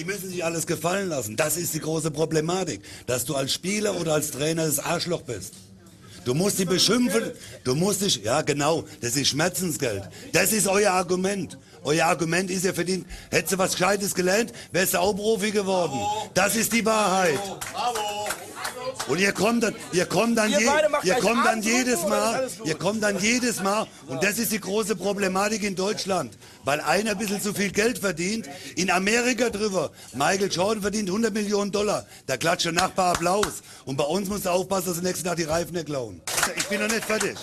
Die müssen sich alles gefallen lassen. Das ist die große Problematik, dass du als Spieler oder als Trainer das Arschloch bist. Du musst sie beschimpfen, du musst dich, ja genau, das ist Schmerzensgeld. Das ist euer Argument. Euer Argument ist, ihr verdient, hättest du was Gescheites gelernt, wärst du auch Profi geworden. Das ist die Wahrheit. Und ihr kommt dann, ihr kommt dann, je, ihr kommt dann jedes Mal, ihr kommt dann jedes Mal, und das ist die große Problematik in Deutschland, weil einer ein bisschen zu viel Geld verdient, in Amerika drüber, Michael Jordan verdient 100 Millionen Dollar, da klatscht der Nachbar Applaus, und bei uns musst du aufpassen, dass du nächsten Tag die Reifen nicht klauen. Ich bin noch nicht fertig.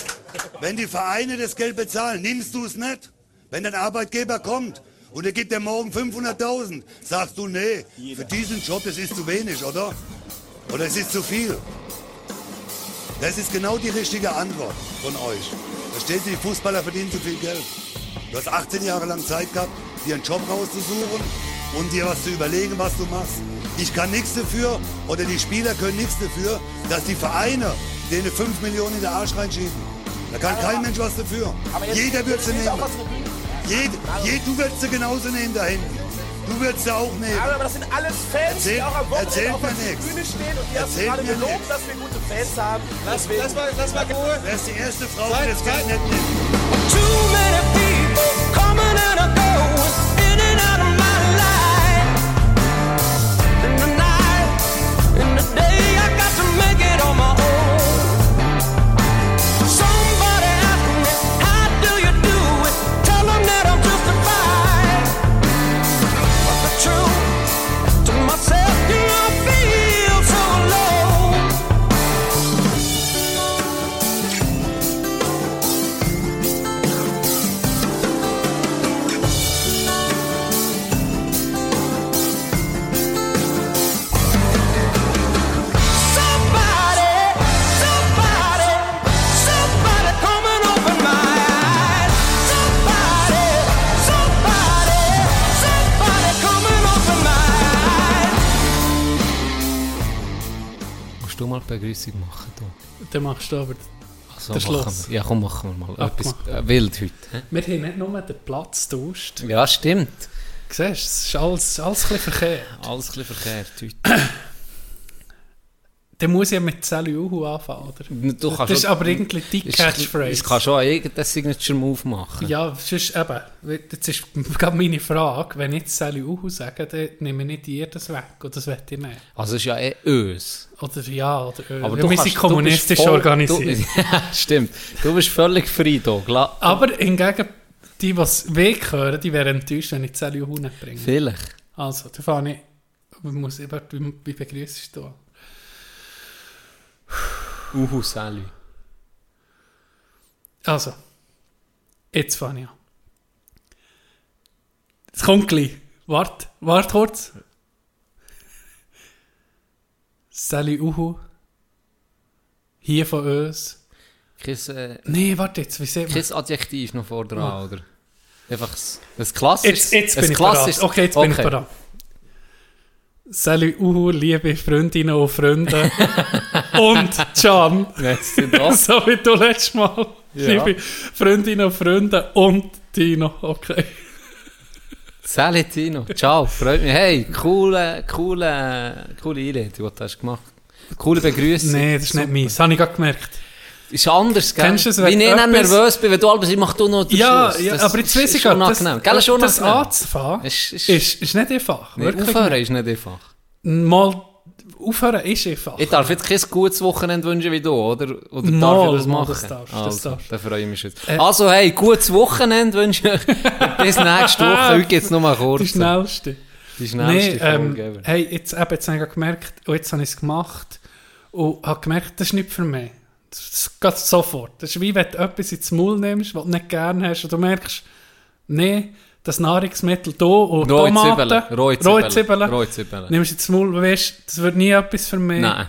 Wenn die Vereine das Geld bezahlen, nimmst du es nicht. Wenn dein Arbeitgeber kommt und er gibt dir morgen 500.000, sagst du, nee, für diesen Job, das ist zu wenig, oder? Oder es ist zu viel. Das ist genau die richtige Antwort von euch. Verstehen Sie, die Fußballer verdienen zu viel Geld. Du hast 18 Jahre lang Zeit gehabt, dir einen Job rauszusuchen und dir was zu überlegen, was du machst. Ich kann nichts dafür oder die Spieler können nichts dafür, dass die Vereine denen 5 Millionen in den Arsch reinschieben. Da kann kein Mensch was dafür. Jeder wird sie nehmen. Jed, jed, du würdest sie genauso nehmen da hinten. Du würdest sie auch nehmen. Aber das sind alles Fans, Erzähl- die auch am Wochenende auf der. Bühne stehen und die haben Erzählt gerade gelobt, nix. dass wir gute Fans haben. Lass, lass mal, lass mal Ruhe. Wer ist die erste Frau, die das Geld nicht nimmt? Too many people coming and a going, du mal Begrüßung machen? Du? Dann machst du aber... Also, machen Schluss. wir. Ja, komm, machen wir mal. Etwas Abgemacht. äh, wild heute. Wir haben nicht nur den Platz getauscht. Ja, stimmt. Siehst du, es ist alles, alles ein bisschen verkehrt. Alles ein bisschen verkehrt heute. Dann muss ich ja mit Sally Uhu anfangen, oder? Du das ist schon- aber irgendwie die Ich Catchphrase. kann schon irgendeinen Signature-Move machen. Ja, sonst eben, jetzt ist gerade meine Frage, wenn ich Sally Uhu sage, dann nehme ich nicht ihr das weg, oder das wette ich nicht. Also es ist ja eh ös. Oder ja, oder äh, Aber wir kannst- sind kommunistisch voll- organisiert. Du, ja, stimmt. Du bist völlig frei hier. Aber hingegen, die, die es Weg hören, die wären enttäuscht, wenn ich die Sally Uhu nicht bringe. Vielleicht. Also, da fange ich, ich muss eben, wie, begrüßt du? Uhu Sally. Also, jetzt fange ich an. Es kommt gleich. Wart, wart kurz. Sally Uhu. Hier von uns. Kein, äh, Nee, warte jetzt, wie sieht man? kein Adjektiv noch vor dran, oder? Einfach ein klassisches... Jetzt, jetzt bin ich klassisches-. Okay, jetzt bin ich bereit. Sally Uhu, liebe Freundinnen und Freunde. und Can. So wie du letztes Mal. Ja. Liebe Freundinnen und Freunde und Tino. Okay. Sally Tino. Ciao, freut mich. Hey, coole, coole, coole Einleitung, die du hast gemacht Coole Begrüßung. Nee, das ist nicht meins. Das habe ich gerade gemerkt. Ist anders, gell? Kennst du es, wenn ich etwas- nervös bin, wenn du alles, ich mach du noch den Ja, Schluss. ja Das aber jetzt weiß ich gerade, das. Gell, das angenehm. anzufangen Ist- ist, ist- ist, nicht einfach. Nee, Wirklich aufhören nicht. ist nicht einfach. Mal aufhören ist einfach. Ich darf jetzt kein gutes Wochenende wünschen wie du, oder? Oder Mal, darf ich das machen? das darfst, das also, darfst. dann freue ich mich jetzt. Äh, also, hey, gutes Wochenende wünsche ich. Bis nächste Woche. Heute geht es nur mal kurz. Die schnellste. Die schnellste Nee, ähm, hey, jetzt, eben, jetzt habe ich gemerkt, und jetzt habe ich es gemacht und habe gemerkt, das ist nicht für mich. Das, das geht sofort. Das ist wie wenn du etwas ins Maul nimmst, was du nicht gerne hast und du merkst, nee, das Nahrungsmittel hier und Rohe Tomaten, Zwiebeln. Rohe Zwiebeln. Rohe Zwiebeln. nimmst ins Maul, du weißt, das wird nie etwas für mich. Nein.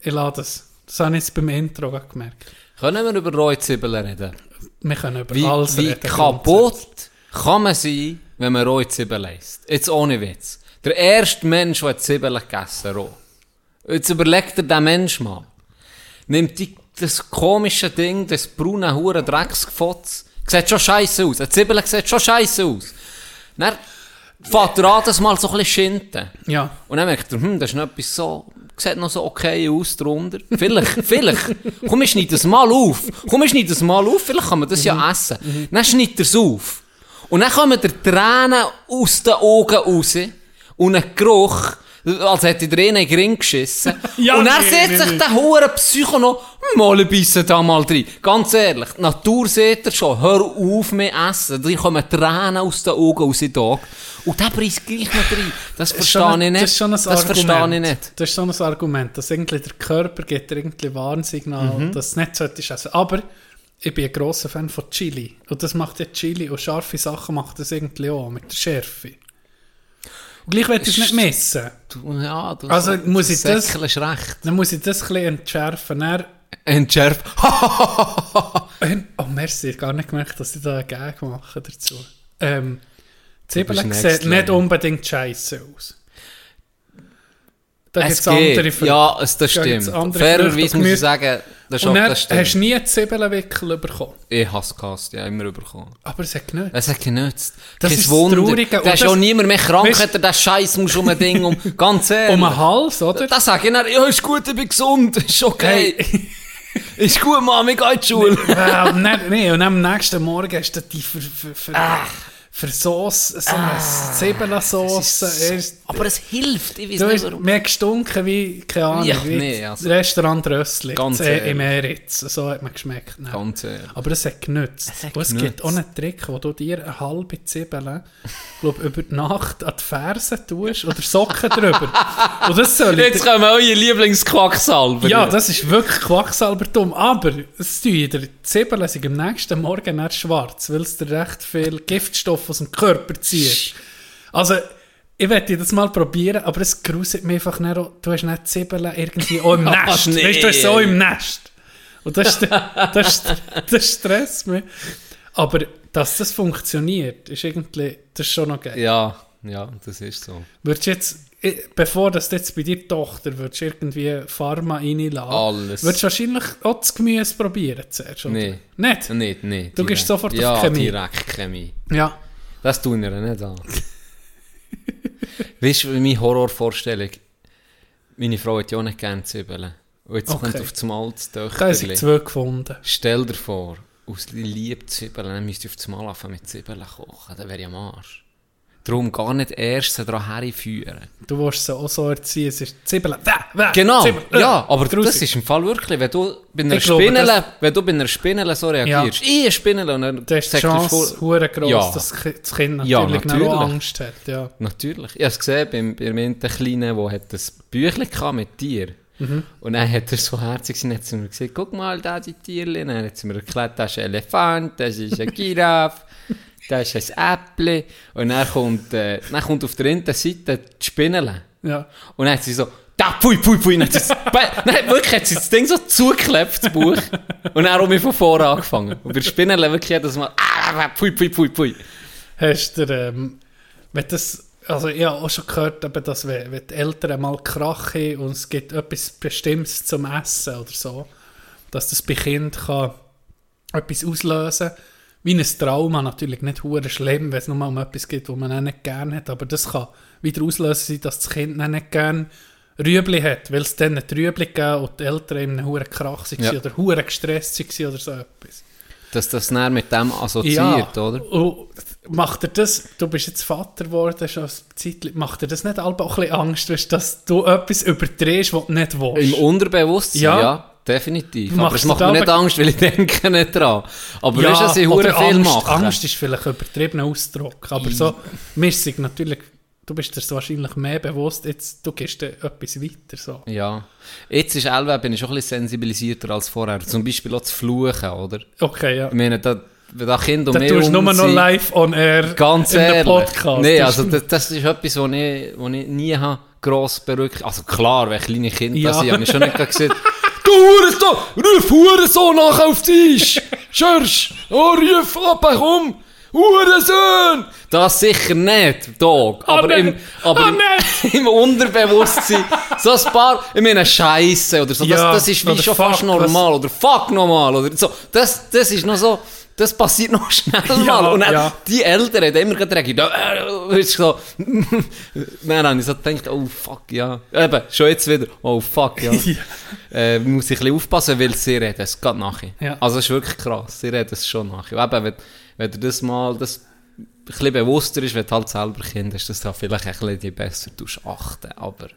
Ich lade das. Das habe ich jetzt beim Intro gemerkt. Können wir über rohe Zwiebeln reden? Wir können über Wie, alles wie reden. kaputt kann man sein, wenn man rohe Zwiebeln isst? Jetzt ohne Witz. Der erste Mensch, der Zwiebeln gegessen hat, roh. Jetzt überlegt dir der Mensch mal. Nimmt die, das komische Ding, das braune Hure Drecksgefotz. Sieht schon scheiße aus. Eine Zwiebel sieht schon scheiße aus. Dann fährt er an, das mal so ein bisschen schinten. Ja. Und dann merkt er, hm, das ist noch etwas so, sieht noch so okay aus drunter. Vielleicht, vielleicht. Komm, ich schneide das mal auf. Komm, ich schneide das mal auf, vielleicht kann man das Mhm. ja essen. Dann schneidet er es auf. Und dann kommen der Tränen aus den Augen raus. Und ein Geruch, als hätte der eine in den Ring geschissen. Ja, und dann nee, setzt nee, sich nee. der hure Psycho noch, mal ein bisschen da mal drin. Ganz ehrlich, die Natur seht ihr schon, hör auf mit Essen. Da kommen Tränen aus den Augen raus, Tag. Und der preis gleich noch drin. Das verstehe ich nicht. Das ist schon ein das Argument. verstehe ich nicht. Das ist schon ein Argument, dass irgendwie der Körper gibt dir irgendwie Warnsignal, Mhm. dass du nicht solltest essen. Aber ich bin ein grosser Fan von Chili. Und das macht ja Chili und scharfe Sachen macht das irgendwie auch, mit der Schärfe. Gleich ich es nicht messen. Du, ja, du Also, muss ich das- recht. Dann muss ich das ein bisschen entschärfen. Dann, Entschärft. oh, merci, ich habe gar nicht gemerkt, dass ich da einen Gag mache dazu. Ähm, Zwiebeln next nicht unbedingt scheiße aus. Da gibt es andere. Frü- Ja, das stimmt. Fairerweise muss ich sagen, das, Und dann das hast du nie Zwiebelwickel bekommen. Ich hasse Gast, ja, immer bekommen. Aber es hat genützt. Es hat genützt. Das Kein ist das Wunder. Traurige. Da ist das- auch niemand mehr krank, Weißt- hat er den Scheiß muss um ein Ding um. Ganz ehrlich. Um den Hals, oder? Da sage ich dann, ja, ist gut, ich bin gesund, ist okay. ist gut, Mami, geh in die Schule. Dann, nee, und am nächsten Morgen hast du die für, für, für, für Sauce, so eine Zwiebelsauce. Erst- Aber es hilft, ich weiß Du nicht warum. mehr gestunken wie, keine Ahnung, Ja, wie nee, also- Restaurant Rössli. Ganz Ganz ehrlich. im Eritz. So hat man geschmeckt. Nein. Ganz ehrlich. Aber es hat genützt. Es hat Und es genützt. gibt auch einen Trick, wo du dir eine halbe Zwiebel glaub, über die Nacht an die Fersen tust oder Socken drüber. Und das soll Jetzt kommen eure Lieblingsquacksalber. Ja, das ist wirklich Quacksalbertum. Aber es tut der Zwiebeln sind am nächsten Morgen nicht schwarz, weil es dir recht viel Giftstoff aus dem Körper zieht. Also, ich werde das mal probieren, aber es gruselt mich einfach nicht. Du hast nicht Zwiebeln irgendwie auch im Nest. nee. Weißt du, du hast so im Nest. Und das, das, das stresst mich. Aber dass das funktioniert, ist irgendwie, das ist schon noch geil. Ja, ja, das ist so. Würdest du jetzt, bevor das jetzt bei dir Tochter würdest irgendwie Pharma reinlassen, Alles. würdest du wahrscheinlich auch das Gemüse probieren zuerst, oder? Nee. Nicht? Nicht, nicht. Du gehst sofort auf ja, Chemie. direkt Chemie. Ja. Das tun wir nicht an. weißt du, meine Horrorvorstellung? Meine Frau hat ja auch nicht gerne Zwiebeln. Und jetzt Okay. kommt auf das Mal das Da habe ich Töchterchen. zwei gefunden. Stell dir vor, aus lieb Zwiebeln, dann müsst ihr auf das Mal anfangen mit Zwiebeln kochen. Dann wäre ich am Arsch. Darum gar nicht erst daran herführen. Du willst sie auch so erziehen, es ist Zwiebeln, wäh, wäh, Genau, Zwiebeln, äh, ja, aber draussen. das ist im Fall wirklich, wenn du bei einer Ich glaube, Spinelle, das- wenn du bei einer Spinelle so reagierst, ich eine Spinelle und dann Da ist die Chance hure gross, Ja. dass das Kind Ja, natürlich, noch natürlich. Angst hat. Ja. Natürlich. Ich habe es gesehen beim, beim einen Kleinen, der hat ein Büchlein mit Tier. Mhm. Und dann hat er so herzig gesehen, hat sie mir gesagt, guck mal, da die Tierchen. Dann hat sie mir erklärt, das ist ein Elefant, das ist ein Giraffe, das ist ein Äpfel. Und dann kommt, äh, dann kommt auf der einen Seite die Spinelle. ja. Und dann hat sie so, da, pui, pui, pui. Dann hat sie, nein, wirklich hat sie das Ding so zugeklebt, das Buch. Und dann auch von vorne angefangen. Und bei Spinelle wirklich jedes Mal, ah, pui, pui, pui, pui. Hast du, ähm, wenn das, also ich habe auch schon gehört, eben, dass wenn, wenn die Eltern mal Krach haben und es gibt etwas Bestimmtes zum Essen oder so, dass das bei Kind kann etwas auslösen wie ein Trauma, natürlich nicht hure schlimm, wenn es nur mal um etwas geht, was man auch nicht gerne hat, aber das kann wieder auslösen sein, dass das Kind nicht gerne Rüebli hat, weil es dann ein Rüebli gegeben und die Eltern in einem hure Krach waren Ja. oder hure gestresst waren oder so etwas. Dass das dann mit dem assoziiert, oder? Und macht er das, du bist jetzt Vater geworden, schon ein Zeitchen, macht er das nicht auch ein bisschen Angst, weißt, dass du etwas überdrehst, was du nicht Im willst? Unterbewusstsein, ja, Ja. Definitiv. Du Aber es macht mir nicht Angst, weil ich denke nicht dran. Aber ja, weißt du, dass ich hure viel Angst, mache? Angst ist vielleicht ein übertriebener Ausdruck, aber so, mir es natürlich, du bist dir wahrscheinlich mehr bewusst, jetzt, du gehst etwas weiter, so. Ja. Jetzt ist Elva, bin ich schon ein bisschen sensibilisierter als vorher. Zum Beispiel auch zu fluchen, oder? Okay, ja. Ich meine, da, wenn da Kinder Dann mehr tust du nur um noch sind- live on air Ganz in ehrlich. Podcast. Nee, Das also ist- das, das ist etwas, was ich, was ich nie habe gross berückt. Also klar, wenn kleine Kinder Ja. sind, habe ich schon nicht gesagt, du Hurensohn, ruf Hurensohn nach auf den Tisch. Schörsch, oh, ruf ab, komm. Hurensohn! Das sicher nicht, Dog. Aber, nicht. im, aber Ah, im, im Unterbewusstsein, so ein paar, ich meine, Scheiße oder so, Ja, das, das ist wie schon fuck, fast normal. was- Oder fuck normal. Oder so. Das, das ist noch so, das passiert noch schnell Ja, mal. Und dann, ja. die Eltern haben immer gerade reagiert, äh, ist so, dann habe ich so gedacht, oh fuck, ja. Eben, schon jetzt wieder, oh fuck, ja. äh, muss ich ein bisschen aufpassen, weil sie reden es geht nachher. Ja. Also es ist wirklich krass, sie reden es schon nachher. Eben, wenn, wenn du das mal, das ein bisschen bewusster ist, wenn du halt selber Kind hast, dass du da vielleicht ein bisschen die besser achten, aber...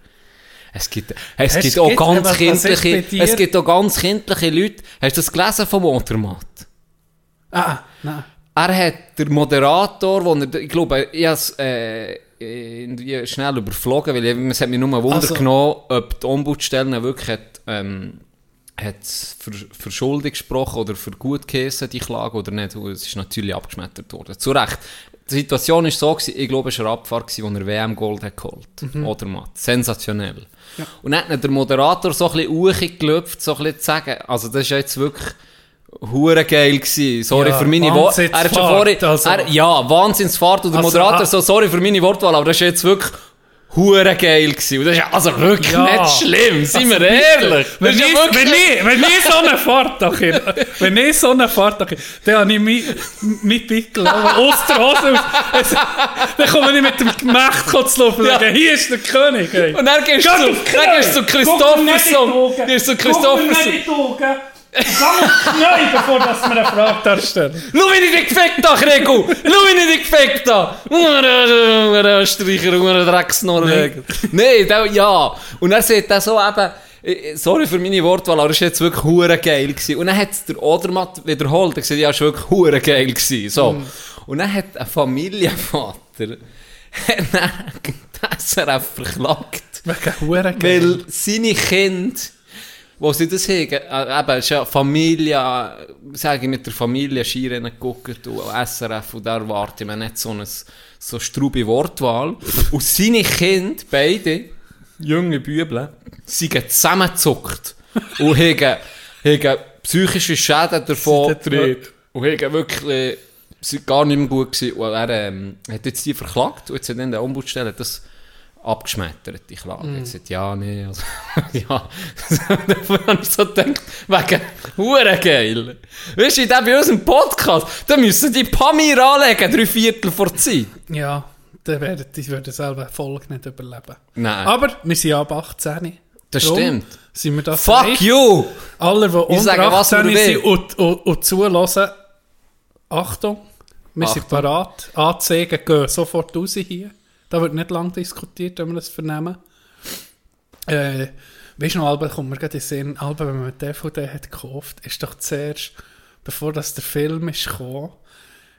Es gibt, es Es gibt auch gibt ganz kindliche, dir? es gibt auch ganz kindliche Leute. Hast du das gelesen vom Watermat? Ah, nein. Er hat der Moderator, wo er, ich glaube, ich habe es äh, schnell überflogen, weil ich- es hat mich nur ein Wunder Also- genommen, ob die Ombudsstelle wirklich hat, ähm, hat für, für schuldig gesprochen oder für gut geheissen, die Klage, oder nicht. Es ist natürlich abgeschmettert worden. Zu Recht. Die Situation war so, gewesen, ich glaube, es war eine Abfahrt, gewesen, wo er WM-Gold hat geholt Oder Matt. Sensationell. Und dann hat der Moderator so ein bisschen hochgelöpft, so ein bisschen zu sagen, also das ist ja jetzt wirklich hure geil gewesen. Sorry Ja, für meine Worte. Er hat schon vorhin, also- er, ja, Wahnsinnsfahrt und der Also, Moderator ah- so, sorry für meine Wortwahl, aber das ist jetzt wirklich hure geil gewesen. Und das ist ja also wirklich Ja. nicht schlimm, seien wir ehrlich. Wenn ich, wenn, ich, wenn ich so eine Fahrt habe, wenn ich so eine Fahrt habe, dann habe ich mein, mein Pickel aus der Hose aus. Dann komme ich mit dem Gemächt zu laufen. Ja. Hier ist der König. Ey. Und dann gehst du zu, die dann gehst du zu Knie. Guck mir nicht in die Christofferson. Augen. Gehst zu Guck mir Christofferson. nicht in die Augen. Geh auf die Knie, bevor dass wir eine Frage darstellen. Schau, wie ich dich gefickt habe, Regu! Schau, wie ich dich gefickt habe! Hure Österreicher, hure Drecksnorweger. Nein, der, ja. Und er sagt dann so eben, äh, sorry für meine Wortwahl, aber das war jetzt wirklich hure geil gewesen. Und dann hat es der Odermatt wiederholt, er gesagt, ja, es war wirklich hure geil gewesen. So. Und dann hat ein Familienvater hat dann den verklagt. Wegen Huren Weil seine Kinder, wo sie das haben, äh, eben, es ist ja Familie, sage ich, mit der Familie Skirennen geguckt und SRF und da erwarte ich mir nicht so eine so strube Wortwahl. und seine Kinder, beide, junge Büble, sind zusammengezuckt und haben, haben psychische Schäden davon getragen. Und haben wirklich, sind gar nicht mehr gut gewesen. Und er ähm, hat jetzt die verklagt und jetzt hat dann der Ombudsstelle das abgeschmettert, die Klage. Mhm. Jetzt sagt, ja, nee, also, ja. Davon habe ich so gedacht, wegen, hure geil. Weißt du, bei uns im Podcast, da müssen die Pamir anlegen, drei Viertel vor Zeit. Ja, dann werden die würden selber Folge nicht überleben. Nein. Aber wir sind ab 18. Das Darum stimmt. Sind wir das Fuck you! Alle, die unter sage, was 18 wir sind und, und, und zulassen, Achtung, wir sind Achtung. parat. Anzeigen gehen sofort raus hier. Da wird nicht lange diskutiert, wenn wir das vernehmen. Äh, weißt du noch, Alba, kommt mir gerade in den Sinn, Alba, wenn man DVD hat gekauft, ist doch zuerst, bevor das der Film ist gekommen,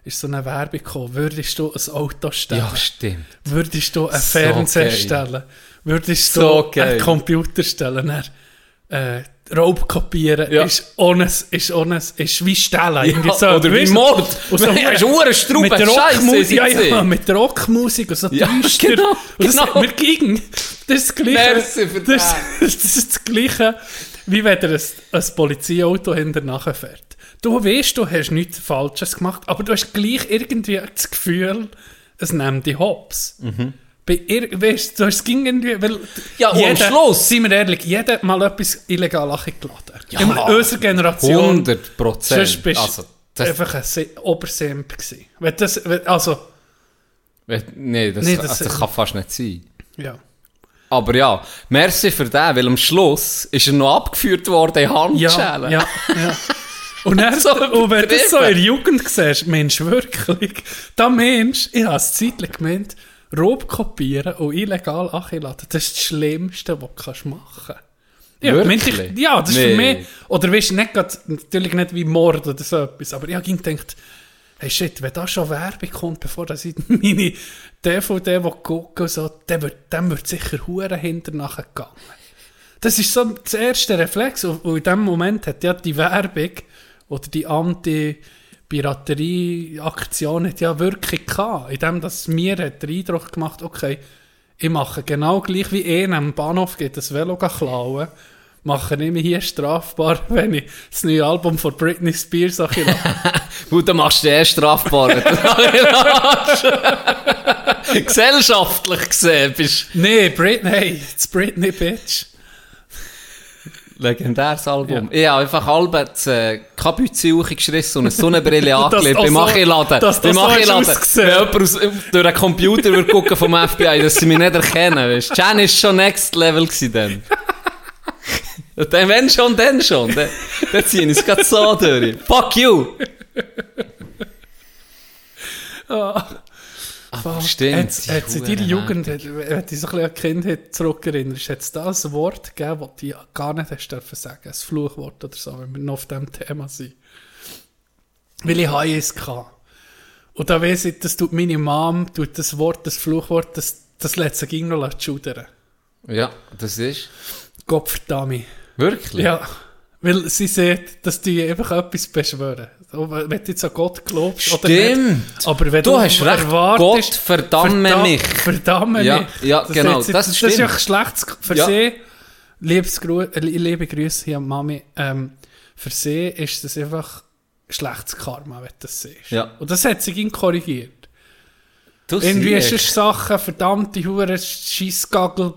ist so eine Werbung gekommen, würdest du ein Auto stellen? Ja, stimmt. Würdest du einen So Fernseher geil. stellen? Würdest So du geil. einen Computer stellen? Dann, äh, Raub kopieren Ja. ist ohnes, ist ohnes, ist wie Stellen. irgendwie so, oder wie? Mord. Und so, Ja, ist hure Strube, mit der Rockmusik, ja, ja, mit der Rockmusik und so Ja, düster. genau, das genau. hat mir gegen. Das ist das Gleiche. Das, das ist das Gleiche, wie wenn ein, ein Polizeiauto hinter nachher fährt. Du weißt, du hast nichts Falsches gemacht, aber du hast gleich irgendwie das Gefühl, es nimmt dich hops. Bei ir weißt, du, es ging irgendwie, weil. Ja, und am Schluss- Seien wir ehrlich, jeder mal etwas illegal geladen. Ja, In unserer Generation 100 Prozent. Sonst bist Also, das, einfach ein Se- gewesen. Wenn das, wenn, also, nee, das, Nee, das, das- kann fast nicht sein. ja. Aber ja, merci für den, weil am Schluss ist er noch abgeführt worden in Ja, Handschellen. ja, ja. Und, dann, So und wenn du das so in der Jugend siehst, Mensch, wirklich, da Mensch, ich habe es zeitlich gemeint, Rob kopieren und illegal anladen, das ist das Schlimmste, was du kannst machen kannst. Ja, Wirklich? ich, ja, das ist Nee. für mich, oder weißt du, nicht grad, natürlich nicht wie Mord oder so etwas, aber ich habe gedacht, hey shit, wenn da schon Werbung kommt, bevor das ich meine DVD gucke, so, dann wird, dann wird sicher Huren hinter nachher gegangen. Das ist so der erste Reflex. Und und in dem Moment hat ja die Werbung oder die Anti-Piraterie-Aktion hat ja wirklich gehabt. In dem, dass mir hat den Eindruck gemacht, okay, ich mache genau gleich wie eh am Bahnhof geht das Velo klauen, mache ich mich hier strafbar, wenn ich das neue Album von Britney Spears auch Gut, dann machst du den strafbar. Gesellschaftlich gesehen bist Nee, Britney, hey, it's Britney, bitch. Legendäres Album. Ich habe einfach halb das äh, Kabütze hochgeschissen und eine Sonnenbrille angelegt auch beim das Beim ausgesehen. Wenn jemand aus, durch einen Computer würde gucken vom FBI, dass sie mich nicht erkennen. Weißt? Jan ist schon next level gewesen dann. Und dann, wenn schon, dann schon. Dann, dann ziehe ich es gerade so durch. Fuck you! Aber stimmt. Hat, hat es in deiner Jugend, hat- wenn du so ein bisschen an die Kindheit zurückerinnerst, hat es da ein Wort gegeben, das du gar nicht hast dürfen sagen, ein Fluchwort oder so, wenn wir noch auf diesem Thema sind. Weil ich habe es gehabt. Und da weiss ich, das tut meine Mom, tut das Wort, das Fluchwort, das, das lässt sich ging noch schudern. Ja, das ist. Gott verdammt. Wirklich? Ja. Weil sie sieht, dass du einfach etwas beschwören. So, Wenn du jetzt an Gott glaubst oder Stimmt. nicht. Aber wenn Du du, hast recht. erwartest, Gott verdamme verda- mich. Verdamme Ja, mich. ja, genau, hat sie- das das stimmt. ist ja schlechtes für Ja. sie. Liebes Gru äh, liebe Grüße hier an Mami. Ähm, für sie ist das einfach schlechtes Karma, wenn du das siehst. Ja. Und das hat sie ihn korrigiert. Du Irgendwie ist es Sachen, verdammte Hure, Scheissgagel,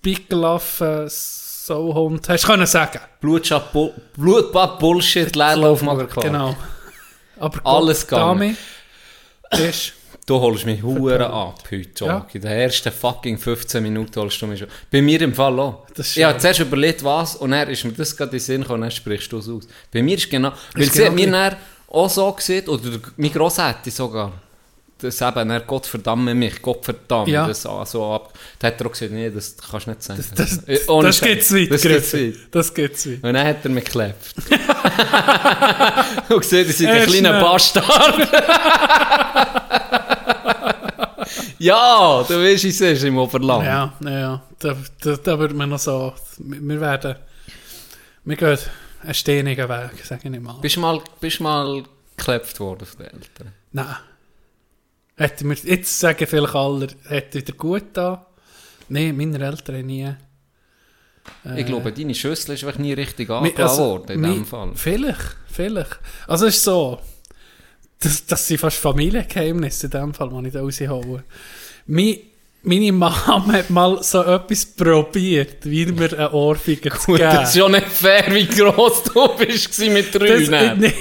Pickelaffe, Sauhund. Hast du können sagen. Blutschab, Bu- Blutbad, Bullshit, Leerlauf, Magerquark. Genau. Aber Alles Gott, gegangen. Dame ist... Du holst mich Huren ab heute, Ja. In den ersten fucking 15 Minuten holst du mich schon. Bei mir im Fall auch. Das ist ich habe zuerst überlegt, was, und dann ist mir das gerade in den Sinn gekommen, und dann sprichst du es aus. Bei mir ist genau, weil sie genau hat mir auch so gesehen, oder der- mein Grosshätte sogar, das eben, er Gott verdamme mich, Gott verdammt, Ja. das so ab. Da hat er auch gesagt, nee, das kannst du nicht sagen. Das, Äh, das, ohne das Scheiß. geht's weit, Das geht's weit. Das geht's weit. Und dann hat er mich geklebt. und gesehen, ich Er ein kleiner. Bastard. ja, du weißt, es ist im Oberland. Ja, ja. Da, da, da wird man noch so... Wir werden... Wir gehen einen steinigen Weg, sage ich nicht mal. Bist du mal, bist du mal geklebt worden von den Eltern? Nein. Hätte mir, jetzt sagen vielleicht alle, hätte wieder gut da. Nein, meine Eltern nie... Ich glaube, deine Schüssel ist nie richtig angeladen also, worden, in dem Fall. Vielleicht, vielleicht. Also es ist so, das, das sind fast Familiengeheimnisse in dem Fall, wenn ich da raushaue. Meine Mama hat mal so etwas probiert, wie mir eine Ohrfeige zu Gut, geben. das ist schon nicht fair, wie gross du bist mit drei. Das-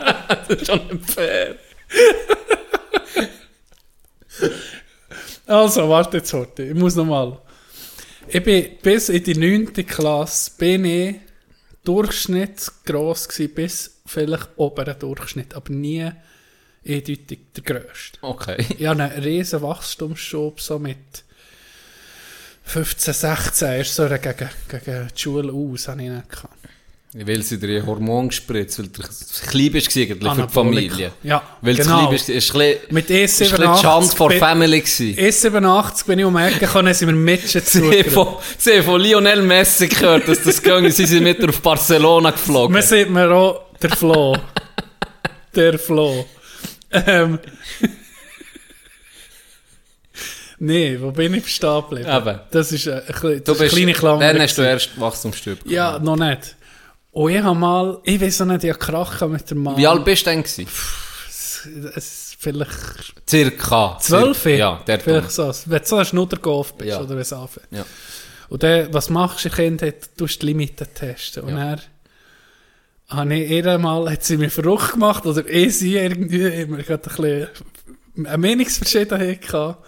Das, das ist schon nicht fair. Also, warte jetzt heute. Ich muss noch mal. Ich bin bis in die 9. Klasse bin ich durchschnittsgross gewesen, bis vielleicht oberen Durchschnitt, aber nie eindeutig der grösste. Okay. Ich hatte einen riesen Wachstumsschub, so mit 15, 16, erst so gegen, gegen die Schule aus, habe ich nicht gehabt. Weil sie dir Hormon gespritzt, weil du klein bist für die. Familie. Ja, Weil du genau. klein bist, ist Mit ist ein bisschen die Chance E87 for bin- Family gewesen. E87 bin ich um Ecke gekommen, haben sie mir Mitchen Sie haben von, Lionel Messi gehört, dass das ging. Sie sind mit auf Barcelona geflogen. Man sieht mir auch der Flo. der Flo. Ähm. nee, wo bin ich stehen geblieben? Eben. Das ist, ein, bisschen- Du das ist eine kleine Klammer. dann hast du erst Wachstumsstück. Ja, noch nicht. Und ich habe mal, ich weiß auch nicht, ich Krachen mit der Mann. Wie alt bist du denn gewesen? Es ist vielleicht Circa. zwölf. Ja, der Vielleicht so. Wenn du so ein Schnuddergolf bist, Ja. oder was anfängt. Ja. Und dann, was machst du, Kind, du die Limiten testen. Und Ja. dann habe ich ihr mal, hat sie mich verrückt gemacht, oder ich sie irgendwie, immer gerade ein bisschen eine Meinungsverschiedenheit gehabt.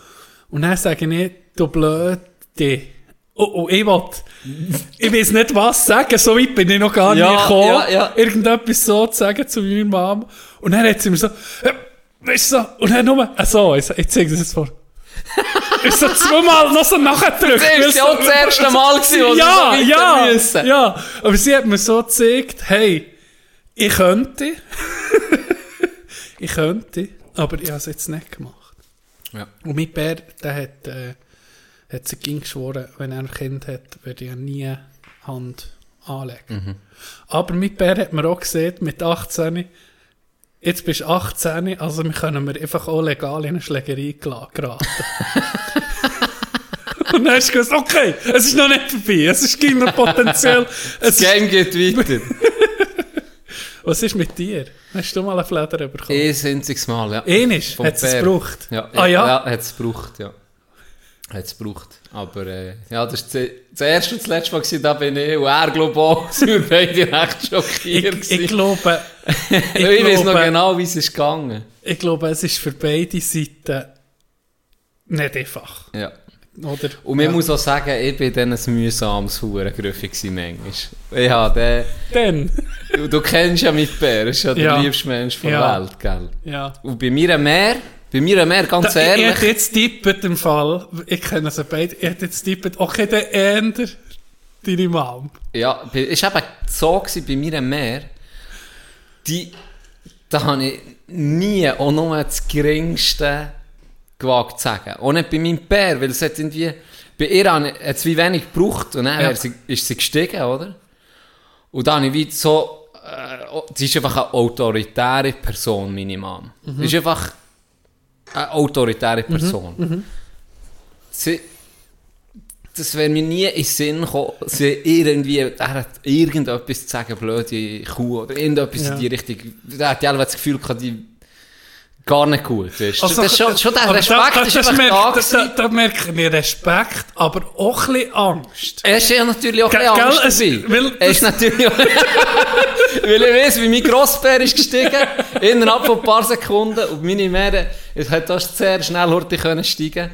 Und dann sage ich, du Blöde. Oh, oh, ich will, ich weiß nicht was sagen, so weit bin ich noch gar Ja, nicht gekommen, ja, ja. irgendetwas so zu sagen zu meiner Mom. Und dann hat sie mir so, äh, weißt du so, und dann nur, äh, so, ich, ich zeige das jetzt vor. ist so zweimal noch so nachgedrückt. Das ist ja auch das erste Mal gewesen, wo ja, so ja, müssen. ja. Aber sie hat mir so gezeigt, hey, ich könnte, ich könnte, aber ich habe es jetzt nicht gemacht. Ja. Und mein Bär, der hat, äh, hat sich ging geschworen, wenn er ein Kind hat, würde er nie Hand anlegen. Mhm. Aber mein Bär hat mir auch gesehen, mit 18, jetzt bist du 18, also wir können wir einfach auch legal in eine Schlägerei geraten. Und dann hast du gesagt, okay, es ist noch nicht vorbei, es ist noch potenziell. Das Game geht weiter. was ist mit dir? Hast du mal eine Fleder bekommen? Ein einziges Mal, ja. Ähnlich, hat es gebraucht? Ja, Ah ja? ja hat es gebraucht, ja. Hat es gebraucht. Aber äh, ja, das war das erste und das letzte Mal, gewesen, da bin ich. Und er, glaube auch. sind wir beide recht schockiert. Ich, ich glaube, ich, ich weiß noch genau, wie es ist gegangen. ich glaube, es ist für beide Seiten nicht einfach. Ja. Oder? Und man ja. muss auch sagen, ich bin dann ein mühsames Hurengrüffel gewesen manchmal. Ich habe den... Dann, Du, du kennst ja mit Bär, das ist ja der Ja. liebste Mensch der Ja. Welt, gell? ja. Und bei mir mehr, bei mir mehr, ganz Da, ich ehrlich... hätte jetzt tippet im Fall, ich kenne sie beide, ich hätte jetzt tippet, okay, der Ender, deine Mom. Ja, bei- ist eben so gewesen, bei mir mehr, die, da habe ich nie auch nur das Geringste gewagt zu sagen. Auch nicht bei meinem Bär, weil es hat irgendwie, bei ihr ich- hat es wie wenig gebraucht und dann Ja. sie, ist sie gestiegen, oder? Und dann habe ich wie so, äh, sie ist einfach eine autoritäre Person, meine Mom. Ist einfach eine autoritäre Person. Sie, das wäre mir nie in den Sinn gekommen, sie irgendwie, er hat irgendetwas zu sagen, blöde Kuh oder irgendetwas Ja. in die Richtung. Da hat ja das Gefühl gehabt, die gar nicht gut ist. Also, das ist schon, schon der Respekt da, ist das, merkt, da da, da, merke ich Respekt, aber auch ein bisschen Angst. Er ist ja natürlich auch ein bisschen Angst es- weil Er ist natürlich auch... weil ich weiss, wie mein Grossbär ist gestiegen, innerhalb von ein paar Sekunden, und meine Meere, es hat das sehr schnell heute können steigen.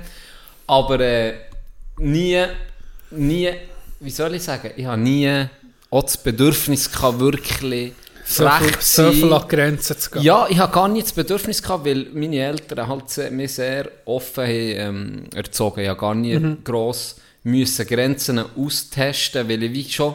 Aber äh, nie, nie, wie soll ich sagen, ich habe nie auch das Bedürfnis gehabt, wirklich So viel, frech so viel an Grenzen zu gehen. Ja, ich habe gar nicht das Bedürfnis gehabt, weil meine Eltern halt sehr, mich sehr offen haben, ähm, erzogen. Ich habe gar nie Mhm. gross müssen Grenzen austesten, weil ich wie schon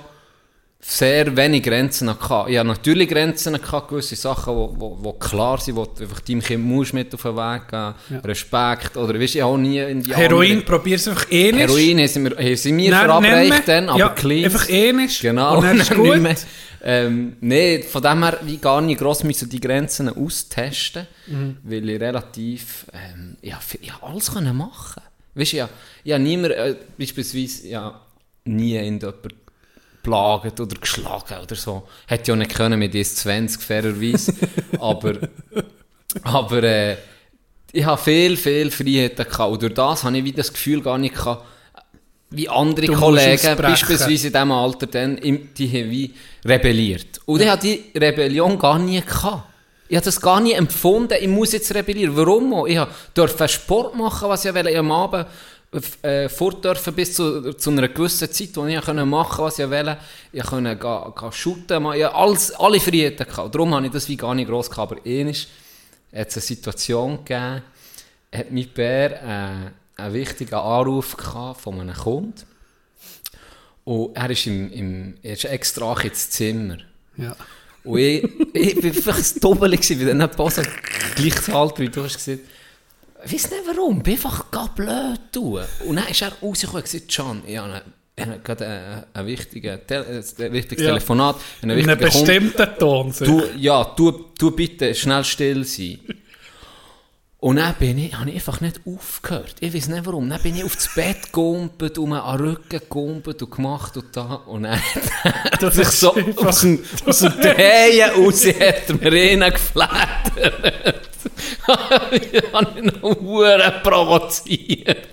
sehr wenig Grenzen hatte. Ich habe natürlich Grenzen gehabt, gewisse Sachen, wo, wo, wo klar sind, wo du einfach deinem Kind musst mit auf den Weg gehen, Respekt, oder weißt, ich auch nie in die Heroin, andere- probier's einfach eh nicht. Heroin haben sie mir, haben sie mir Nein, verabreicht dann, aber ja, clean. Einfach eh nicht. Genau, Und dann ist nicht gut. Ähm, nee, von dem her wie gar nicht gross müssen die Grenzen austesten, Mhm. weil ich relativ, ähm, ja, hab alles können machen. Weißt du, ja, habe niemand, äh, beispielsweise, ja, nie in jemanden plagt oder geschlagen oder so. Hätte ja nicht können mit 20, fairerweise. aber, aber, äh, ich habe viel, viel Freiheiten gehabt. Und durch das habe ich wie das Gefühl gar nicht gehabt, wie andere Du Kollegen, beispielsweise in diesem Alter, dann, die haben wie rebelliert. Und ich habe die Rebellion gar nie gehabt. Ich habe das gar nie empfunden, ich muss jetzt rebellieren. Warum auch? Ich durfte Sport machen, was. Ich am Abend äh, fort dürfen bis zu, zu einer gewissen Zeit, wo ich konnte machen was ich wollte. Ich konnte gehen, gehen shooten, ich hatte alles, alle Freiheiten. Gehabt. Darum habe ich das wie gar nicht gross gehabt. Aber einmal hat es eine Situation gegeben, hat mein Bär äh, einen wichtigen Anruf gehabt von einem Kunden. Und er ist, im, im, er ist extra ins Zimmer. Ja. Und ich, ich bin einfach ein Doppel paar so gleich zu alt, wie du hast gesagt. Weiß nicht warum, bin einfach gar blöd tun. Und dann ist er rausgekommen und gesagt, Can, ich habe gerade wichtigen, Te ein wichtiges. Telefonat, einen In einem wichtigen bestimmten Ton. Du, ja, tu, tu bitte schnell still sein. Und dann bin ich, habe ich einfach nicht aufgehört. Ich weiß nicht warum. Dann bin ich aufs Bett gegumpelt und mir an den Rücken gegumpelt und gemacht und da. Und dann hat sich so aus dem, aus dem Drehen raus hat mir reingeflattert. ich habe ihn noch provoziert.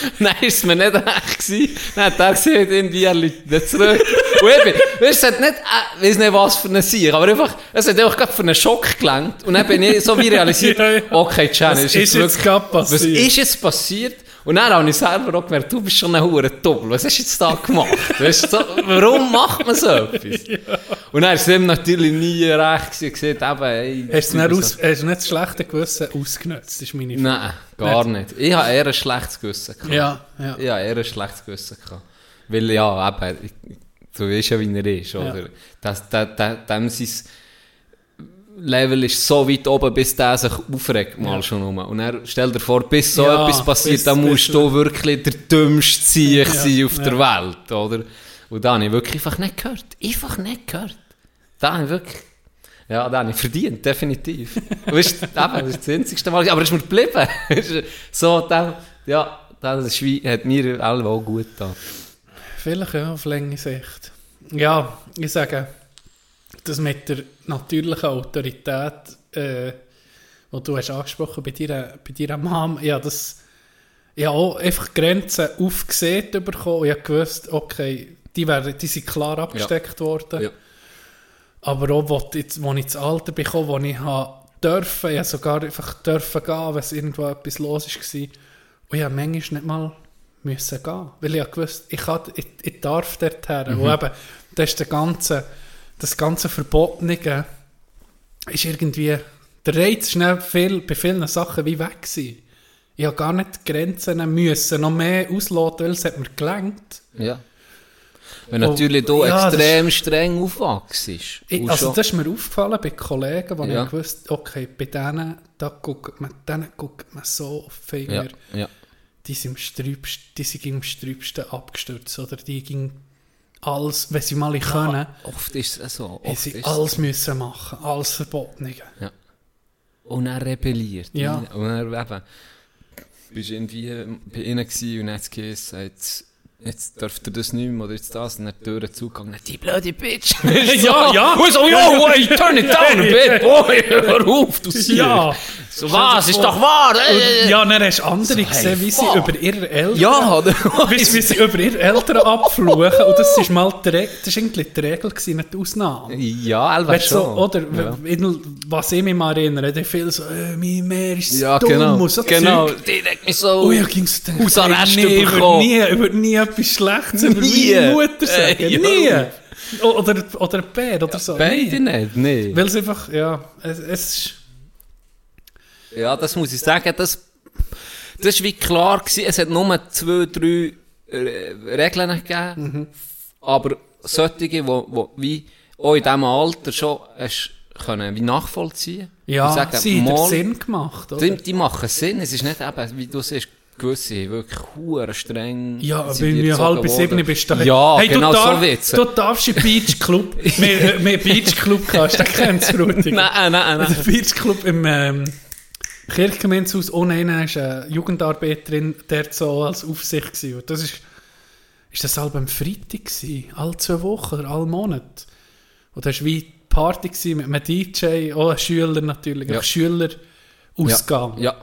Nein, ist es mir nicht recht gewesen. Dann hat er gesagt, irgendwie, er nicht zurück. Und ich bin, weißt, du, es hat nicht, äh, weiss nicht was für eine Sieg, aber einfach, es hat einfach gerade für einen Schock gelangt. Und dann bin ich so wie realisiert, okay, Was ist ist jetzt wirklich, was ist jetzt passiert? Und dann habe ich selber auch gemerkt, du bist schon ein hure Doppel. Was hast du jetzt da gemacht? Weißt so, warum macht man so etwas? Und dann war es ihm natürlich nie recht gesagt, eben, ey, Hast du nicht, aus, hast du nicht das schlechte Gewissen ausgenutzt? Ist meine so- Nein, gar nicht. Ich habe eher ein schlechtes Gewissen gehabt. Ja, ja. Ich habe eher ein schlechtes Gewissen gehabt. Weil, ja, eben, du weißt ja, wie er ist, oder? Das, das, das, dem sein Level ist so weit oben, bis der sich aufregt, mal schon um. Und er stell dir vor, bis so Ja, etwas passiert, bis- dann bis- musst du wirklich der dümmste Sieg Ja, sein auf ja. der Welt, oder? Und da habe ich wirklich einfach nicht gehört. Einfach nicht gehört. Da habe ich wirklich... Ja, da habe ich verdient, definitiv. weißt eben, das ist das einzigste Mal, aber es ist mir geblieben. so, da, ja, das hat mir alle auch gut getan. Vielleicht ja, auf lange Sicht. Ja, ich sage, das mit der natürlichen Autorität, äh, die du hast angesprochen bei deiner, bei deiner Mom, ja, das Ich habe auch einfach Grenzen aufgesehen bekommen und ich habe gewusst, okay, die, werden, die sind klar abgesteckt worden. Ja. Aber auch, wo, jetzt, wo ich ins Alter bekomme, wo ich habe dürfen, ich habe sogar einfach dürfen gehen, wenn es irgendwo etwas los war. Und ich habe manchmal nicht mal müssen gehen. Weil ich gewusst, ich, kann, ich, ich darf dort her. Und eben, das ist der ganze, das ganze Verbotene ist irgendwie, der Reiz ist schnell viel, bei vielen Sachen wie weg gewesen. Ich habe gar nicht die Grenzen müssen, noch mehr ausloten, weil es hat mir gelangt. Ja. Wenn natürlich du Oh, ja, extrem streng aufwachst. Ich, und also das ist mir aufgefallen bei Kollegen, wo Ja. ich gewusst okay, bei denen, da guckt man, denen guckt man so auf Finger, ja, ja. die sind im Sträubsten, die sind im Sträubsten abgestürzt, oder die ging alles, wenn sie mal können, Oft ist es so. Oft sie ist alles müssen machen, alles verboten. Und er rebelliert. Ja. Und er eben, bist irgendwie bei ihnen gewesen und hat es geheißen, jetzt, dürft ihr das nicht mehr oder jetzt das. Und dann Türen zugegangen, die blöde Bitch. Ja, ja. Und so, yo, hey, turn it down a bit, boy, hör auf, du Sieg. Ja. So, was, ist doch wahr. Und, ja, dann hast du andere gesehen, hey, wie sie über ihre Eltern, Ja, oder? wie, sie über ihre Eltern abfluchen, und das ist mal die, Re das ist eigentlich die Regel gewesen, nicht die Ausnahme. Ja, du schon. so, oder, ja. was ich mich mal erinnere, der viel so, äh, mein Meer ist Ja, dumm genau. so genau. Denkt mich so. Oh ja, ging's dann. Hausarrest nee, ich würde bekommen. nie, ich würde nie etwas Schlechtes über meine Mutter sagen. Ey, nie. Oder, oder ein Bär oder so. Beide nicht, nee. Weil es einfach, ja, es, es ist, Ja, das muss ich sagen, das, das war wie klar gewesen. Es hat nur zwei, drei äh, Regeln gegeben. Mhm. Aber solche, wo wie auch in diesem Alter schon hast, können wie nachvollziehen. ja, sagen, sie mal, Sinn gemacht, oder? Die, die machen Sinn. Es ist nicht eben, wie du siehst, gewisse wirklich hure streng. Ja, mir erzogen halb bis sieben du Ja, hey, genau du so darf, wird's. Du darfst im Beach Club, wir, wir Beach Club gehabt, den kennst du, Rudiger. Nein, nein, nein. Der Beach Club im ähm, Kirchgemeinshaus, ohne einen ist eine Jugendarbeiterin, der so als Aufsicht gewesen. Und das ist, ist das halb am Freitag gewesen, alle zwei Wochen oder alle Monate. Und das war wie Party gewesen mit einem DJ, auch Schüler natürlich, Ja. ein Schülerausgang. Ja.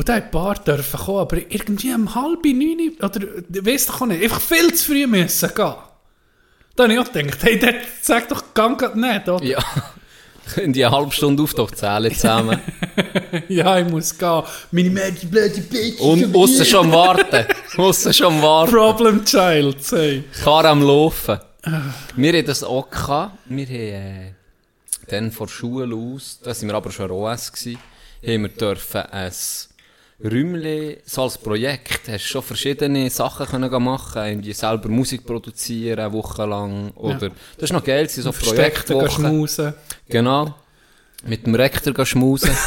Und da ein paar dürfen kommen, aber irgendwie um halb neun, oder weiss doch nicht, einfach viel zu früh müssen gehen. Da habe ich auch gedacht, hey, das sag doch gang grad nicht, oder? Ja. In die eine halbe Stunde Auftakt zählen zusammen. Ja, ich muss gehen. Meine Mädchen, blöde Bitch. Und aussen schon Warten. Aussen schon Warten. Problem Child, say. Karre am Laufen. Wir hatten das auch. Gehabt. Wir haben äh, dann von der Schule aus, da sind wir aber schon ROS gewesen, haben wir dürfen ein Räumchen, so als Projekt, hast schon verschiedene Sachen können machen, irgendwie selber Musik produzieren, eine Woche lang, oder, das ist noch geil, so Projektwochen. schmusen. Genau. Mit dem Rektor schmusen.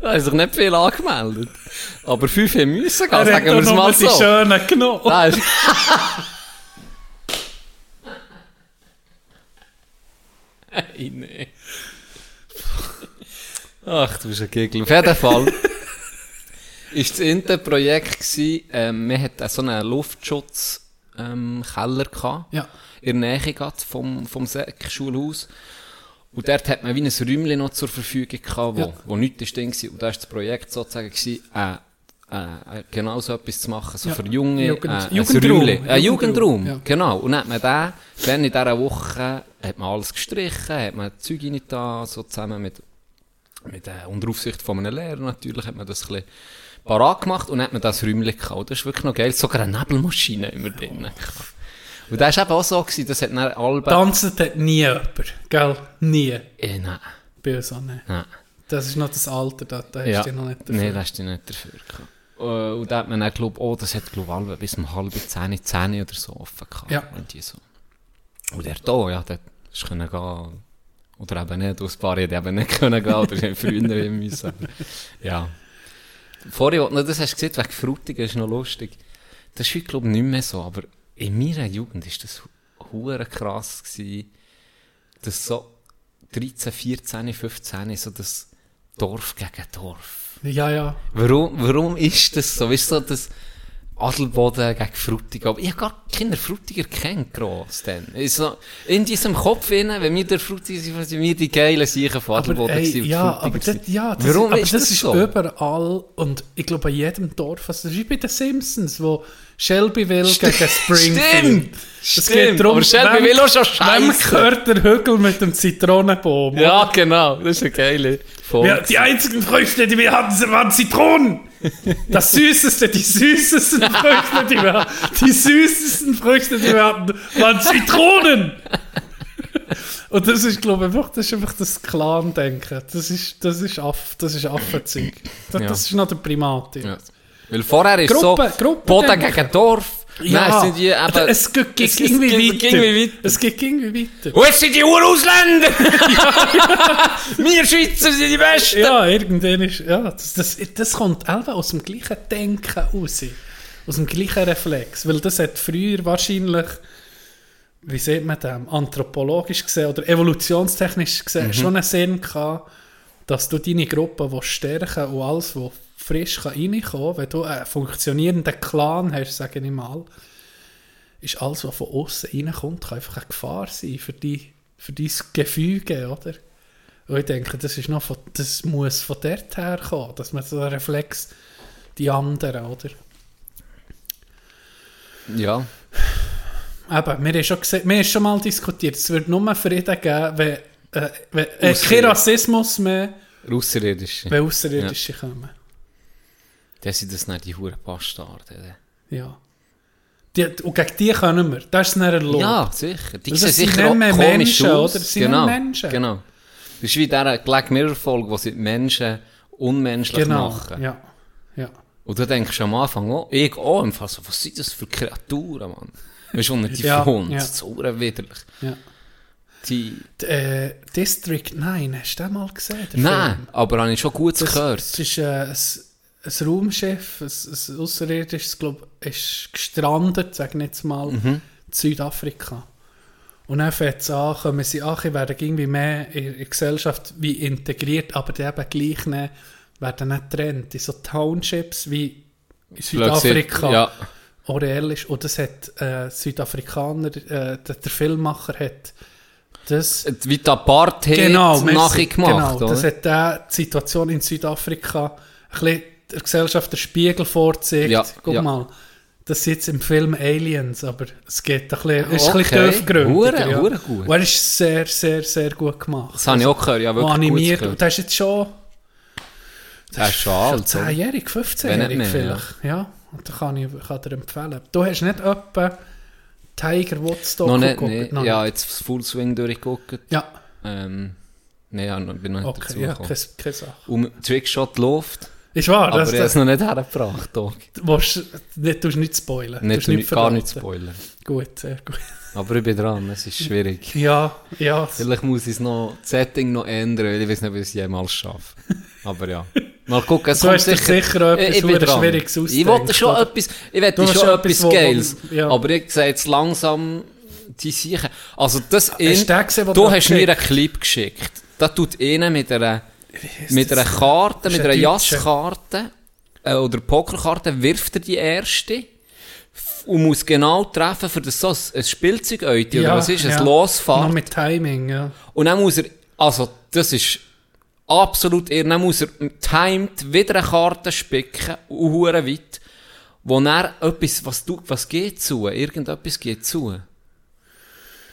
Da haben sich nicht viel angemeldet. Aber fünf haben müssen gehen, sagen wir es mal die so. schönen genommen. Hey, nee. Ach, du bist ein Gegel. Auf jeden Fall ist das Inter-Projekt gewesen, ähm, wir hatten so einen Luftschutz, ähm, Keller gehabt. Ja. In der Nähe grad vom, vom Säck-Schulhaus. Und dort hat man wie ein Räumchen noch zur Verfügung gehabt, wo, Ja. wo nichts drin war. Und da war das Projekt sozusagen, gewesen, äh, äh, genau so etwas zu machen, so Ja. für Junge, Jugend- äh, ein Jugendraum. Ein Jugendraum, Jugendraum, ja. genau. Und dann hat man den, dann in dieser Woche, hat man alles gestrichen, hat man Zeug rein da, so zusammen mit, mit äh, unter Aufsicht von einem Lehrer natürlich, hat man das ein bisschen parat gemacht und hat man das Räumchen. Und Das ist wirklich noch geil, sogar eine Nebelmaschine immer drin. Und das war eben auch so, gewesen, das hat dann alle... Tanzen hat nie jemand, gell? Nie. Eh, nein, Bei uns auch nicht. nein. Das ist noch das Alter, da, da hast Ja. du noch nicht dafür. Nein, das hast du nicht dafür gehabt. Äh, Und da hat man dann geglaubt, oh, das hat, glaube ich, bis um halb zehn, zehn oder so offen gehabt. Ja. Und, die so. und der da, ja, der ist können gehen. Oder eben nicht, aus paar die eben nicht können gehen, oder früher hin müssen. Aber, ja. Vorher, du das hast gesehen, wegen Frutigen, ist noch lustig. Das ist heute, glaube ich, nicht mehr so, aber in meiner Jugend war das hure krass gewesen, dass so 13, 14, 15, so das Dorf gegen Dorf. Ja, ja. Warum, warum ist das so? Weißt du, so das Adelboden gegen Frutiger. Aber ich habe gar keine Frutiger kennt, gross, dann. Also, in diesem Kopf innen, wenn wir der Frutiger sind, sind wir die geilen Siechen von Aber, Adelboden ey, gewesen und ja, aber das, ja, das, Warum aber ist das das ist so? überall und ich glaube an jedem Dorf. Also, das ist wie bei den Simpsons, wo Shelbyville gegen Springfield. Stimmt! Es Stimmt, geht darum, aber Shelbyville ist schon Wem scheisse. gehört der Hügel mit dem Zitronenbaum? Ja, genau. Das ist eine geile Folge. Ja, die einzigen Früchte, die wir hatten, waren Zitronen. Das Süßeste, die süßesten Früchte, die wir hatten, die süßesten Früchte, die wir hatten, waren Zitronen. Und das ist, glaube ich, einfach, das ist einfach das Clan-Denken. Das ist, das ist Aff, das ist Affenzeug. Das, Ja. das ist noch der Primat. Ja. Weil vorher ist Gruppe- so, Gruppe Boden denken. gegen Dorf. Dann sind die eben, es geht es- es irgendwie geht weiter. weiter. Es geht irgendwie weiter. Und jetzt sind die Urausländer! Wir Schweizer sind die Besten! Ja, irgendwann ist, ja, das, das, das kommt eben aus dem gleichen Denken raus. Aus dem gleichen Reflex. Weil das hat früher wahrscheinlich, wie sieht man das, anthropologisch gesehen oder evolutionstechnisch gesehen, schon einen Sinn gehabt, dass du deine Gruppe stärken und alles, was frisch kann reinkommen kann, wenn du einen funktionierenden Clan hast, sage ich mal, ist alles, was von außen reinkommt, kann einfach eine Gefahr sein für, die, für dein Gefüge, oder? Und ich denke, das, ist noch von, das muss von dort her kommen, dass man so einen Reflex die anderen, oder? Ja. Eben, wir haben schon, gesehen, wir haben schon mal diskutiert, es wird nur Frieden geben, wenn, äh, wenn äh, kein. Rassismus mehr, Außerirdische. wenn Außerirdische kommen. Das sind das nicht die Huren Bastarde. Ja. Die, und gegen die können wir, das ist nicht erlaubt. Ja, sicher. Die Das sehen sicher auch mehr komisch Menschen, aus. oder? Sind genau. Menschen. Genau. Das ist wie dieser Black Mirror-Folge, wo sie die Menschen unmenschlich genau. machen. Ja. ja. Und du denkst am Anfang auch, ich auch im Fall so, was sind das für Kreaturen, Mann? Weißt du, und die Ja, Fons, ja. so widerlich. ja. Die, D äh, District 9, hast du den mal gesehen? nein, Film? aber habe ich schon gut Das, gehört. das ist äh, ein, Raumschiff, ein, ein außerirdisches, glaube ist gestrandet, sagen wir jetzt mal, Mhm. in Südafrika. Und dann fängt es an, kommen sie an, werden irgendwie mehr in die Gesellschaft wie integriert, aber die eben gleich nicht, werden nicht getrennt. In so Townships wie in Südafrika. Ja. ist. Und das hat äh, Südafrikaner, äh, der, der Filmmacher hat das Wie die Apartheid genau, merci. nachgemacht, genau, oder? das hat der die Situation in Südafrika ein bisschen der Gesellschaft der Spiegel vorzeigt. Ja, Guck ja. mal, das ist jetzt im Film Aliens, aber es geht ein bisschen, ist ein Okay. bisschen tiefgründiger. Ja. hure gut. Und er ist sehr, sehr, sehr gut gemacht. das habe ich auch gehört, ja, wirklich animiert. gut Und das ist jetzt schon... Er ist schon alt, oder? 10-jährig, Wenn 15-jährig nicht mehr, vielleicht. Ja. Und da kann ich kann dir empfehlen. Du hast nicht etwa Tiger Woods Noch nicht, geguckt? nee. Noch Ja, jetzt das Full Swing durchgeguckt. Ja, Ähm, nee, ja, noch- bin noch nicht okay, ja, dazugekommen. keine, keine Sache. Und Trickshot läuft, Ist wahr, aber das, er hat es noch nicht hergebracht. Dog. du willst, nicht, du musst nicht spoilern. Nicht, du nicht, gar nicht spoilern. Gut, sehr gut. Aber ich bin dran, es ist schwierig. Ja, ja. Vielleicht muss ich noch, das Setting noch ändern, weil ich weiß nicht, ob ich es jemals schaffe. Aber ja. Mal gucken, es Du kommt hast dir sicher etwas Ich bin verdammt dran. Schwieriges Ich ausgedacht, wollte schon oder? etwas, ich wollte schon schon etwas Geiles. ja. Aber ich sehe jetzt langsam die Sicher. Also das in, gesehen, du hast mir einen Clip geschickt. Da tut einer mit einer, mit einer Karte, mit einer. Jasskarte äh, oder Pokerkarte, wirft er die erste und muss genau treffen, für das so ein Spielzeug oder was ist, ein Noch Losfahrt. mit Timing, ja. Und dann muss er, also das ist absolut irre, dann muss er timed wieder eine Karte spicken, und weit, wo er etwas, was, du, was geht zu, irgendetwas geht zu.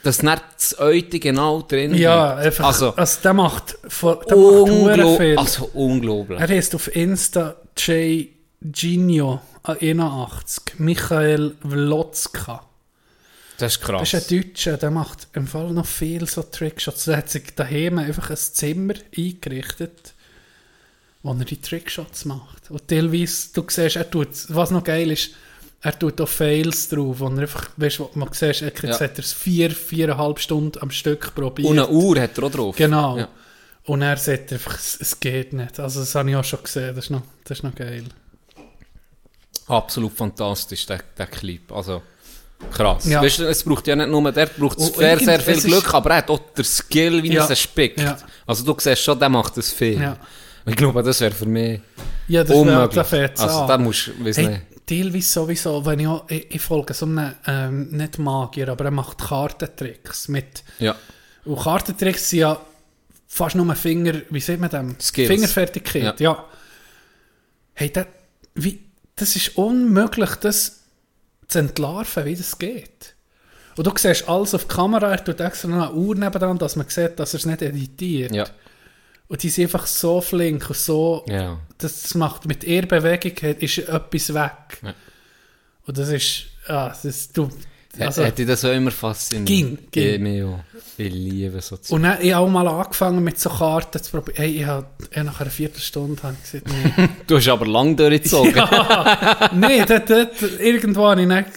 Dass dann das Eute genau drin Ja, einfach, Also, also, der macht, von- der macht viel. also unglaublich. Er heißt auf Insta J. Genio 81, Michael Vlotzka. Das ist krass. Das ist ein Deutscher, der macht im Fall noch viel so Trickshots. Er hat sich daheim einfach ein Zimmer eingerichtet, wo er die Trickshots macht. Und teilweise, du siehst, er tut, was noch geil ist, er tut auch Fails drauf, wo er einfach, weißt du, man siehst, er, jetzt Ja. hat er es vier, viereinhalb Stunden am Stück probiert. Und eine Uhr hat er auch drauf. Genau. Ja. Und er sagt einfach, es, es geht nicht. Also das habe ich auch schon gesehen, das ist noch, das ist noch geil. Absolut fantastisch, der, der Clip. Also, krass. Ja. Weißt du, es braucht ja nicht nur, der braucht sehr, sehr viel es Glück, aber er hat auch den Skill, wie Ja. er es spickt. Ja. Also du siehst schon, der macht das viel. Ja. Ich glaube, das wäre für mich Ja, das unmöglich. der Fetz also da musst du, weiss Hey, nicht. Teilweise sowieso, wenn ich, auch, ich, ich folge so einem, ähm, nicht Magier, aber er macht Kartentricks mit, Ja. und Kartentricks sind ja fast nur Finger, wie sieht man dem? Skills. Fingerfertigkeit, ja. Hey, das, wie, das ist unmöglich, das zu entlarven, wie das geht. Und du siehst alles auf die Kamera, er tut extra noch eine Uhr nebenan, dass man sieht, dass er es nicht editiert. Ja. Und die sind einfach so flink und so, Ja. das macht mit ihrer Bewegung ist etwas weg. Ja. Und das ist, ah, das, du, Also, Hätte das auch immer fasziniert? Ging, ging. Ich, auch. ich liebe so und dann, ich habe auch mal angefangen mit so Karten zu probieren. Hey, ich habe hab nach einer Viertelstunde habe ich gesagt, nee. Du hast aber lang durchgezogen. ja, nee, dort, dort, irgendwo habe ich nicht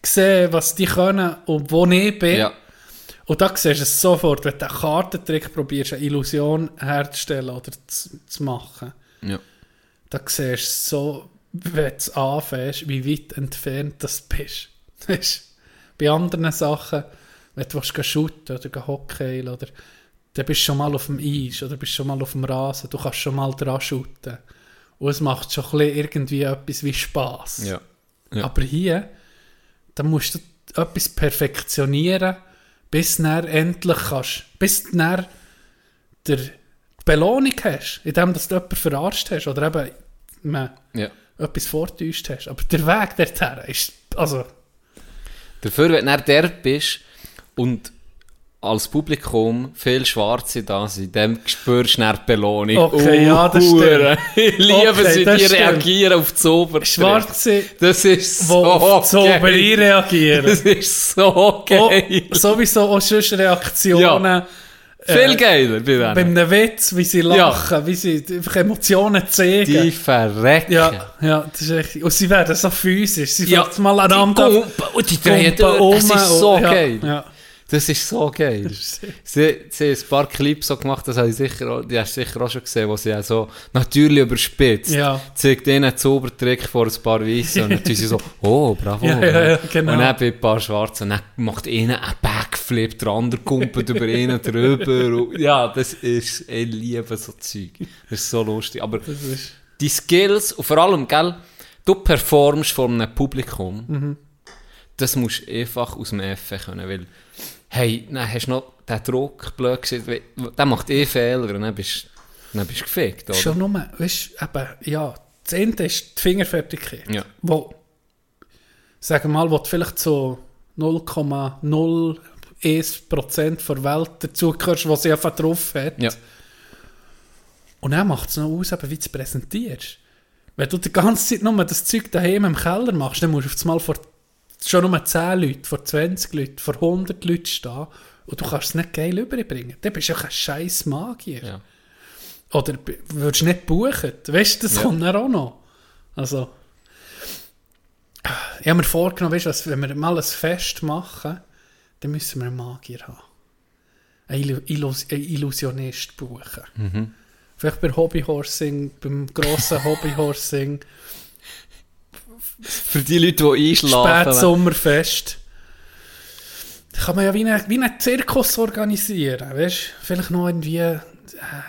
gesehen, was die können und wo ich bin. Ja. Und da siehst du es sofort, wenn du einen Kartentrick probierst, eine Illusion herzustellen oder zu, zu machen. ja. Da siehst du so, wenn du es anfängst, wie weit entfernt das bist. Bei anderen Sachen, wenn du shooten oder Hockey oder dann bist du schon mal auf dem Eis oder bist schon mal auf dem Rasen, du kannst schon mal dran shooten. Und es macht schon ein bisschen irgendwie etwas wie Spass. Ja. Ja. Aber hier, da musst du etwas perfektionieren, bis du endlich kannst, bis du dann der die Belohnung hast, indem du jemanden verarscht hast oder eben man ja. etwas vortäuscht hast. Aber der Weg dorthin ist, also, Dafür, wenn du dann dort bist und als Publikum viel Schwarze da sind, dann spürst du die Belohnung. Okay, ja, das Hure. Ich liebe Okay, sie, die stimmt. reagieren auf die Zauber. Schwarze, Das ist so auf die geil. reagieren. Das ist so geil. Oh, sowieso auch sonst Reaktionen. Viel äh, geiler bei Bei denen. einem Witz, wie sie lachen, wie sie einfach Emotionen zeigen. Die verrecken. Ja, ja, das ist richtig. Und sie werden so physisch. Sie Ja, mal die aneinander Gumpen und die drehen durch. Das um ist so ja, geil. Ja. Das ist so geil. sie, sie haben ein paar Clips so gemacht, das habe ich sicher, auch- die hast du sicher auch schon gesehen, wo sie auch so natürlich überspitzt. Ja. Zeigt ihnen einen Zaubertrick vor ein paar Weißen und dann tun sie so, oh, bravo. Ja, ja, ja, genau. Und dann bei ein paar Schwarzen, dann macht ihnen einen Backflip, der andere kumpelt über ihnen drüber. Und, ja, das ist, ich liebe so Zeug. Das ist so lustig. Aber die Skills und vor allem, gell, du performst vor einem Publikum, Mhm. das musst du einfach aus dem F können, weil, hey, dann hast du noch den Druck, blöd gesagt, der macht eh Fehler und dann bist dann bist du gefickt, oder? schon nur, weißt du, eben, ja, das Ende ist die Fingerfertigkeit. Ja. Wo, sagen wir mal, wo du vielleicht so 0,01% der Welt dazugehörst, was sie einfach drauf hat. Ja. Und dann macht es noch aus, eben, wie du es präsentierst. Wenn du die ganze Zeit nur das Zeug daheim im Keller machst, dann musst du auf einmal vor schon nur 10 Leuten, vor 20 Leuten, vor 100 Leuten stehen und du kannst es nicht geil überbringen. Dann bist du ja ein scheiß Magier. Ja. Oder würdest du nicht buchen. Weißt du, das Ja. kommt dann auch noch. Also, ich habe mir vorgenommen, weißt du, wenn wir mal ein Fest machen, dann müssen wir einen Magier haben. Einen Illu- Illus einen Illusionist buchen. Mhm. Vielleicht bei Hobbyhorsing, beim grossen Hobbyhorsing, Für die Leute, die einschlafen. Spätsommerfest. Da kann man ja wie einen wie einen Zirkus organisieren, weißt? Vielleicht noch irgendwie äh,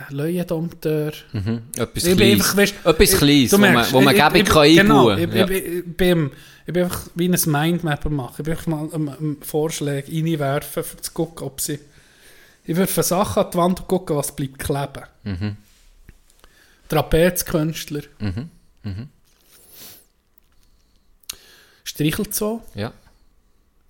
Leuendompteur. Mhm. Etwas Ich Kleines. einfach, weißt, Etwas Kleines, wo man, wo man ich- ich- kann Genau, einbauen. ich, Ja. ich, ich, ich, bin, ich bin einfach wie ein Mindmapper machen. Ich bin einfach mal einen, einen Vorschlag reinwerfen, um zu gucken, ob sie... Ich würde für Sachen an die Wand und gucken, was bleibt kleben. Mhm. Trapezkünstler. Mhm. Mhm. Streichelzoo. Ja.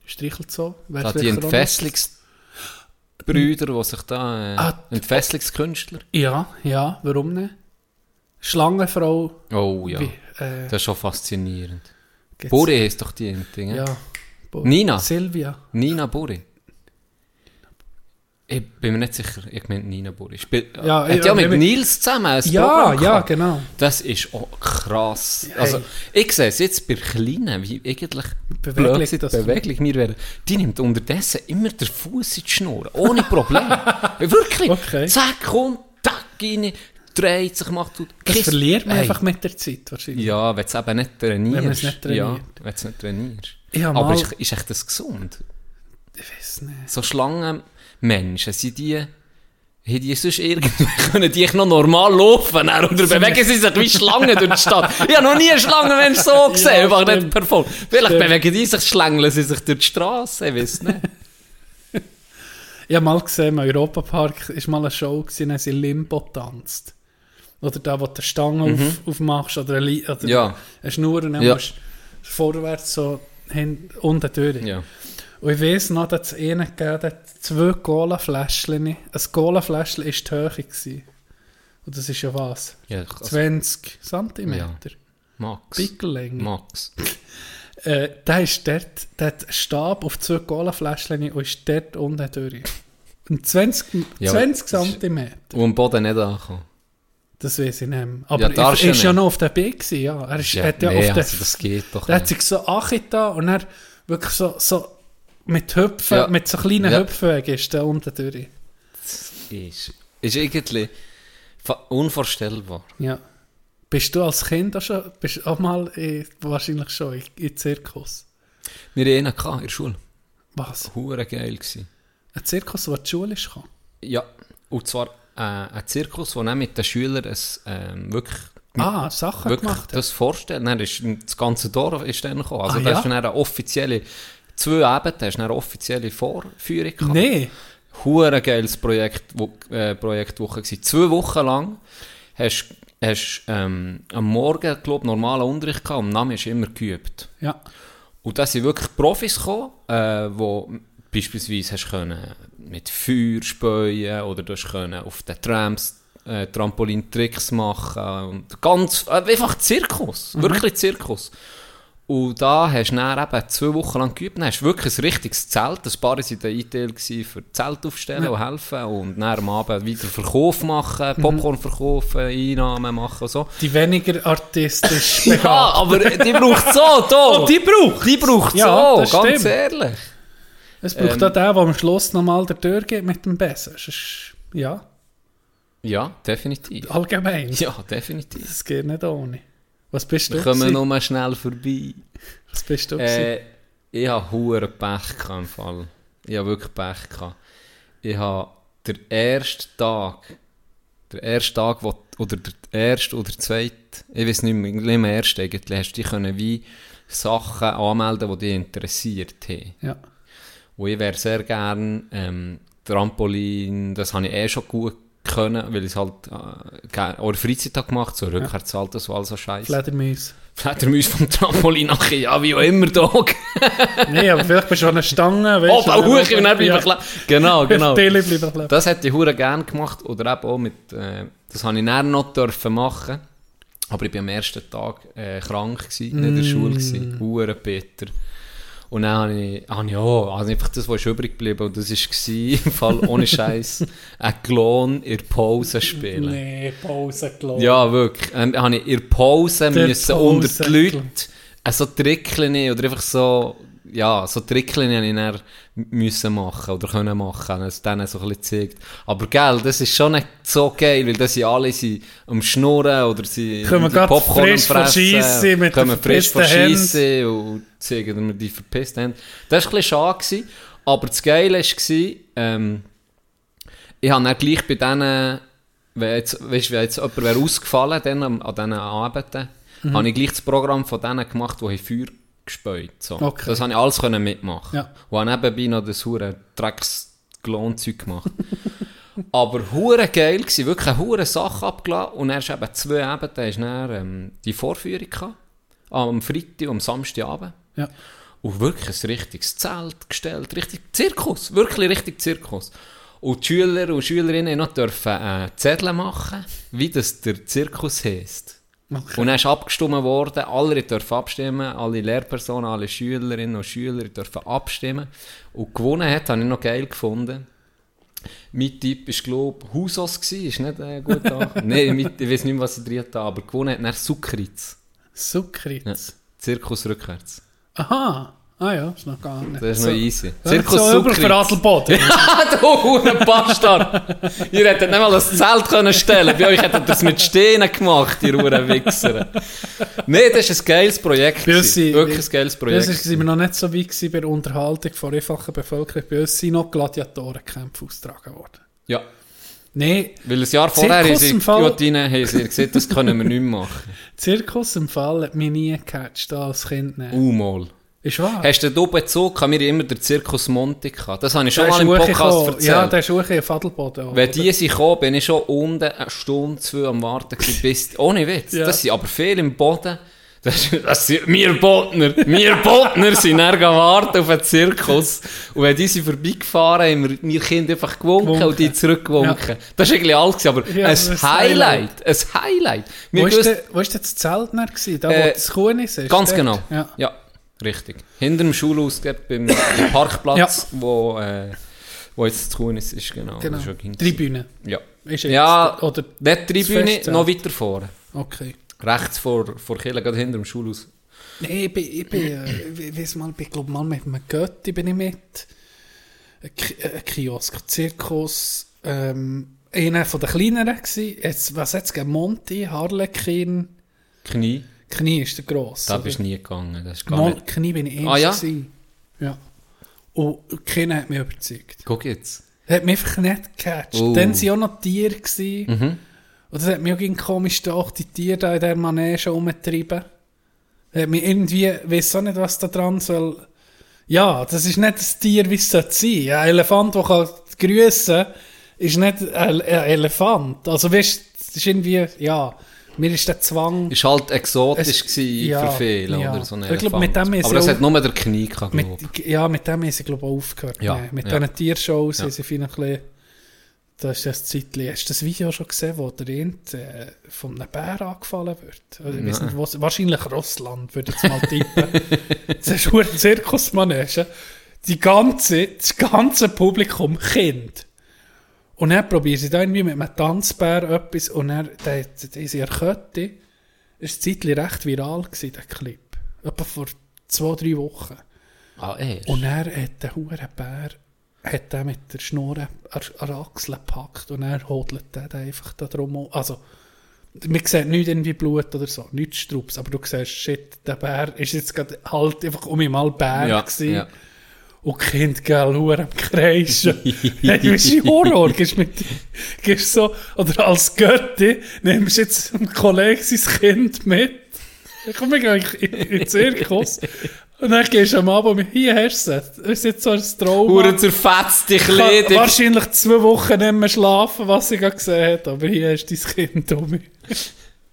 Streichelzoo. Da die Entfesselungsbrüder, die sich da... Äh, Ah, Entfesselungskünstler. Ja, ja, warum nicht? Schlangenfrau. Oh ja. Wie, äh, Das ist schon faszinierend. Buri heisst doch die Ding, Ja. Bo- Nina? Silvia. Nina Buri. Ich bin mir nicht sicher, ich meine Nina Buri. Spiel, Ja, ja, hat ja, ja mit Nils zusammen ein Ja, ja, genau. Das ist auch krass. Hey. Also, ich sehe es jetzt bei Kleinen, wie eigentlich Beweglich, blöd das- beweglich wir werden. Die nimmt unterdessen immer den Fuß in die Schnur, ohne Problem. Wirklich. Okay. Zack, kommt, tack, rein, dreht sich, macht... tut- Das Kiss. verliert man Hey. einfach mit der Zeit wahrscheinlich. Ja, wenn du es eben nicht trainierst. Wenn man es nicht trainiert. Ja, wenn du es nicht trainierst. Aber ist, ist echt das gesund? Ich weiß nicht. So Schlangenmenschen, sind die Haben die sonst irgendwie, können die noch normal laufen? Oder bewegen sie sich wie Schlangen durch die Stadt? Ich habe noch nie einen Schlangenmensch so gesehen, Ja, nicht performt. Vielleicht Stimmt. bewegen die sich, schlängeln sie sich durch die Straße, ich weiß nicht. Ich habe mal gesehen, im Europapark war mal eine Show, gewesen, haben sie Limbo getanzt. Oder da, wo du die Stange auf, aufmachst oder eine, oder Mhm. Ja. eine Schnur und dann Ja. musst du vorwärts so hin, unten durch. Ja. Und ich weiss noch, dass es einen gegeben hat, zwei Cola-Fläschchen. Ein Cola-Fläschchen war die Höhe. Gewesen. Und das ist ja was? ja also, 20 cm. Max. Pickellänge. Max. Äh, der ist dort, der hat Stab auf zwei Cola-Fläschchen und ist dort unten durch. Und 20, Ja, 20 das ist- cm. Und am Boden nicht ankommen. Das weiß ich nicht mehr. Aber Ja, er ist ja noch auf der B gewesen, ja. Er ist, Ja, hat ja nee, auf der, also das geht doch der hat sich so angetan und er wirklich so, so mit Hüpfen, Ja. mit so kleinen Ja. Hüpfwegen ist der unten durch. Ist, ist irgendwie unvorstellbar. Ja. Bist du als Kind auch schon, bist auch mal, in, wahrscheinlich schon, in, in Zirkus? Wir hatten einen gehabt in der Schule. Was? Hure geil gewesen. Ein Zirkus, der in die Schule ist gekommen? Ja, und zwar äh, ein Zirkus, wo mit den Schülern es ähm, wirklich, Ah, Sachen wirklich gemacht hat. das vorstellen. Dann ist das ganze Dorf ist dann gekommen. Also Ah, da ja? ist dann eine offizielle, zwei Abende, ist dann eine offizielle Vorführung gehabt. Nee. Hure geiles Projekt, wo, äh, Projektwoche gewesen. Zwei Wochen lang hast hast ähm, am Morgen, glaube normalen Unterricht gehabt, am Namen hast du immer geübt. Ja. Und da sind wirklich Profis gekommen, äh, wo beispielsweise hast können mit Feuer späuen oder du hast können auf den Trams äh, Trampolin-Tricks machen und ganz, äh, einfach Zirkus, wirklich Zirkus. Und da hast du dann eben zwei Wochen lang geübt, dann hast du wirklich ein richtiges Zelt, ein paar waren da eingeteilt gewesen, für Zelt aufstellen und helfen und dann am Abend wieder Verkauf machen, Popcorn verkaufen, Einnahmen machen und so. Die weniger artistisch Ja, begabt. aber die braucht so, da. Oh, die braucht Die braucht Ja, so, ganz stimmt. ehrlich. Es braucht Ähm, auch den, der am Schluss nochmal der Tür geht mit dem. Sonst- Ja, Ja, definitiv. allgemein. Ja, definitiv. Das geht nicht ohne. Was bist du? Wir kommen gewesen? nur mal schnell vorbei. Was bist du? gewesen? Äh, ich habe hure Pech gehabt im Fall. Ich habe wirklich Pech gehabt. Ich habe den ersten Tag, der erste Tag, wo, oder der erste oder zweite, ich weiß nicht mehr, nicht mehr erste eigentlich, hast du dich können wie Sachen anmelden, die dich interessiert haben. Ja. Und ich wäre sehr gern ähm, Trampolin, das habe ich eh schon gut können, weil ich es halt äh, gerne- auch in der Freizeit habe gemacht, so Rückwärtshalten, so all so Scheiße. Fledermäuse. Fledermäuse vom Trampolin nachher, ja, wie auch immer, Dog. Nein, aber vielleicht bist du an einer Stange. Oh, du, dann- ich bin Ja. kleben. Genau, genau. Das hätte ich hure gern gemacht, oder eben auch mit, äh, das habe ich dann noch dürfen machen. Aber ich war am ersten Tag äh, krank, gewesen, nicht in der Schule, gewesen. hure bitter. Und dann habe ich, habe ich auch, also einfach das, was ist übrig geblieben, und das war im Fall ohne Scheiß ein Klon in Pause spielen. Nee, Pause gelaufen. Ja, wirklich. Ähm, habe ich in Pause Der müssen Pause unter die Leute so Trickeln oder einfach so, ja, so Trickeln habe ich müssen machen oder können machen, es denen so ein bisschen zeigt. Aber gell, das ist schon nicht so geil, weil das sind alle sind am Schnurren oder sie grad Popcorn frisch verschiessen mit den frisch verschiessen und zeigen mir die verpissten Hände. Das war ein bisschen schade, gewesen, aber das Geile war, ähm, ich habe dann gleich bei denen, wenn jetzt, weißt, wenn jetzt jemand wäre ausgefallen dann an, an diesen Abenden, Mhm. habe ich gleich das Programm von denen gemacht, die Feuer gespäut so. Okay. Das habe ich alles können mitmachen. Ja. Und habe nebenbei noch das hure drecks Zeug gemacht. Aber hure geil gsi, wirklich eine hure Sache abgelassen. Und erst eben zwei Abende hast du dann, ähm, die Vorführung gehabt. Am Freitag und am Samstagabend. Ja. Und wirklich ein richtiges Zelt gestellt, richtig Zirkus, wirklich richtig Zirkus. Und die Schüler und Schülerinnen noch dürfen äh, Zettel machen, wie das der Zirkus heisst. Okay. Und dann ist abgestimmt worden, alle dürfen abstimmen, alle Lehrpersonen, alle Schülerinnen und Schüler dürfen abstimmen. Und gewonnen hat, habe ich noch geil gefunden. Mein Tipp war, glaube ich, Husos, gewesen, ist nicht äh, gut. Nein, ich weiß nicht mehr, was ich drin hatte, aber gewonnen hat nach Sukritz. Sukritz. Ja. Zirkus rückwärts. Aha. Ah ja, ist noch gar nicht. Das ist so, noch easy. Zirkus so über für Adelboden. Ah, du Huren Bastard! ihr hättet nicht mal das Zelt können stellen Bei euch hättet ihr das mit Steinen gemacht, ihr Huren Wichser. Nein, das ist ein geiles Projekt. Sind- Wirklich ein geiles Das Projekt. war wir noch nicht so weit bei der Unterhaltung von einfacher Bevölkerung. Bei uns sind noch Gladiatorenkämpfe austragen worden. Ja. Nein, Weil ein Jahr vorher haben sie Guillotine haben sie gesagt, das können wir nicht machen. Zirkus im Fall hat mich nie gecatcht als Kind. Nee. Uh, mal. Ist wahr? Hast du da Bezug? Haben wir immer den Zirkus Monti gehabt. Das habe ich schon mal im Podcast hochgekommen. erzählt. Ja, der ist auch in Fadelboden. Wenn die sind gekommen, bin ich schon unten eine Stunde, zwei am Warten gewesen, bis, ohne Witz. Ja. Das sind aber viele im Boden. Das, das sind wir Botner. Wir Botner sind dann warten auf den Zirkus. Und wenn die sind vorbeigefahren, haben wir, wir Kinder einfach gewunken, Gewunken. und die zurückgewunken. Das ist eigentlich alles, aber Ja, ein Highlight. Ein Highlight. Wir Wo denn das Zeltner gewesen? Da, wo Äh, das Kuhnis ist? Ganz dort? genau. Ja. Ja. Richtig. Hinter dem Schulhaus, beim Parkplatz, wo, äh, wo jetzt das Kuhn ist, ist genau. Genau. ist. Tribüne. Ja. Ist jetzt, Ja, Oder, nicht Tribüne, Festzelt. noch weiter vorne. okay. Rechts vor, vor Kille, gerade hinter dem Schulhaus. Nee, ich bin, ich bin, äh, ich mal, ich glaube mal mit einem Götti bin ich mit. Ein äh, Kiosk, Zirkus, ähm, einer von den kleineren gsi. Jetzt, was gegeben? Monty, Harlequin, Knie, Knie ist der grosse. da bist du nie gegangen. Das ist gar Mon nicht. Knie bin ich erst Ah, ja? gewesen. Ja. Und keiner hat mich überzeugt. Guck jetzt. Hat mich einfach nicht gecatcht. Oh. Dann waren auch noch Tiere. Gewesen. Mhm. Und das hat mich auch irgendwie komisch auch die Tiere da in der Manege rumgetrieben. Hat mich irgendwie, weiss auch nicht, was da dran soll. Ja, das ist nicht das Tier, wie es sollte sein. Ein Elefant, der kann grüssen ist nicht ein Elefant. Also weißt du, das ist irgendwie, ja, mir ist der Zwang... Ist halt exotisch Es- ja, für viele, ja. oder? So ein Ich glaub, mit dem ist Aber das auch- hat nur der Knie gehabt, Mit, glaube ich. ja, mit dem haben sie, glaube ich, auch aufgehört. Ja, Nee, mit ja. diesen Tiershows Ja. haben sie vielleicht ein bisschen, da ist das Zeitchen, hast du das Video schon gesehen, wo der Int äh, von einem Bär angefallen wird? Oder ich weiss nicht, wo, wahrscheinlich Russland, würde ich jetzt mal tippen. das ist ein Zirkusmanege. Die ganze, das ganze Publikum Kind. Und dann probieren sie da irgendwie mit einem Tanzbär etwas und dann, der, der, diese Erkette, ist ein Zeitchen recht viral gewesen, der Clip. Etwa vor zwei, drei Wochen. Ah, echt? Und er hat den Hurenbär hat den mit der Schnur an der Achsel gepackt und er hodelt den einfach da drum um. Also, man sieht nicht irgendwie Blut oder so, nichts Strubs, aber du siehst, shit, der Bär ist jetzt gerade halt einfach um ihn mal Bär Ja, gewesen. ja. Und die Kinder, gell, Huren am Kreischen. hey, du bist ein Horror. Gehst mit, gehst so, oder als Götti, nimmst jetzt einem Kollegen sein Kind mit. Ich komme gleich in in den Zirkus. Und dann gehst du am Abend mit, hier hast du es. Das ist jetzt so ein Trauma. Hure zerfetzte Ich kann Kleidung. wahrscheinlich zwei Wochen nicht mehr schlafen, was ich gerade gesehen habe. Aber hier hast du dein Kind, Tommy.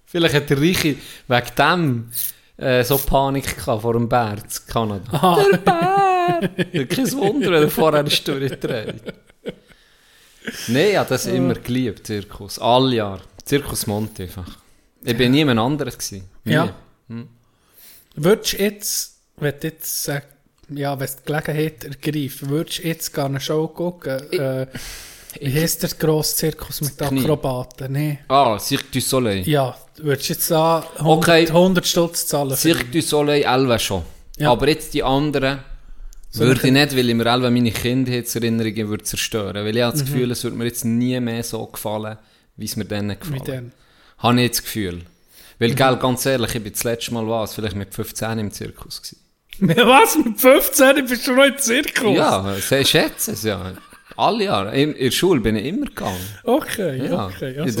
Vielleicht hat der Reiche wegen dem äh, so Panik gehabt vor dem Bär in Kanada. Aha. Der Bär! Kein Wunder, wenn er vorher eine Stunde dreht. Nein, ich habe das immer geliebt, Zirkus. Alle Jahre. Zirkus Monte einfach. Ich bin niemand anderes gewesen. Nie. Ja. Würdest du jetzt, wenn du jetzt sagst, ja, wenn die Gelegenheit ergreift, würdest du jetzt gerne eine Show gucken? Äh, wie heisst der grosse Zirkus mit. Akrobaten? Nee. Ah, Cirque du Soleil. Ja, würdest du jetzt da 100, Okay. 100 Stutz zahlen? Cirque du Soleil 11 schon. Ja. Aber jetzt die anderen würde ich nicht, weil ich mir 11 meine Kindheitserinnerungen würde zerstören. Weil ich habe das Gefühl, es würde mir jetzt nie mehr so gefallen, wie es mir dann Mit gefallen. dem. Habe ich jetzt das Gefühl. Weil, gell, ganz ehrlich, ich bin das letzte Mal was, vielleicht mit 15 im Zirkus gewesen. Was? Mit 15 bist du noch im Zirkus? Ja, ich schätze es, ja. Alle Jahre. In, in der Schule bin ich immer gegangen. Okay, Ja, okay. ich Ja, ich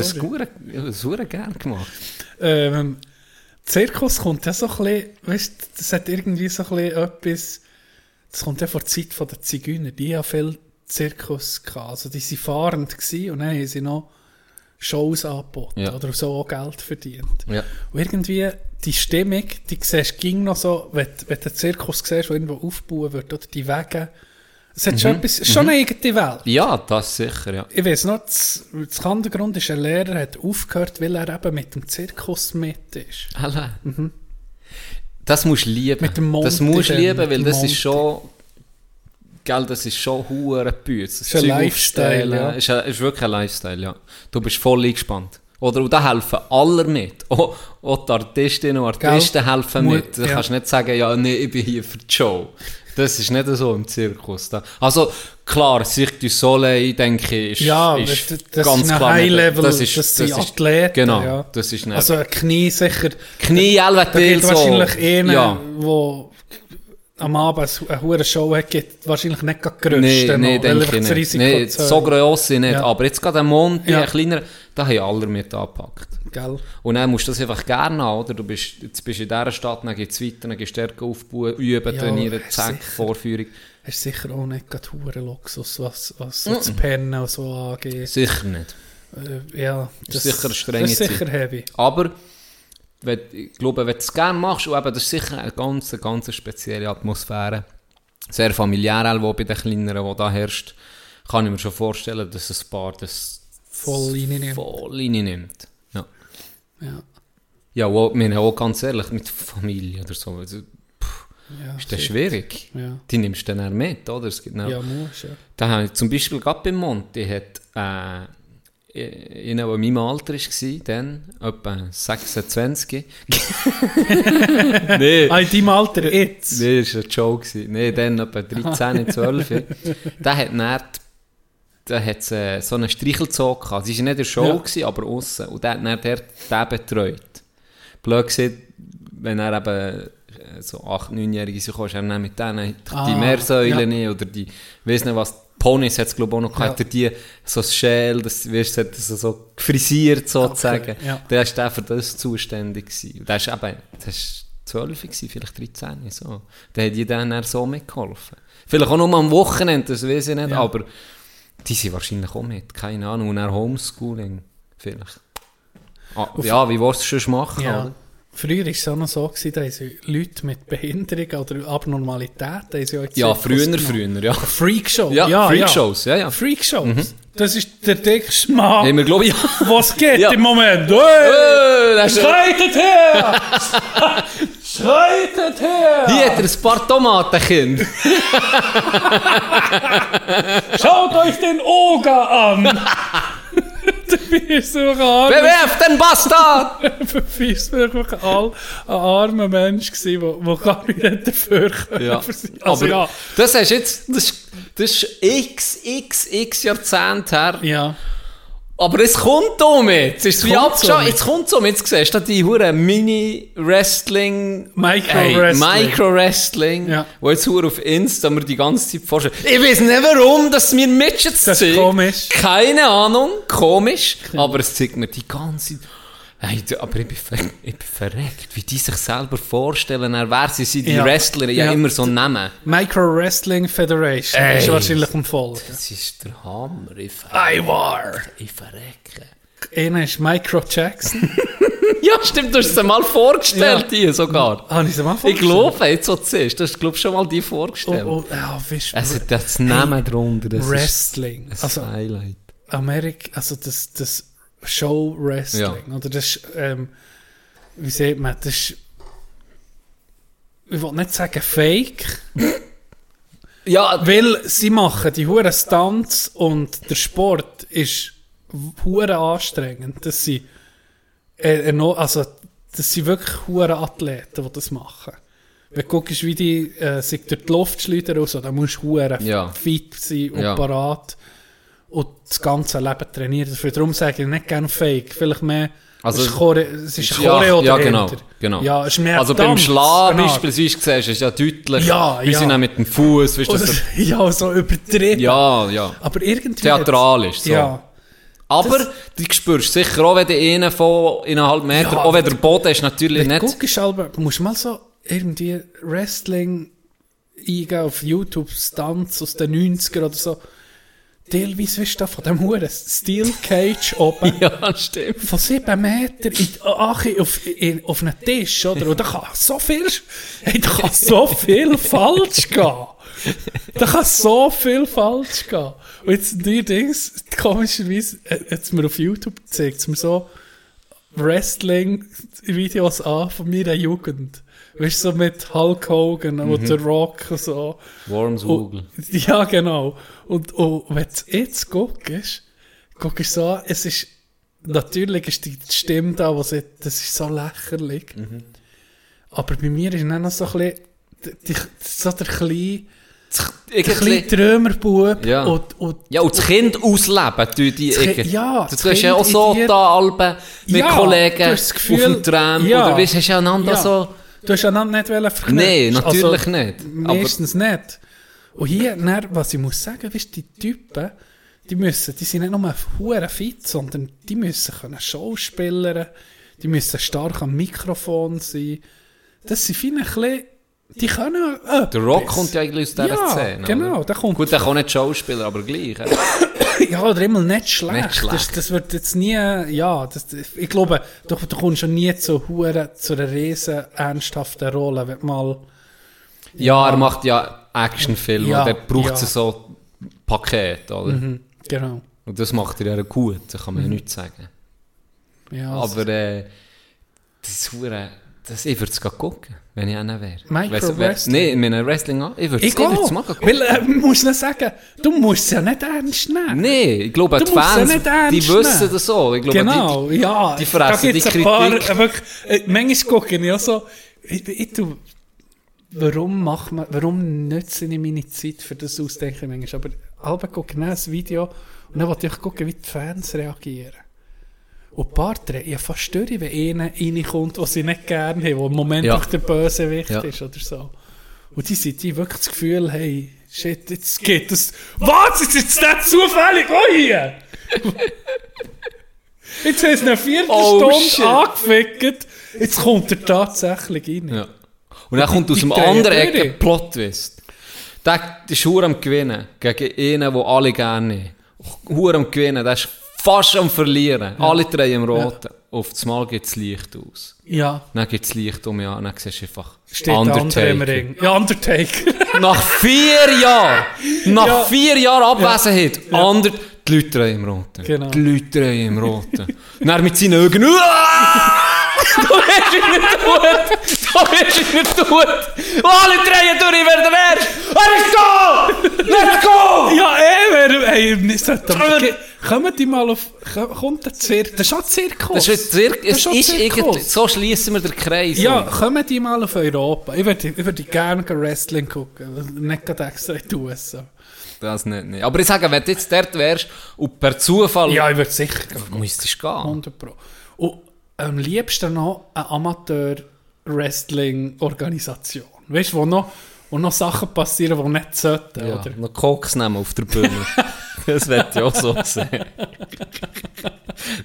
habe das sehr gerne gemacht. ähm, Zirkus kommt ja so ein bisschen, weißt du, das hat irgendwie so ein bisschen etwas, das kommt ja vor der Zeit von den Zigeuner, die haben viel Zirkus gehabt, also die waren fahrend gewesen und dann haben sie noch Shows angeboten Ja. oder so auch Geld verdient. Ja. Und irgendwie die Stimmung, die siehst ging noch so, wenn, wenn du den Zirkus siehst, der irgendwo aufgebaut wird, oder die Wege, es hat Mhm. schon etwas, schon eine eigene Welt. ja, das sicher, ja. Ich weiß noch, das, das Hintergrund ist, ein Lehrer hat aufgehört, weil er eben mit dem Zirkus mit ist. Alle. Das musst du lieben. Mit dem Monty das musst du lieben, weil das ist schon... Gell, das ist schon hure Bütz. Das Ist ein Zeug Lifestyle, ja. Ist, ist wirklich ein Lifestyle, ja. Du bist voll eingespannt. Oder, und da helfen alle mit. Auch, auch die Artistinnen und Artisten helfen Mu- mit. Du ja. kannst nicht sagen, ja, nee, ich bin hier für die Show. Das ist nicht so im Zirkus. Da. Also, klar, Cirque du Soleil, denke ich, ist, Ja, ist das, das ganz ist ein klar. High-Level, das, ist- sind das ist- Athleten. Genau, ja. das ist nicht... Also ein Knie sicher, Knie, da Elventil, gibt so. wahrscheinlich einen, Ja. wo am Abend eine hure Show hat, gibt wahrscheinlich nicht gerade grössten. Nee, nee, denke ich das nicht. Nee, so gross sind nicht. Ja. Aber jetzt gerade am Mond, Ja. ein kleiner, da haben alle mit angepackt. Gell? Und dann musst du das einfach gerne haben, oder? Du bist, jetzt bist du in dieser Stadt, dann geht es weiter, dann gehst du stärker aufbauen, üben, Ja, trainieren, zack. Vorführung. Hast sicher auch nicht gerade hure Luxus, was, was so das Pennen und so angeht. Sicher nicht. Äh, ja, Ist sicher eine strenge Das ist sicher Zeit. heavy. Aber wenn, ich glaube, wenn du es gerne machst, und eben, das ist sicher eine ganz, ganz spezielle Atmosphäre. Sehr familiär, auch bei den Kleineren, die da herrscht, kann ich mir schon vorstellen, dass ein Paar das Voll reinnehmen. voll reinnimmt. Ja. Ja, Ja, auch, wir haben auch ganz ehrlich, mit Familie oder so, also, ja, ist das schwierig. Ja, Die nimmst du dann auch mit, oder? Es gibt noch, ja muss, ja. Da habe ich zum Beispiel gerade beim Monti hat äh, einer, der in meinem Alter war, dann, etwa 26. nee, Ah, in deinem Alter jetzt? nee, das war ein Joke. Nee, dann etwa 13, 12. der hat dann, da hat äh, so einen Streichelzoo gehabt. Sie war nicht in der Show, Ja. gewesen, aber außen. Und der hat dann der, den betreut. Blöd gesagt, wenn er eben äh, so 8-, 9-Jährige sind, kannst du dann mit denen die Ah, Meersäulen ja. oder die, weiss nicht was, Ponys hat es glaube ich auch noch gehabt, Ja. hat er die, so das Schäl, das, weißt, du, das so gefrisiert sozusagen. Okay, ja. Der war der für das zuständig gewesen. Und der ist eben, das ist 12 gewesen, vielleicht 13, so. Der hat die dann so mitgeholfen. Vielleicht auch nur am Wochenende, das weiß ich nicht, Ja. aber die sind wahrscheinlich auch mit, keine Ahnung, und dann Homeschooling, vielleicht. Ah, ja, wie willst du es schon machen, Ja. oder? Früher war es auch noch so, gewesen, da haben Leute mit Behinderung oder Abnormalität haben sie Ja, früher, früher, ja. Freakshow. Ja, Freakshows, ja, ja. Freakshows. Das ist der dickste Mann, Haben wir, ja. was geht Ja. im Moment. Hey! Äh, das ist- Schreitet her! Schreitet her! Hier hat er ein paar Tomatenkind. Schaut euch den Oger an! Bewerft den Bastard! du bist wirklich all, ein armer Mensch gewesen, der gar nicht dafür können. Ja. Also Aber ja. das hast jetzt, das, ist- das ist x, x, x Jahrzehnte her. Ja. Aber es kommt um jetzt. Es ist wie abgeschaut. Jetzt kommt um. Jetzt siehst du die hure Mini-Wrestling. Micro-Wrestling. Micro-Wrestling. Ja. Wo jetzt hure auf Insta mir die ganze Zeit vorstellen. Ich weiß nicht warum, dass mir Midgets Das ist zeigt. komisch. Keine Ahnung. Komisch. Aber es zeigt mir die ganze Zeit. Hey, aber ich bin, ich bin verreckt, wie die sich selber vorstellen, wer sie sind, die Ja. Wrestler, ja, Ja. immer so nennen. Micro Wrestling Federation Ey. ist wahrscheinlich am Folgen. Das ist der Hammer, ich, ver I war. ich verrecke. Einer ist Micro Jackson. Ja, stimmt, du hast es mal vorgestellt, Ja. die sogar. Habe ich es mal Ich glaube, jetzt so du siehst, du hast glaub, schon mal die vorgestellt. Oh, oh, ja, weißt hat das Namen drunter, das Wrestling. ist Also, ein Highlight. Amerika, also das, das Show Wrestling, oder das, ist, ähm, wie sagt man, das ist, ich will nicht sagen fake, Ja, weil sie machen die hure Stunts und der Sport ist hure anstrengend, dass sie, äh, also, das sind wirklich hure Athleten, die das machen. Wenn du guckst, wie die äh, sich durch die Luft schleudern, also, dann musst du hure Ja. fit sein und Ja. parat und das ganze Leben trainieren. Dafür darum sage ich nicht gerne Fake. Vielleicht mehr. Also- es ist, Chore es ist ja, Choreo ja, dahinter. genau, genau. Ja, es ist mehr also beim Tanz, Schlagen genau. beispielsweise siehst du, ist ja deutlich, Ja, wie ja. sie dann mit dem Fuß, weißt du, so, ja, so übertrieben. ja, ja. Aber irgendwie. Theatralisch, so. Ja. Aber Das- du spürst sicher auch, wenn du einen von eineinhalb Meter, Ja, auch wenn der Boden ist natürlich nicht, guckst, Albert, du musst mal so irgendwie Wrestling eingeben auf YouTube, Stunts aus den 90er oder so. Teilweise, weißt du, da von dem Huren Steel Cage oben. ja, stimmt. von sieben Meter in, ach, auf, in, auf einen Tisch, oder? Und da kann so viel, hey, da kann so viel falsch gehen. Da kann so viel falsch gehen. Und jetzt die Dings, komischerweise, äh, jetzt mir auf YouTube zeigt es mir so Wrestling-Videos an von meiner Jugend. Weißt du, so mit Hulk Hogan und The Rock und so. Wormswugel. Und, ja, genau. Und, und wenn du jetzt guckst, guckst du so es ist, natürlich ist die Stimme da, die sagt, das ist so lächerlich. Mhm. Aber bei mir ist dann noch so ein bisschen, die, die, so der kleine, der kleine Trömerbub Ja. und, und Ja, und das Kind ausleben, tue die irgendwie. ja, Du das hast ja auch so da Alben mit Ja, Kollegen du auf dem Tram, ja. oder weißt, hast ja einander Ja. so, Du hast einander nicht verknüpfen. Nein, natürlich nicht. Aber- Meistens nicht. Und hier, dann, was ich muss sagen, weißt, die Typen, die müssen, die sind nicht nur hure fit, sondern die müssen können Schauspielern, die müssen stark am Mikrofon sein. Das sind viele ein die können etwas. Der Rock kommt ja eigentlich aus dieser Ja, Szene. genau, oder? der kommt- Gut, der kann nicht Schauspieler, aber gleich. ja. Oder immer nicht schlecht. Nicht schlecht. Das, das wird jetzt nie, ja, das, ich glaube, du, du kommst schon nie zu, hure, zu einer riesen ernsthaften Rolle, wenn mal, Ja, er macht ja Actionfilme Ja, und er braucht ja. so Paket, oder? genau. Und das macht er ja gut, da kann man ja nichts sagen. Ja, Aber äh, das ist das, ich würde es gucken, wenn ich einer wäre. Micro Weiss- wer- Wrestling? Nee, in meinem Wrestling auch. Ich würde es auch. mal gucken. Weil, äh, man muss nicht sagen, du musst es ja nicht ernst nehmen. Nee, ich glaube, Du die musst ja Fans, ernst die wissen das so. Ich glaube, Genau, die, ja. die fressen Da die ein paar, Kritik. äh, wirklich, äh, manchmal gucke ich ja so, ich, ich, tu- warum macht man, warum nütze ich meine Zeit für das Ausdenken manchmal? Aber halb gucke ich ein Video und dann wollte ich gucken, wie die Fans reagieren. Und ein paar drehen ja fast stören, wenn einer reinkommt, den sie nicht gerne haben, wo im Moment Ja. auch der Bösewicht Ja. ist oder so. Und die sind die wirklich das Gefühl, hey, shit, jetzt geht das. Was? Ist jetzt nicht zufällig? Oh hier! Jetzt haben sie eine Viertelstunde Oh, angefickt. Jetzt kommt er tatsächlich rein. Ja. Und dann kommt aus Die dem anderen. Ecke Plot-Twist. Der ist am Gewinnen gegen einen, den alle gerne haben. Hure am Gewinnen, der ist fast am Verlieren. Alle drehen im Roten. Auf das Mal geht das Licht aus. Ja. Dann geht das Licht um, ja, dann siehst du einfach Steht im Ring. Ja, Undertaker. Nach vier Jahren, nach Ja. vier Jahren Abwesenheit, ander, die Leute drehen im Roten. Genau. Die Leute drehen im Roten. Und dann mit seinen Augen! Du wirst ihn nicht tot! Du wirst ihn nicht tot! Alle drehen durch, werde der Erste! Let's go! Let's go! ja, eh, wer, ey, wir sollten Kommen die mal auf, ko- kommt der Zirkus? Das ist auch Zirkus. Das ist, ein Zirk, es schon ist Zirkus. so schließen wir den Kreis. Ja, kommen die mal auf Europa. Ich würde, ich würde gerne Wrestling gucken. Nicht gerade extra in die USA. Das nicht, nicht. Aber ich sage, wenn du jetzt dort wärst und per Zufall Ja, ich würde sicher gehen. müsstest gehen. 100 Pro. Und am liebsten noch eine Amateur-Wrestling-Organisation. Weißt du, wo noch, wo noch Sachen passieren, die nicht sollten, Ja, oder? noch Koks nehmen auf der Bühne. das wird ich auch so sehen.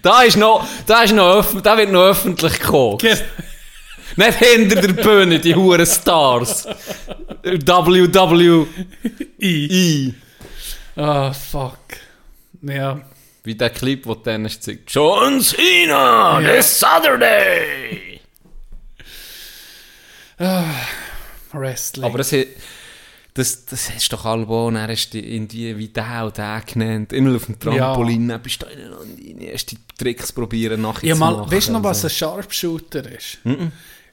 da ist noch, da ist noch, öff- da wird noch öffentlich gekocht. Ge- Nicht hinter der Bühne, die huren Stars. WWE. Ah, fuck. Ja. Wie der Clip, wo dann zeigt. John Cena, this Saturday. Wrestling. Aber das, hat- das, das hast du doch alle dann hast du irgendwie wie der und der genannt. Immer auf dem Trampolin, dann bist du da und hast die Tricks probieren nachher ja, zu mal, machen. weißt du noch, was ein Sharpshooter ist?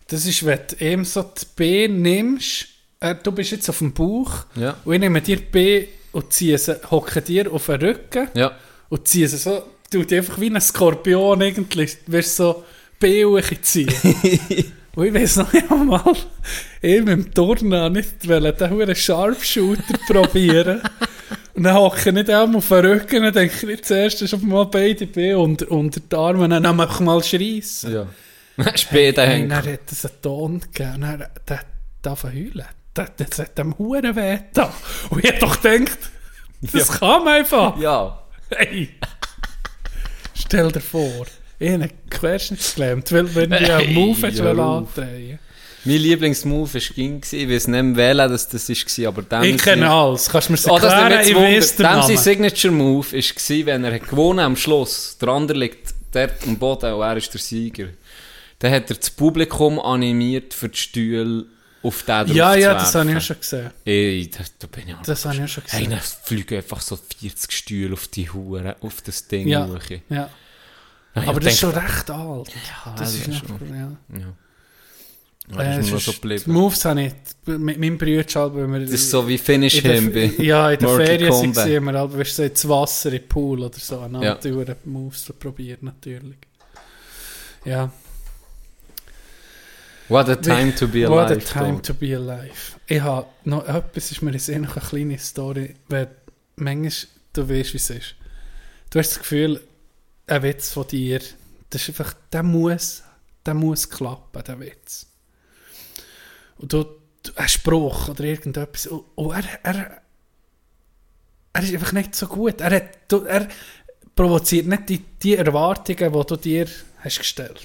Das ist, wenn du eben so die B nimmst, äh, du bist jetzt auf dem Bauch, Ja. und ich nehme dir die B und ziehe sie, hocke dir auf den Rücken Ja. und ziehe sie so, du die einfach wie ein Skorpion eigentlich, wirst so B ziehen. und ich weiß noch einmal, eben im Turnen nicht wollen, den huren Sharpshooter probieren. Und dann hocke ich nicht einmal auf den Rücken und denke ich zuerst ist auf einmal beide B unter, unter die Arme und dann einfach mal schreissen. Ja. Später Hey, hängen. dann hat es einen Ton gegeben und dann darf er heulen. Das, das hat dem Huren weh. Und ich hab doch gedacht, das kann man einfach. Ja. Hey. Stell dir vor, ich habe einen Querschnittsgelähmt, weil wenn du einen Hey, Move hast, ja, andrehen. Mein Lieblingsmove war ging, ich weiß nicht mehr wählen, dass das war, aber dann... Ich kenne alles. Kannst du mir das Oh, das ich weiß den. Dem sein Namen. Signature Move war, wenn er hat gewonnen am Schluss. Der andere liegt dort am Boden und er ist der Sieger. Dann hat er das Publikum animiert für die Stühle auf den drauf Ja, zu ja, das habe ich ja schon gesehen. Ey, da, da bin ich auch Das habe ich ja schon Hey, gesehen. dann fliegen einfach so 40 Stühle auf die Hure, auf das Ding Ja, hoch. ja. Ja, Aber das ist schon recht alt. Ja, Das ist einfach, schon. ja. Ja. Äh, das ist mir so die geblieben. Moves habe ich mit meinem Bruder halt, wenn wir... Das ist so wie Finish Him bei Ja, in der Mortal Ferien sind wir, aber halt, weißt du, so ins Wasser, in den Pool oder so. Und Ja. ja. die Moves zu probieren, natürlich. Ja. What a time to be What alive. a time to be alive. Ich habe noch etwas, ist mir jetzt eh noch eine kleine Story, weil manchmal, du weißt, wie es ist. Du hast das Gefühl, ein Witz von dir, das ist einfach, der muss, der muss klappen, der Witz. und du, du ein Spruch oder irgendetwas und, und er, er, er ist einfach nicht so gut. Er, hat, du, er provoziert nicht die, die Erwartungen, die du dir hast gestellt.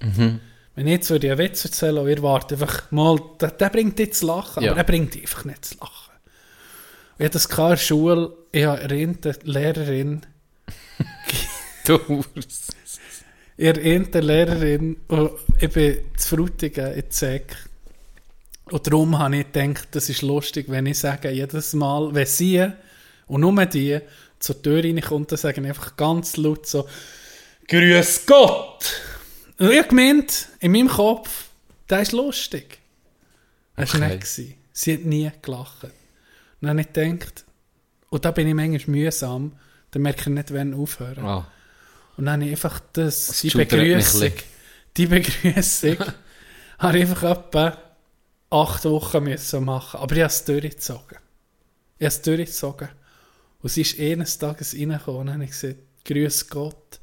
Wenn ich jetzt würde einen Witz erzählen und ihr wartet einfach mal, der, der bringt dich zu lachen, Ja. aber er bringt dich einfach nicht zu lachen. Und ich hatte das in der Schule, ich habe eine Lehrerin, Du. ihr eine Lehrerin, und ich bin zu Frutigen in Zeck. Und darum habe ich gedacht, das ist lustig, wenn ich sage, jedes Mal, wenn sie und nur die zur Tür reinkommt, dann sage ich einfach ganz laut so, Grüß Gott! Und ich gemeint, in meinem Kopf, das ist lustig. Das war Okay. nicht. gewesen. Sie hat nie gelacht. Und dann habe ich gedacht, und da bin ich manchmal mühsam, dann merke ich nicht, wann aufhören. Ah. Und dann habe ich einfach das, die mich ein Begrüßung, die Begrüßung, habe ich einfach etwa acht Wochen müssen machen. Aber ich habe es durchgezogen. Ich habe es durchgezogen. Und sie ist eines Tages reingekommen und habe ich gesagt, grüß Gott.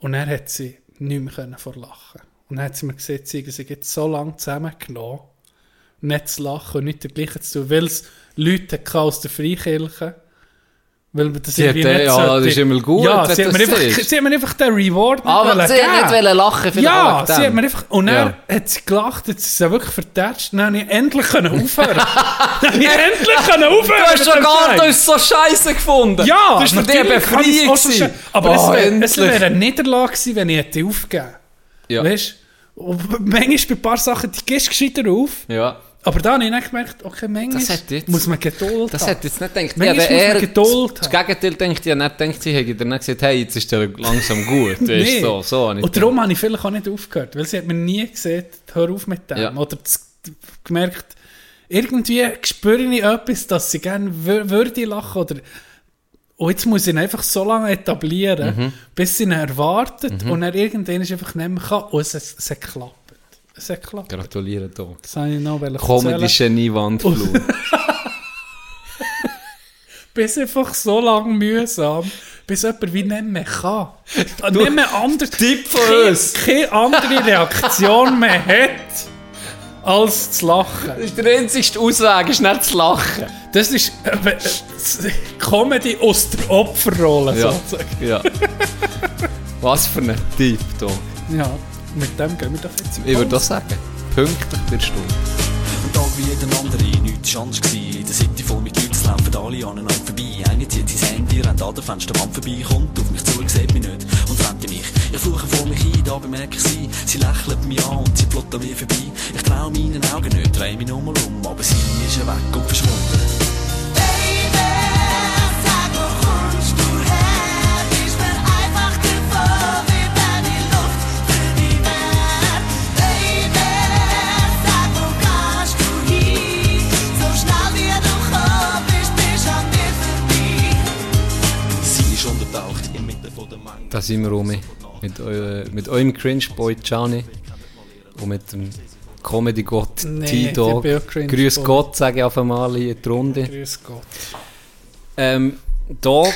Und dann hat sie nicht mehr vor Lachen. Und dann hat sie mir gesagt, sie haben sich jetzt so lange zusammengenommen, nicht zu lachen und nicht dergleichen zu tun, weil es Leute aus der Freikirche weil das Sie hat den- nicht ja, sollte- das ist immer gut, Ja, sie hat, einfach, sie hat mir einfach den Reward nicht Aber sie hat nicht lachen, Ja, sie hat mir einfach... Und dann Ja. hat sie gelacht, hat sie es wirklich vertätscht. Dann habe ich endlich können aufhören. dann habe ich endlich können aufhören. Du hast schon Scheiß. nicht so scheiße gefunden. Ja, das ich's Befreiung. auch so Aber Oh, es wäre wäre eine Niederlage gewesen, wenn ich hätte aufgegeben Ja. Weißt du? Manchmal bei ein paar Sachen, die gehst du gescheiter auf. Ja. Aber dann habe ich dann gemerkt, okay, manchmal Das jetzt- muss man Geduld Das haben. hat jetzt nicht gedacht. Manchmal Ja, muss man Geduld Das haben. Gegenteil denkt, ich habe nicht gedacht, sie hätte dann gesagt, hey, jetzt ist der langsam gut. Nee. so, so Und darum habe ich vielleicht auch nicht aufgehört, weil sie hat mir nie gesagt, hör auf mit dem. Ja. Oder gemerkt, irgendwie spüre ich etwas, dass sie gerne wür würde lachen oder und jetzt muss ich ihn einfach so lange etablieren, Mhm. bis sie ihn erwartet und er irgendwann einfach nicht mehr kann. Und es, es, es hat geklappt. Es hat geklappt. Gratuliere, Doc. Das habe ich noch Comedy erzählen. Genie Wandflur. Bis einfach so lange mühsam, bis jemand wie nicht mehr kann. nicht mehr anders. Tipp von keine, uns. keine andere Reaktion mehr hat, als zu lachen. Das ist der einzigste Ausweg, ist nicht zu lachen. Das ist äh, Comedy aus der Opferrolle, Ja. sozusagen. ja. Was für ein Tipp, Doc. Ja, mit dem gehen wir doch jetzt Ich würde das sagen. Pünktlich der Stunde. Ein Tag wie jeder andere, nichts anderes gsi. Der City voll mit Leuten, laufen alle aneinander vorbei. Eine zieht sein Handy, rennt an der Fensterwand vorbei, kommt auf mich zu, sieht mich nicht und fremde mich. Ich fluche vor mich ein, da bemerke ich sie. Sie lächelt mich an und sie plottet an mir vorbei. Ich trau meinen Augen nicht, dreh mich nochmal um, aber sie ist ja weg und verschwunden. Da sind wir rum. Mit, eu mit eurem Cringe-Boy Gianni und mit dem Comedy-Gott Nee, T-Dog. Grüß Gott, sage ich auf einmal hier in die Runde. Grüß Gott. Ähm, Dog,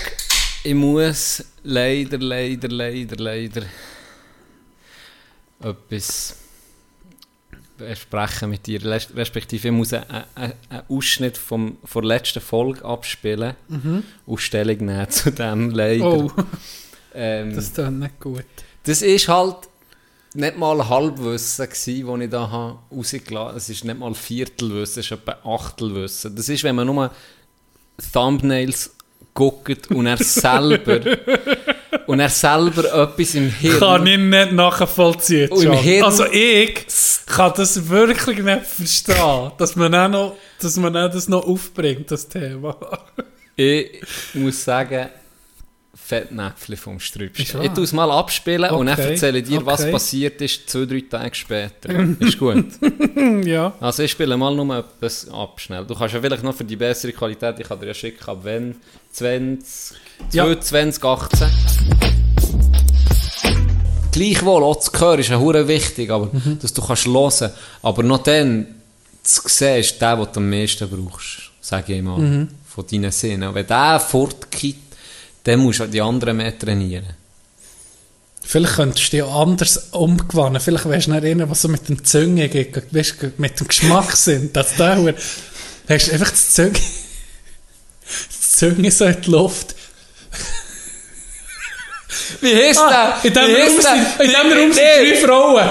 ich muss leider, leider, leider, leider etwas besprechen mit dir. Res- Respektive, ich muss einen, einen, Ausschnitt vom, von der letzten Folge abspielen und Stellung nehmen zu dem leider. Oh, ähm, das tut nicht gut. das ist halt nicht mal Halbwissen das ich da rausgelassen habe. Es ist nicht mal Viertelwissen, es ist etwa Achtelwissen. Das ist, wenn man nur Thumbnails guckt und er selber und er selber etwas im Hirn Kann ich nicht nachvollziehen. Hirn- Also ich kann das wirklich nicht verstehen, dass man auch noch, dass man auch das noch aufbringt, das Thema. Ich muss sagen, Fettnäpfchen vom wahr. Ich tue es mal abspielen und dann Okay, erzähle dir, was okay. passiert ist, zwei, drei Tage später. ist gut. ja. Also ich spiele mal nur etwas ab, schnell. Du kannst ja vielleicht noch für die bessere Qualität, ich kann dir ja schicken, ab wenn 20, Ja. 2018. Gleichwohl, auch zu hören ist ja hure wichtig, aber Mhm. dass du kannst hören. Aber noch dann zu sehen ist der, den du am meisten brauchst, sage ich mal, Mhm. von deinen Sinnen. Wenn der fortkippt, dann musst du die anderen mehr trainieren. Vielleicht könntest du dich anders umgewannen. Vielleicht wärst du nicht einer, der so mit dem Zunge geht, weißt, du, mit dem Geschmack sind. Der Hure- hast du einfach das Zunge, das Zunge so in die Luft. Wie heisst Ah, in der? dem Wie Raum sind, in dem Raum sind drei Frauen.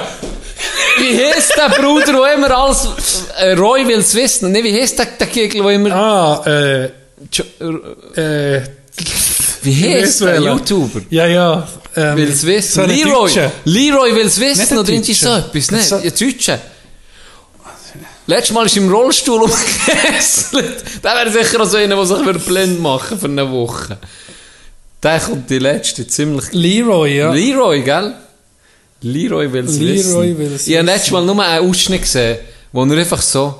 Wie heisst der Bruder, der immer alles, äh, Roy will's wissen, nee, wie heisst der, der Kegel, der immer, Ah, äh, äh, wie heisst der? YouTuber? Ja, ja. Ähm, Will's wissen. so ein Leroy. Deutscher. Leroy will's Nicht wissen, ein oder irgendwie so Deutscher. etwas, ne? So- Ja, Deutsche. Letztes Mal ist im Rollstuhl umgekesselt. Der wäre sicher auch so einer, der sich blind machen für eine Woche. Der kommt die letzte ziemlich... Leroy, ja. Leroy, gell? Leroy will's Leroy wissen. Ich habe letztes Mal nur einen Ausschnitt gesehen, wo er einfach so...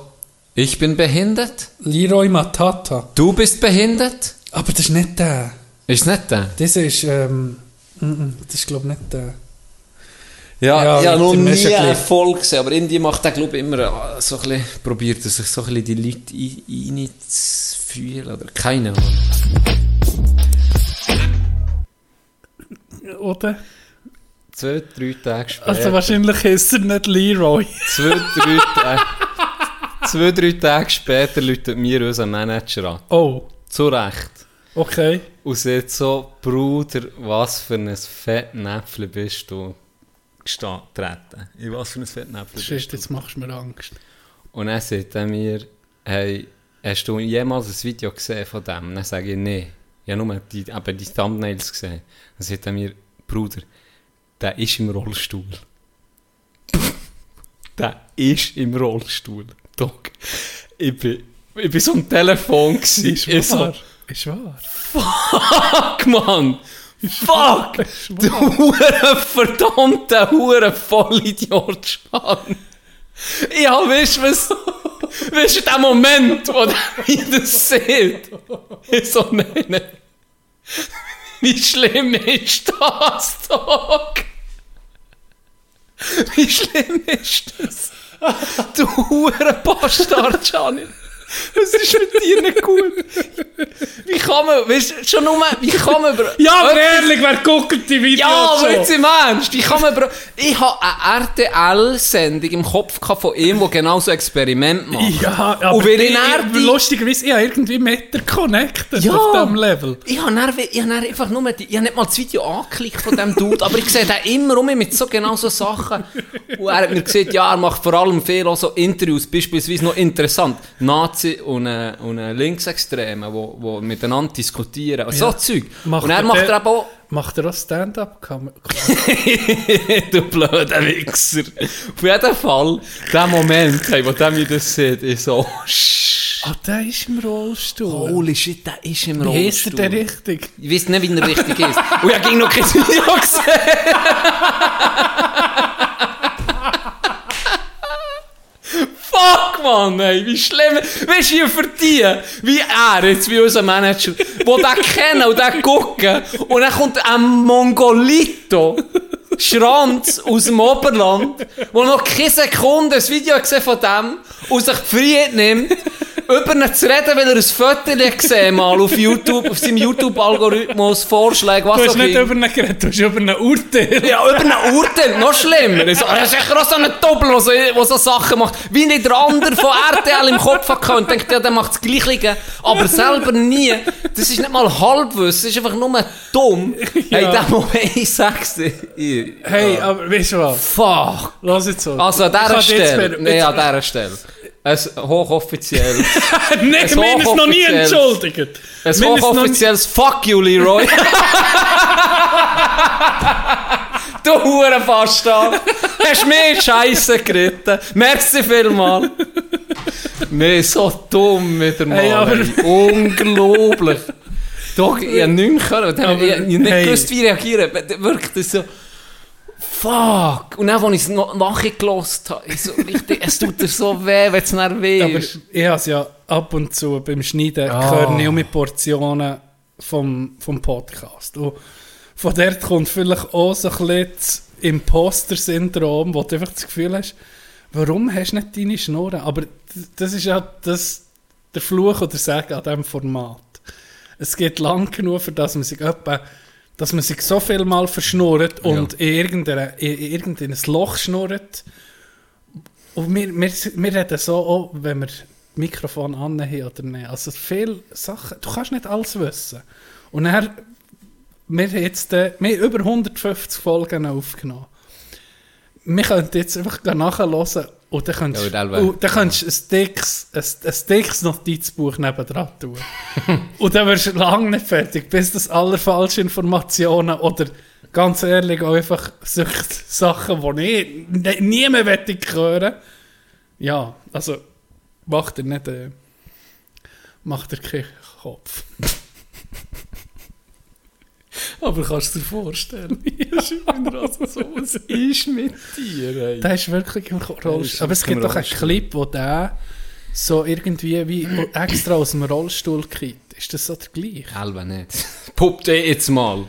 Ich bin behindert, Leroy Matata. du bist behindert. Aber das ist nicht der. Ist nicht der? Das ist, ähm, mm, mm, das ist, glaube ich, nicht der. Ja, Ja, ich habe noch nie. Erfolg gesehen, aber irgendwie macht er, glaube ich, immer äh, so ein bisschen, probiert er sich so ein bisschen die Leute ein- reinzufühlen, oder keine Ahnung. Oder? Zwei, drei Tage später. Also wahrscheinlich ist er nicht Leroy. zwei, drei Tage, zwei, drei Tage später läutet mir unser Manager an. Oh, Zu Recht. Okay. Und sagt so, Bruder, was für ein Fettnäpfchen bist du getreten? In was für ein Fettnäpfchen bist Shit, du? jetzt machst du mir Angst. Und dann sagt er mir, hey, hast du jemals ein Video gesehen von dem? Dann sage ich, nee. Ich habe nur die, eben die Thumbnails gesehen. Dann sagt er mir, Bruder, der ist im Rollstuhl. der ist im Rollstuhl. Dog. Ich bin, ich bin so am Telefon gewesen. Ist Ich so. Ist wahr. fuck, Mann! Fuck! Du hure verdammter hure Vollidiot Schwan. Ich hab, weißt du was? Weißt du, der Moment, wo der mir das sieht? Ich so, nein, nein. Wie schlimm ist das, Dog? Wie schlimm ist das? Du hure Bastard, Gianni. Was ist mit dir nicht gut? Wie kann man, weißt schon nur, wie kann man über... Ja, aber ehrlich, wer guckt die Videos ja, aber jetzt im Ernst, wie kann man über... Ich habe eine RTL-Sendung im Kopf gehabt von ihm, der genau so Experiment macht. Ja, aber Und die- ich die- lustigerweise, ich habe irgendwie mit der connected Ja. auf diesem Level. Ich habe dann, ich habe einfach nur die, ich habe nicht mal das Video angeklickt von diesem Dude, aber ich sehe den immer um mit so genau so Sachen. Und er hat mir gesagt, ja, er macht vor allem viel auch so Interviews, beispielsweise noch interessant, Nazi und ein, und ein Linksextreme, wo, wo miteinander diskutieren, so Zeug. Macht und er macht er aber auch, Macht er auch Stand-up? Kam- du blöder Wichser. Auf jeden Fall, der Moment, hey, wo der mir das sieht, ich so. Ah, der ist im Rollstuhl. Holy shit, der ist im Wie Rollstuhl. heisst er denn richtig? Ich weiß nicht, wie er richtig ist. Und ich habe noch kein Video gesehen. Fuck, Mann, ey, wie schlimm. Weißt du, für die, wie er, jetzt wie unser Manager, wo den kennen und den gucken, und dann kommt ein Mongolito, Schranz aus dem Oberland, der noch keine Sekunde ein Video gesehen von dem und sich die Freiheit nimmt, über ihn zu reden, weil er ein Foto gesehen mal auf YouTube, auf seinem YouTube-Algorithmus Vorschläge, was Du hast auch nicht immer. über ihn geredet, du hast über ein Urteil. Ja, über ein Urteil, noch schlimmer. Er ist sicher auch so ein Doppel, der so, der so Sachen macht, wie nicht der andere von RTL im Kopf hatte und denkt, ja, der macht das Gleiche, aber selber nie. Das ist nicht mal Halbwissen, das ist einfach nur dumm. Hey, Ja. der Moment, ich sag's dir. Hey, aber weißt du was? Fuck. Lass jetzt so. Also an dieser Stelle, nee, an dieser Stelle. Ein hochoffizielles, Nein, wir haben es noch nie entschuldigt. ein Wir hochoffizielles Fuck you, Leroy. du Hurenbastard. Hast mir Scheiße geritten. Merci vielmal. Nee, so dumm wieder mal. Hey. Unglaublich. Doch, ich habe nichts können. Ich habe nicht hey. gewusst, wie reagieren. Wirklich, das so... Fuck! Und dann, als ich es noch nachgelost habe, ich so richtig, es tut dir so weh, wenn es dann weh Aber ich habe es ja ab und zu beim Schneiden Ah. ich auch mit Portionen vom, vom Podcast. Und von dort kommt vielleicht auch so ein bisschen das Imposter-Syndrom, wo du einfach das Gefühl hast, warum hast du nicht deine Schnurren? Aber das ist ja das, der Fluch oder Segen an diesem Format. Es geht lang genug, für dass man sich etwa dass man sich so viel mal verschnurrt und in, irgendeine, in, in irgendein Loch schnurrt. Und wir, wir, wir reden so auch, wenn wir Mikrofon anhaben oder nicht. Also viele Sachen, du kannst nicht alles wissen. Und dann, wir haben jetzt äh, wir haben über 150 Folgen aufgenommen. Wir könnten jetzt einfach nachhören und dann könntest, Ja, und dann- könntest du ein dickes, ein, ein dickes Notizbuch nebendran tun. und dann wirst du lange nicht fertig, bis das aller falsche Informationen oder ganz ehrlich auch einfach solche Sachen, die ich nie- mehr hören. Ja, also macht er nicht, äh, macht er keinen Kopf. Aber kannst du dir vorstellen? Was ist mit dir, ey? Der ist wirklich im Rollstuhl. Aber es gibt doch einen. Clip, wo der so irgendwie wie extra aus dem Rollstuhl kippt. Ist das so der gleiche? Halbe nicht. Puppt eh jetzt mal.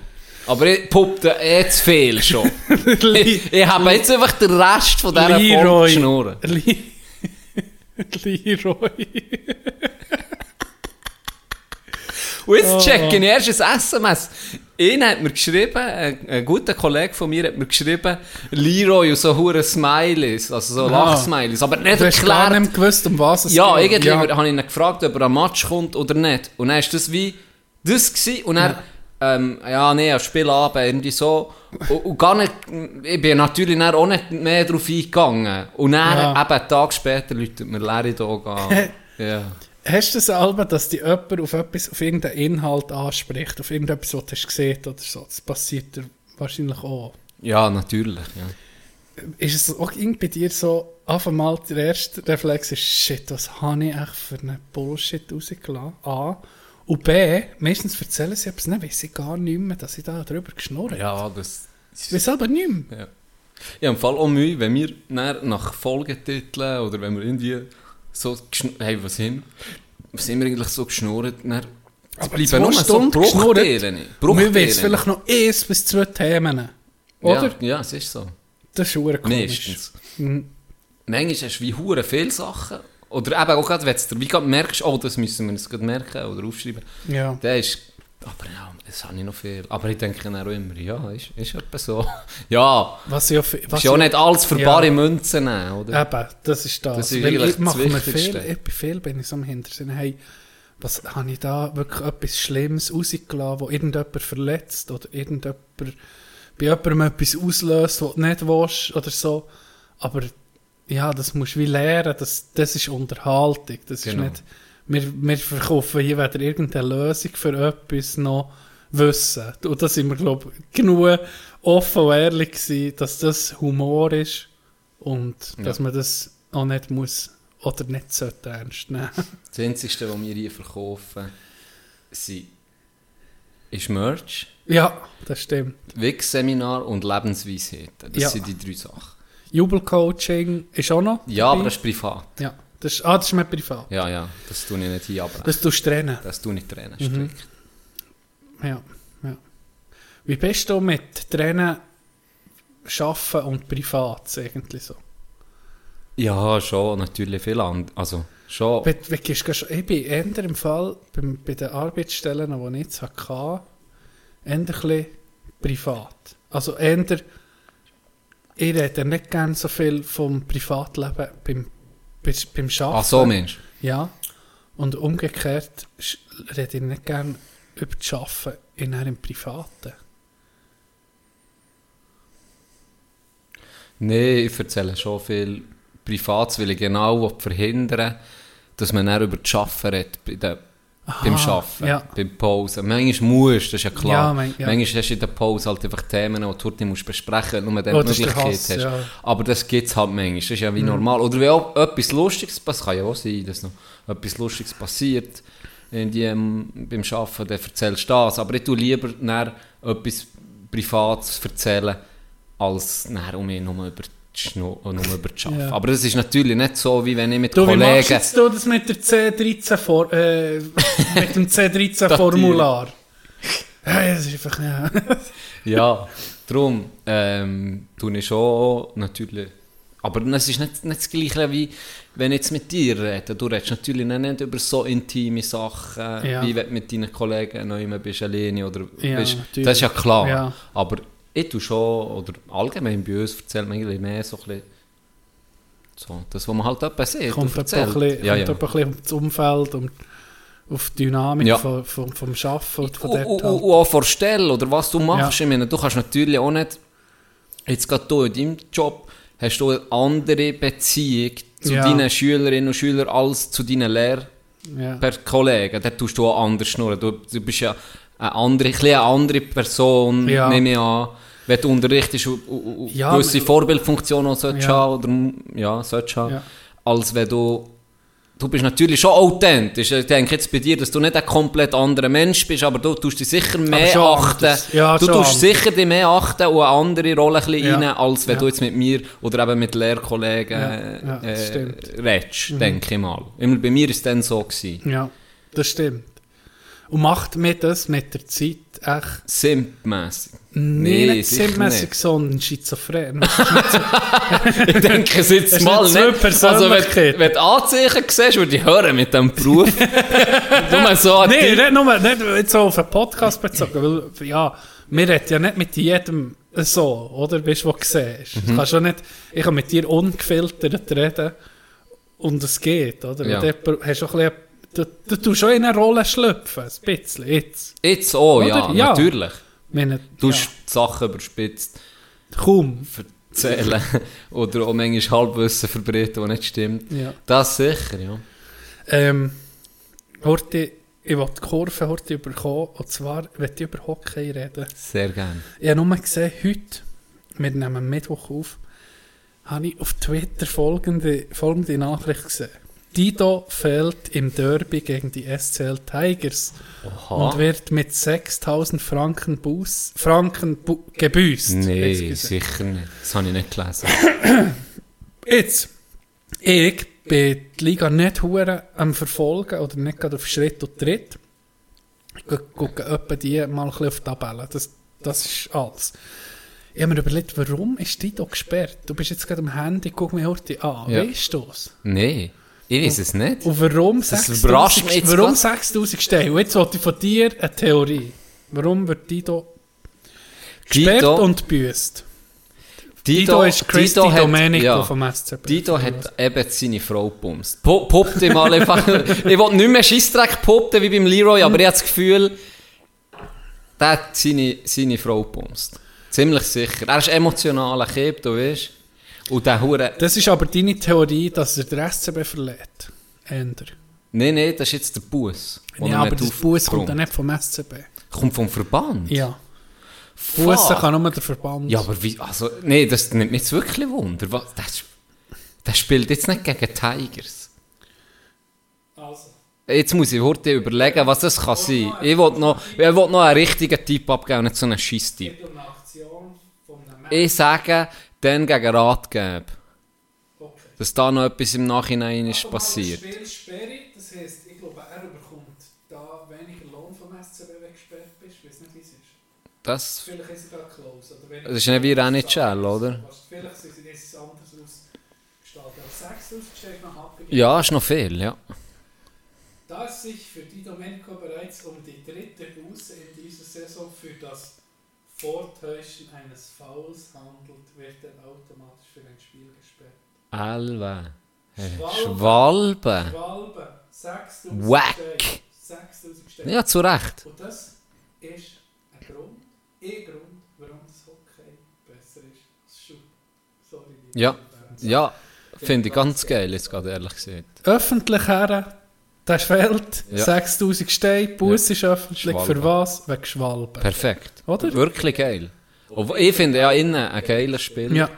Aber ich puppte eh zu viel schon. ich, ich habe jetzt einfach den Rest von dieser Leroy. geschnurren. Le Leroy. Und Oh. jetzt checke ich erst ein SMS. Einer hat mir geschrieben, ein, ein guter Kollege von mir hat mir geschrieben, Leroy und so hure Smileys, also so. Lachsmileys, aber nicht Du hast gar erklärt. nicht gewusst, um was es Ja, geht. irgendwie habe ich ihn gefragt, ob er am Match kommt oder nicht. Und dann ist das wie das gewesen. Und dann, ja, ähm, ja nee, Spielabend, irgendwie so. Und, und gar nicht, ich bin natürlich auch nicht mehr darauf eingegangen. Und dann, Ja. eben einen Tag später, läutet mir Larry da an. ja. Hast du das Album, dass dich jemand auf etwas, auf irgendeinen Inhalt anspricht, auf irgendetwas, was du gesehen oder so? Das passiert dir wahrscheinlich auch. ja, natürlich. Ja. Ist es auch irgendwie bei dir so, auf einmal der erste Reflex ist, shit, was habe ich echt für einen Bullshit rausgelassen? A. Und B. Meistens erzählen sie etwas, nicht, weiss ich gar nicht mehr, dass ich da drüber geschnurrt habe. ja, das... Ich weiß aber nicht mehr. Ja. Ich habe im Fall auch Mühe, wenn wir nach Folgetiteln oder wenn wir irgendwie so hey, was hin? Was sind wir eigentlich so geschnurrt? Dann, es bleiben zwei nur so Stunden Bruchteile. Und wir wissen vielleicht noch eins bis zwei Themen. Oder? Ja, ja, es ist so. Das ist schon komisch. Meistens. Mhm. Manchmal hast du wie hure viele Sachen. Oder eben auch gerade, wenn du wie gerade merkst, oh, das müssen wir uns gerade merken oder aufschreiben. Ja. Der ist... Aber ja, das habe ich noch viel. Aber ich denke dann auch immer, ja, ist, ist etwa so. ja, Was ja, was ist ja auch nicht alles für Ja. bare Münzen nehmen, oder? Eben, das ist das. Das ist Weil ich mache mir viel, ich, bei viel bin ich so am Hintersinn, hey, was habe ich da wirklich etwas Schlimmes rausgelassen, wo irgendjemand verletzt oder irgendjemand bei jemandem etwas auslöst, was du nicht willst oder so. Aber ja, das musst du wie lernen, das, das ist Unterhaltung. Das Genau. ist nicht, wir, wir verkaufen hier weder irgendeine Lösung für etwas noch Wissen. Und da sind wir, glaube ich, genug offen und ehrlich gewesen, dass das Humor ist und dass man das auch nicht muss oder nicht sollte ernst nehmen. Das Einzige, was wir hier verkaufen, sind, ist Merch, ja, das stimmt. Wix-Seminar und Lebensweisheiten. Das Ja. sind die drei Sachen. Jubelcoaching ist auch noch Ja, aber dabei. das ist privat. Ja, das ist, ah, das ist mehr privat. Ja, ja, das tue ich nicht hier abbrechen. Das tust du trennen. Das tue ich nicht trennen, Mhm. strikt. Ja, ja. Wie bist du mit Trennen, Schaffen und Privat eigentlich so? Ja, schon, natürlich viel an. Also, schon. Gehst du schon, ich bin eher im Fall beim, bei den Arbeitsstellen, die ich jetzt hatte, eher ein privat. Also eher, ich rede nicht gerne so viel vom Privatleben beim, beim, Arbeiten. Ach so, Mensch. Ja. Und umgekehrt rede ich nicht gerne über das Arbeiten in einem Privaten. Nein, ich erzähle schon viel Privates, weil ich genau verhindern dass man dann über das Arbeiten redet, bei der, beim Arbeiten, ja. beim Pausen. Manchmal musst das ist ja klar. Ja, mein- ja. Manchmal hast du in der Pause halt einfach Themen, die du musst besprechen musst, nur dann Oh, die Möglichkeit Hass, hast. Aber das gibt es halt manchmal, das ist ja wie Mhm. normal. Oder wenn auch etwas Lustiges passiert, kann ja auch sein, dass noch etwas Lustiges passiert in die, ähm, beim Arbeiten, dann erzählst du das. Aber ich tue lieber etwas Privates erzählen, als um mich nur über Schnu nur über das Arbeiten. Ja. Aber das ist natürlich nicht so, wie wenn ich mit Du, wie machst Kollegen... du das mit der C13 vor, äh, mit dem C13-Formular? Ja, das ist einfach, ja. Ja, darum ähm, tue ich schon natürlich Aber es ist nicht, nicht das Gleiche, wie wenn ich jetzt mit dir rede. Du redest natürlich nicht über so intime Sachen, Ja. wie wenn du mit deinen Kollegen noch immer bist, alleine oder Ja, bist. Das ist ja klar. Aber ich tue schon, oder allgemein bei uns erzählt man irgendwie mehr so ein bisschen, so, das, was man halt etwa sieht Kommt etwa ein bisschen, ja, ja. ein bisschen um das Umfeld, um, auf die Dynamik Ja. von, von, vom Arbeiten und von dort und, halt. und auch vorstellen, oder was du machst. Ja. Ich meine, du kannst natürlich auch nicht, jetzt gerade du in deinem Job, hast du eine andere Beziehung zu Ja. deinen Schülerinnen und Schülern als zu deinen Ja. Lehrkollegen. Da tust du auch anders schnurren. Du, du bist ja eine andere, eine andere Person, Ja. nehme ich an. Wenn du unterrichtest Ja, gewisse Vorbildfunktionen solltest Ja. haben, oder, ja, solltest haben, Ja. als wenn du Du bist natürlich schon authentisch. Ich denke jetzt bei dir, dass du nicht ein komplett anderer Mensch bist, aber du tust dich sicher mehr achten. Ja, du tust anders. sicher dich mehr achten und eine andere Rolle ein bisschen rein, als wenn du jetzt mit mir oder eben mit Lehrkollegen Ja, äh, redest, denke ich mal. Immer Bei mir war es dann so. Gewesen. ja, das stimmt. Und macht mir das mit der Zeit echt Simpmässig. nee, nicht nicht. sondern schizophren. Ich denke es jetzt mal nicht nicht. Also wenn, wenn du Anzeichen siehst, würde ich hören mit diesem Beruf. Nur so nee, nicht nur nicht jetzt so auf einen Podcast bezogen, weil, ja, wir reden ja nicht mit jedem so, oder? Weißt du, was du siehst. Mhm. Du kannst schon nicht, ich kann mit dir ungefiltert reden und es geht, oder? Ja. Und hast du, auch ein bisschen, du, du tust schon in eine Rolle schlüpfen, ein bisschen, jetzt. Jetzt auch, ja? Ja. natürlich. Ich Meine, Du ja, Sachen überspitzt. kaum. erzählen oder auch manchmal Halbwissen verbreiten, das nicht stimmt. Ja. Das sicher, ja. Ähm, Horti, ich will die Kurve heute überkommen, und zwar möchte ich über Hockey reden. Sehr gerne. Ich habe nur gesehen, heute, wir nehmen Mittwoch auf, habe ich auf Twitter folgende, folgende Nachricht gesehen. Dido fällt im Derby gegen die SCL Tigers und wird mit 6000 Franken, Buß, Franken bu gebüßt. Nee, Excuse. sicher nicht. Das habe ich nicht gelesen. Jetzt, ich bin die Liga nicht hure am Verfolgen oder nicht gerade auf Schritt und Tritt. Ich gu- gucke etwa die mal ein bisschen auf die Tabelle. Das, das ist alles. Ich habe mir überlegt, warum ist die da gesperrt? Du bist jetzt gerade am Handy, guck mir heute an. Ja. Weißt du das? Nee, ich weiß es nicht. Und warum Das 6000 überrascht mich jetzt warum grad. 6000 Steine? Und jetzt wollte ich von dir eine Theorie. Warum wird die da gesperrt Dido- und büßt? Dido ist Christy Dido hat- Domenico ja. vom SCB. Dido hat eben seine Frau gepumst. Po- Poppt ihm mal einfach. ich will nicht mehr Scheissdreck popten wie beim Leroy, aber ich habe das Gefühl, der hat seine, seine Frau gepumst. Ziemlich sicher. Er ist emotionaler Kind, du weißt. Und der Hure. Das ist aber deine Theorie, dass er den SCB verlädt. Änder. Nein, nein, das ist jetzt der Bus. Ja, aber der Bus kommt ja nicht vom SCB. Kommt vom Verband? Ja. Bussen kann nur der Verband. Ja, aber wie, also, nee, das nimmt mich jetzt wirklich Wunder. Was, das, das spielt jetzt nicht gegen Tigers. Also. Jetzt muss ich heute überlegen, was das kann sein. Ich will noch, ich will noch einen richtigen Tipp abgeben, nicht so einen Scheiss-Tipp. um eine Aktion von einem Ich sage, dann gegen Rat geben. Okay. Dass da noch etwas im Nachhinein ist passiert. Spielsperre, das heisst, ich glaube, er bekommt da weniger Lohn vom SCB, wenn du gesperrt bist. Ich weiß nicht, wie es ist. Das, Vielleicht ist er gerade close. Oder das ist nicht wie NHL, oder? Vielleicht ist es anders ausgestaltet. Aber 6000 steht noch ab. Ja, ist noch viel, ja. Da es sich für die Domenico bereits um die dritte Buße in dieser Saison für das Vortäuschen eines Fouls handelt, wird er automatisch für ein Spiel gesperrt. Alve. Schwalbe. Schwalbe. Schwalbe, 6000 Wack. Steine. 6000 Steine. Ja, zu Recht. Und das ist ein Grund, ein Grund, warum das Hockey besser ist als Schuh. Sorry, Ja. Ja, finde ich ganz geil, jetzt gerade ehrlich gesagt. Öffentlich her, das Feld, Ja. 6000 Steine, Bus ist öffentlich, Schwalbe. für was? Wegen Schwalbe. Perfekt. Oder? Wirklich geil. Obwohl, ich finde ja innen ein geiles Spiel. Ja.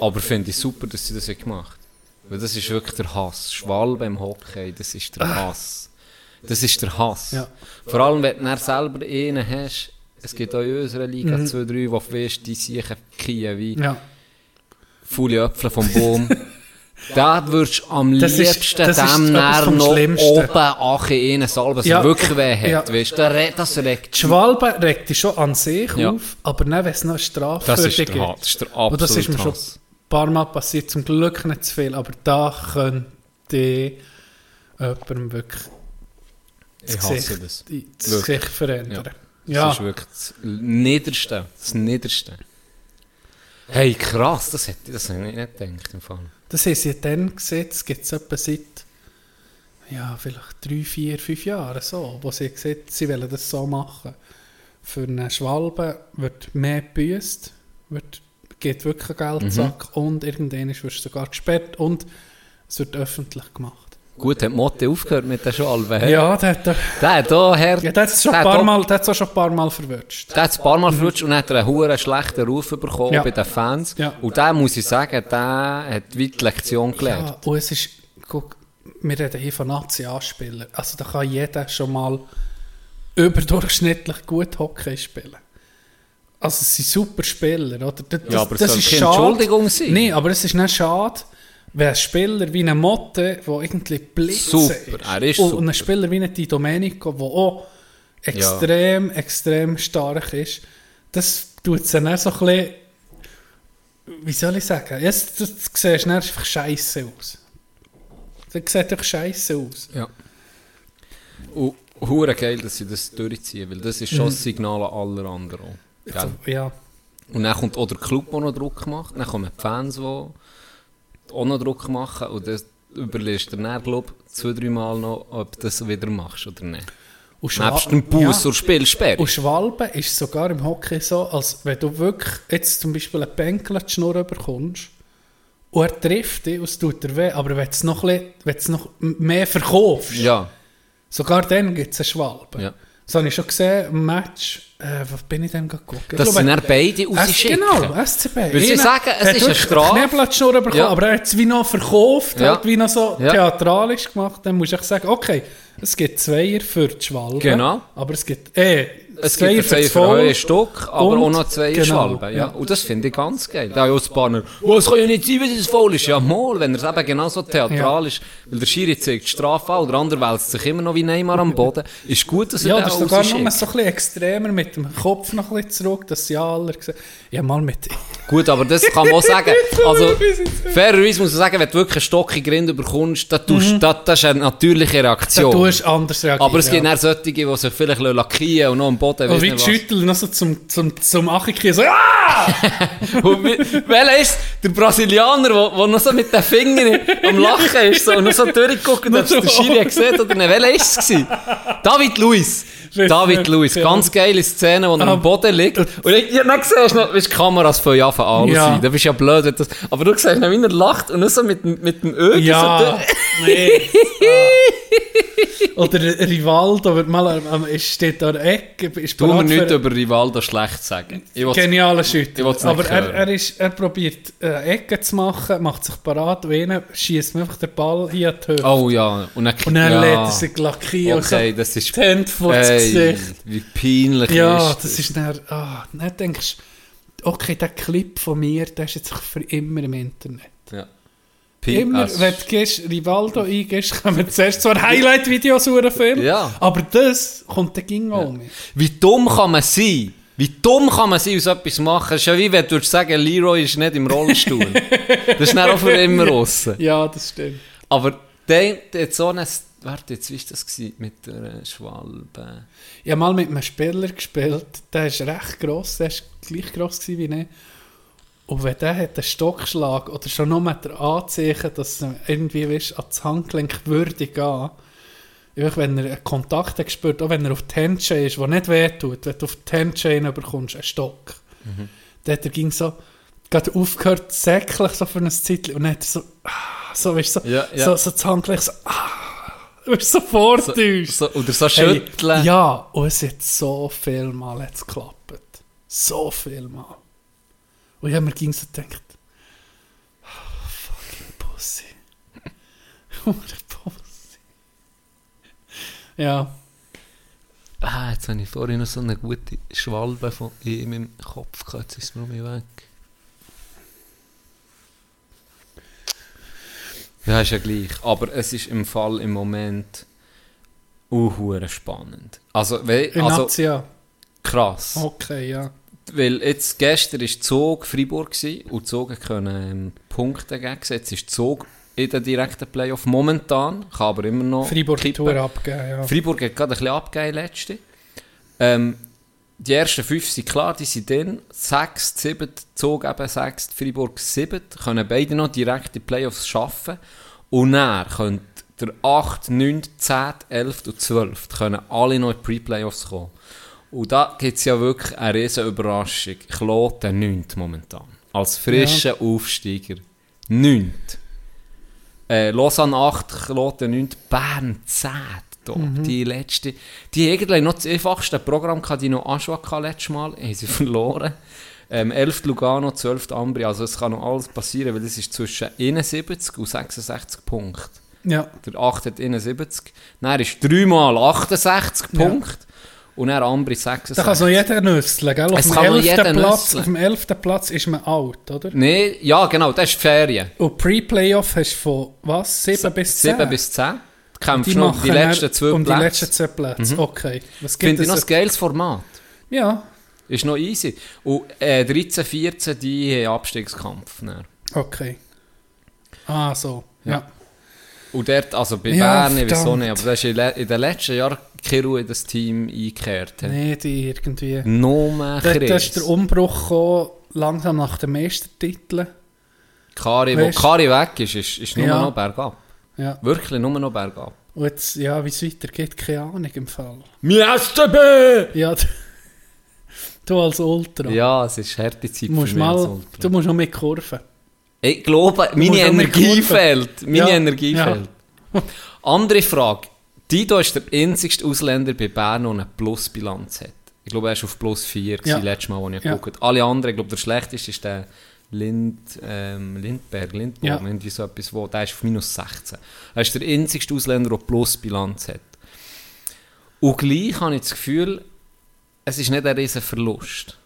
Aber finde ich super, dass sie das gemacht haben. Weil das ist wirklich der Hass. Schwalbe im Hockey, das ist der Hass. Das ist der Hass. Ja. Vor allem, wenn du selber einen hast, es gibt auch in unserer Liga 2-3, wo du weißt, die siechen Kiew wie Ja. faule Äpfel vom Baum. Da würdest du am Das ist- liebsten das ist dem näher noch Schlimmsten. oben einen salben, dass Ja. wirklich weh hat. Ja. Weißt, das re- das regt Die Schwalbe regt dich schon an sich Ja. auf, aber dann, wenn es noch Das für ist der. Das ist der Und das ist absolute mir schon ein paar Mal passiert, zum Glück nicht zu viel, aber da könnte jemandem wirklich Ich hasse das. das. Gesicht verändern. Das Ja, ist wirklich das Niederste. Das Niederste. Hey, krass, das hätte das hätte ich nicht gedacht. Im Fall. Das haben sie dann gesehen, es gibt es etwa seit ja, vielleicht drei, vier, fünf Jahren so, wo sie gesagt sie wollen das so machen. Für eine Schwalbe wird mehr gebüßt, wird, geht wirklich Geldsack und irgendwann wirst du sogar gesperrt und es wird öffentlich gemacht. Gut, hat Motte aufgehört mit der Schwalbe. hey? Ja, der hat, der, Der hat da her. ja, der hat es schon, der ein hat paar auch- Mal- der hat's auch schon ein paar Mal verwünscht. Der hat es ein paar Mal verrutscht und hat einen hohen schlechten Ruf bekommen Ja. bei den Fans. Ja. Und der muss ich sagen, der hat weit die Lektion gelernt. Ja, und es ist, guck, wir reden hier von Nationalspielern. Also da kann jeder schon mal überdurchschnittlich gut Hockey spielen. Also es sind super Spieler, oder? Das, Ja, aber es soll keine Entschuldigung sein. Nein, aber es ist nicht schade, wenn ein Spieler wie ein Motte, der irgendwie blitze Super, er ist und, super. und ein Spieler wie ein Di Domenico, der auch extrem, extrem stark ist, das tut es dann so ein bisschen, wie soll ich sagen, jetzt das, das siehst du dann einfach scheiße aus. Das sieht doch scheiße aus. Ja. Und hure geil, dass sie das durchziehen, weil das ist schon das Signal an aller anderen. Gell? Ja. Und dann kommt auch der Club, der noch Druck macht. Dann kommen die Fans, die auch noch Druck machen. Und das überlegst du dann, glaube zwei, drei Mal noch, ob du das wieder machst oder nicht. Und Nebst dem Bus Ja. und Spielsperre. Und Schwalbe ist sogar im Hockey so, als wenn du wirklich jetzt zum Beispiel einen Bänkel die Schnur bekommst und er trifft dich und es tut dir weh, aber wenn du es noch, ein bisschen- wenn du es noch mehr verkaufst, Ja, sogar dann gibt es eine Schwalbe. Ja. Das habe ich schon gesehen, im Match, äh, was bin ich denn geguckt? Ich dass glaube, dann beide rausschicken. genau, SCB. Weil sie sagen, es hat ist eine Strafe. Knebel die Schnur bekommen, Ja. aber er hat es wie noch verkauft, Ja. halt wie noch so Ja. theatralisch gemacht. Dann musst du echt sagen, okay, es gibt Zweier für die Schwalbe, Genau. aber es gibt, äh, Es gibt zwei für Voll. einen Stock, aber auch noch zwei genau, Schwalben. Ja. ja. Und das finde ich ganz geil. Da ein paar, oh, es kann ja nicht sein, wenn es faul ist. Ja, mal, wenn er es eben genauso theatralisch, weil der Schiri zeigt die Strafe an, oder andere wälzt sich immer noch wie Neymar am Boden, ist gut, dass er Ja, den das ist sogar noch mal so ein bisschen extremer mit dem Kopf noch ein bisschen zurück, dass sie alle sehen. Ja, mal mit. Gut, aber das kann man auch sagen. Also, fairerweise muss man sagen, wenn du wirklich einen Stock in den Grind bekommst, das, tust, das, das ist eine natürliche Da Reaktion. tust du anders reagieren. aber es gibt ja. dann solche, die sich vielleicht lackieren und noch am Boden Und weiss wie. Schüttel noch so zum, zum, zum Achiki so, ah! Und wie- Welcher ist der Brasilianer, der, der noch so mit den Fingern am Lachen ist so, und noch so durchguckt, ob es der Schiri gesehen oder nicht? Welcher ist es? gewesen? David Luiz. David Luiz. Ganz geile Szene, wo er am Boden liegt. Und ich, ja, dann siehst du noch, weißt, die Kameras von Anfang an Ja. Da bist ja blöd. wenn Das, aber du siehst noch, wie er lacht und nur so mit, dem- mit dem Öl Ja, so nee. Ah. Oder Rivaldo wird mal, am- steht da Ecke, ist Tu mir nichts über Rivaldo schlecht sagen. Genialer Schütter. Aber er, er, ist, er probiert eine Ecke zu machen, macht sich parat innen schießt einfach den Ball hier an die Hüfte. Oh ja. Und dann, Und dann ja. lädt er sich lackieren Okay, und das ist... so die Hände vor das Gesicht. wie peinlich Ja, ist das ist dann, ah, dann denkst du, okay, der Clip von mir, der ist jetzt für immer im Internet. Ja. Immer, wenn du gehst, Rivaldo eingehst, kommen zuerst zwar Highlight-Videos über den Film, Ja. aber das kommt dann ging auch mit. Wie dumm kann man sein? Wie dumm kann man sein aus etwas machen? Das ist ja wie wenn du sagen, Leroy ist nicht im Rollstuhl. das ist dann auch für immer raus. Ja, das stimmt. Aber der, hat so eine... Warte, jetzt, wie war das gewesen? mit der Schwalbe? Ich habe mal mit einem Spieler gespielt, der ist recht gross, der war gleich gross wie ich. Und wenn der hat einen Stockschlag oder schon nur mit der Anzeichen, dass er irgendwie weißt, an das Handgelenk würde gehen, wenn er einen Kontakt hat gespürt, auch wenn er auf die Handchain ist, der nicht wehtut, wenn du auf die Handchain bekommst, einen Stock, dann hat er ging so, gerade aufgehört, säcklich so für eine Zeit und dann hat er so, ah, so, weißt, so, Ja, ja. so, so das Handgelenk so, ah, du bist so vortäuscht. So, oder so Hey, schütteln. ja, und es hat so viel Mal jetzt geklappt. So viel Mal. Und ich habe mir ging so gedacht, oh, fucking Pussy. Hure Pussy. Ja, Ah, jetzt habe ich vorhin noch so eine gute Schwalbe von ihm im Kopf gehabt. Jetzt ist es noch mehr weg. Ja, ist ja gleich. Aber es ist im Fall im Moment uh, spannend. Also, we, in also Nazia. krass. Okay, ja. Weil jetzt, gestern war Zug Freiburg gewesen, und Zug können ähm, Punkte geben. Jetzt ist Zug in den direkten Playoff momentan, kann aber immer noch Freiburg kippen. Tour abgeben, ja. Freiburg hat gerade ein bisschen abgegeben, letzte. Ähm, die ersten fünf sind klar, die sind dann. Sechs, sieben, Zug eben sechs, Freiburg sieben. Können beide noch direkt die Playoffs schaffen. Und dann können der 8, 9, 10, 11 und 12 können alle noch in die Pre-Playoffs kommen. Und da gibt es ja wirklich eine riesen Überraschung. Kloten 9 momentan. Als frischer Aufsteiger. 9. Äh, Lausanne 8, Kloten 9, Bern 10. Da. Die letzte, die eigentlich noch das einfachste Programm gehabt, die noch Aschua hatte letztes Mal, haben sie verloren. Ähm, 11 Lugano, 12 Ambri, also es kann noch alles passieren, weil es ist zwischen 71 und 66 Punkten. ja. Der 8 hat 71, dann ist dreimal 68 Ja. Punkte und dann Ambri 66. Da kann so jeder nüsseln, gell? Auf Es dem, kann noch 11. jeder Platz, auf dem 11. Platz ist man alt, oder? Nee, ja genau, das ist die Ferien. Und Pre-Playoff hast du von was? 7 bis 10? 7 bis 10. Du kämpfst die noch die letzten dann zwei um Plätze. die letzten zwei Plätze. Okay. Was gibt Finde ich noch ein geiles Format. Ja, Ist noch easy. Und äh, 13, 14, die haben Abstiegskampf. dann. okay. Ah, so. Ja. Und dort, also bei Ja, Bern, wieso nicht, aber da ist in, in den letzten Jahren keine Ruhe in das Team eingekehrt. he. Nee, die irgendwie. No mehr Da, da ist der Umbruch gekommen, langsam nach den Meistertiteln. Kari, wo Kari weg ist, ist, ist nur Ja. noch bergab. Ja. Wirklich nur noch bergab. Und jetzt, ja, wie es weitergeht, keine Ahnung im Fall. Mein STB! Ja, du, als Ultra. Ja, es ist harte Zeit musst, für mich als mal, Ultra. du musst noch mit Kurven. Ich glaube, meine Energie fehlt. Meine Ja, Energie ja. fehlt. Andere Frage. Dido ist der einzigste Ausländer bei Bern, der eine Plusbilanz hat. Ich glaube, er ist auf plus 4 Ja. ja. letztes Mal, als ich Ja. geguckt habe. Alle anderen, ich glaube, der schlechteste ist der Lind, ähm, Lindberg, Lindbaum, Ja. irgendwie so etwas, wo, der ist auf minus 16. Er ist der einzigste Ausländer, der Plusbilanz hat. Und gleich habe ich das Gefühl, es ist nicht ein riesen Verlust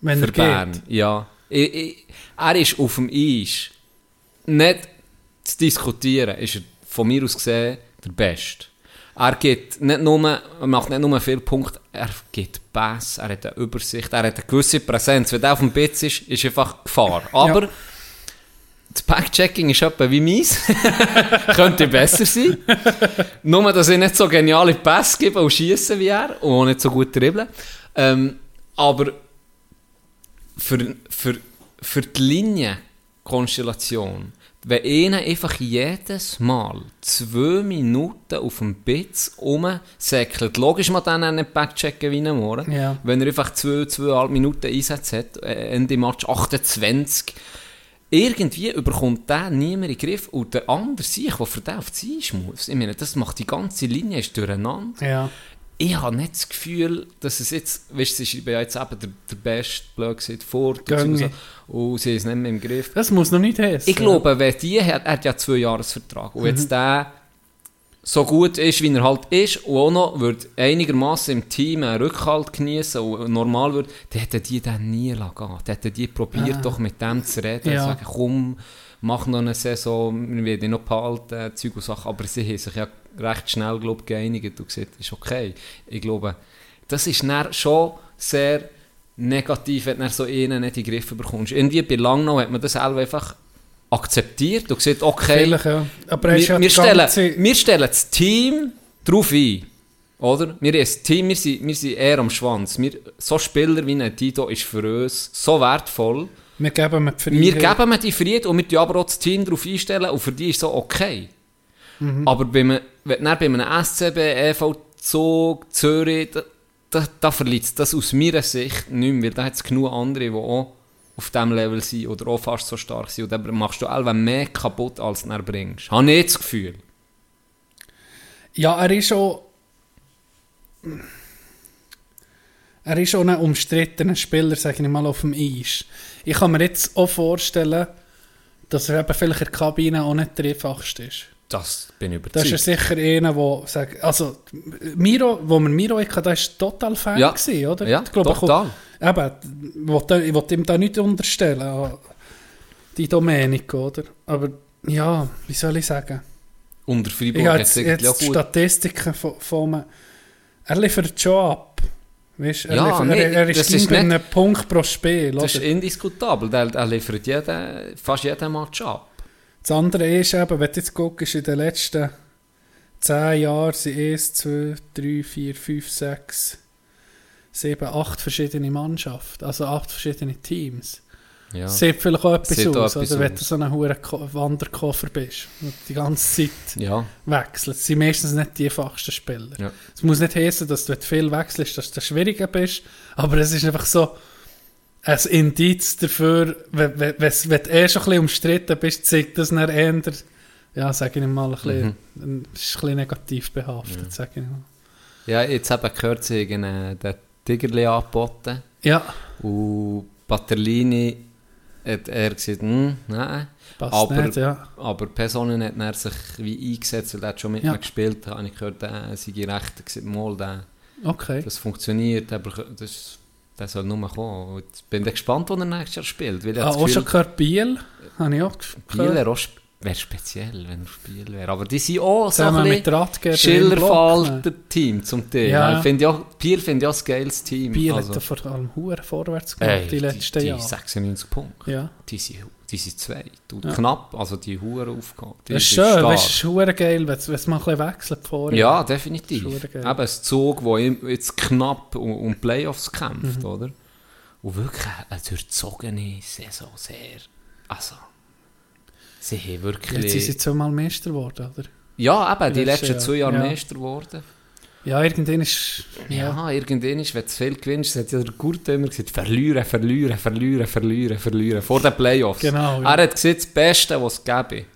Wenn für er Bern. geht. Ja. Ich, ich, er ist auf dem Eis. Nicht zu diskutieren, ist er von mir aus gesehen der Beste. Er gibt nicht nur, er macht nicht nur viele Punkte, er gibt Pass, er hat eine Übersicht, er hat eine gewisse Präsenz. Wenn er auf dem Bitz ist, ist einfach Gefahr. Aber das Backchecking ist etwa wie meins. Könnte besser sein. Nur, dass ich nicht so geniale Pässe gebe und schieße wie er und auch nicht so gut dribbeln. Ähm, aber für, für, für die Linienkonstellation, wenn einer einfach jedes Mal zwei Minuten auf dem Bitz rumsäckelt, logisch mal dann nicht backchecken wie ein Morgen, Ja. wenn er einfach zwei, zweieinhalb Minuten Einsatz hat, äh, Ende Match 28, irgendwie überkommt der niemand in den Griff und der andere sich, der für den auf die Eis muss. Ich meine, das macht die ganze Linie ist durcheinander Ja. Ich habe nicht das Gefühl, dass es jetzt, weißt du, sie schreiben ja jetzt eben der, der beste Blöd sieht vor Gönni. so, und sie ist nicht mehr im Griff. Das muss noch nicht heißen. Ich glaube, wenn die hat, er hat ja zwei Jahresvertrag und jetzt der so gut ist, wie er halt ist und auch noch wird einigermaßen im Team einen Rückhalt genießen und normal wird, dann hätten die den nie lassen gehen. Dann hätten die probiert, doch mit dem zu reden Ja. und sagen, komm, mach noch eine Saison, wir werden noch behalten, Zeug und Sachen. Aber sie haben sich ja recht schnell, glaube ich, geeinigt und gesagt, ist okay. Ich glaube, das ist dann schon sehr negativ, wenn du so einen nicht in den Griff bekommst. Irgendwie bei Langnau hat man das einfach akzeptiert und gesagt, okay, ja. Wir, ja wir, stellen, wir stellen das Team drauf ein. Oder? Wir, sind das Team, wir, sind, wir sind eher am Schwanz. Wir, so Spieler wie ein Tito ist für uns so wertvoll. Wir geben mir die Freiheit. Wir geben mir die Freiheit und wir tun aber auch das Team darauf einstellen und für die ist so okay. Mhm. Aber bei einem, wenn bei einem SCB, EV, Zug, Zürich, da, da, da verliert das aus meiner Sicht nicht mehr, weil da hat es genug andere, die auch auf diesem Level sind oder auch fast so stark sind. Und dann machst du alle mehr kaputt, als du bringst. Habe ich das Gefühl. Ja, er ist schon. Er ist schon ein umstrittener Spieler, sage ich mal, auf dem Eis. Ich kann mir jetzt auch vorstellen, dass er eben vielleicht in der Kabine auch nicht der einfachste ist. Das bin ich Das überzeugt. ist sicher einer, der sagt, also Miro, wo man Miro hatte, der war total Fan, Ja. gewesen, oder? Ja, Ich glaube, total. kommt- Eben, ich ich will ihm da nicht unterstellen, ah, die Domenico, oder? Aber ja, wie soll ich sagen? Unter Freiburg Ich hat es jetzt, auch jetzt. Statistiken von, von. Er liefert schon ab. Weißt, er, Ja, nee, er, er ist, das ist nicht- Punkt pro Spiel. Das ist oder? indiskutabel. Der, der liefert jeden, fast jeden Match ab. Das andere ist eben, wenn du jetzt guckst, in den letzten 10 Jahren sind 1, 2, 3, 4, 5, 6, 7, 8 verschiedene Mannschaften, also 8 verschiedene Teams. Ja. Sieht vielleicht auch etwas Sieht aus, etwas oder wenn du so ein hoher Wanderkoffer bist und die ganze Zeit ja. wechselst. Es sind meistens nicht die einfachsten Spieler. Ja. Es muss nicht heißen, dass du, viel wechselst, dass du schwieriger bist, aber es ist einfach so ein Indiz dafür, wenn, wenn, wenn, wenn du eh schon ein bisschen umstritten bist, zeigt das dann eher, ja, sage ich mal, ein bisschen, Mhm. ist ein bisschen negativ behaftet, sage ich mal. ja, jetzt eben gehört sie äh, den Tigerli angeboten. Ja, Und Paterlini hat er gesagt, hm, nein. passt Aber- nicht, ja. Aber Personen hat er sich wie eingesetzt, weil er hat schon mit Ja. mir gespielt habe ich gehört, der sei recht gesagt, mal, der, Okay. das funktioniert, aber das, der soll nur kommen. Und Jetzt bin ich gespannt, wo er nächstes Jahr spielt. Weil ich Ah, auch schon Gefühl, gehört, Biel, habe ich auch Biel gehört. Wäre speziell, wenn er Spiel wäre. Aber die sind auch so ein bisschen Schillerfalter-Team zum Teil. Ja. Ja. Ich finde ich auch ein geiles Team. Biel also, hat ja vor allem Huren vorwärts gemacht, ey, die letzten die, Jahre. 96 Punkte. Ja. Die sind, die sind zwei. Du, Ja. Knapp, also die Huren. Die Das ist schön, es ist hure geil, wenn es mal ein bisschen wechselt vorher. Ja, definitiv. Das. Eben ein Zug, der jetzt knapp um, um Playoffs kämpft, Mhm. oder? Und wirklich eine durchzogene Saison, sehr. Also. Sie haben wirklich. Jetzt sind sie zweimal Meister geworden, oder? ja, eben, die letzten letzten zwei Jahr, Jahre ja. Meister geworden. Ja, irgendwann ist... Ja, Ja. irgendwann ist, wenn du viel gewinnst, hat ja der Gurt immer gesagt, verlieren, verlieren, verlieren, verlieren, verlieren. Vor den Playoffs. Genau, ja. Er hat gesagt, das Beste, was es gäbe.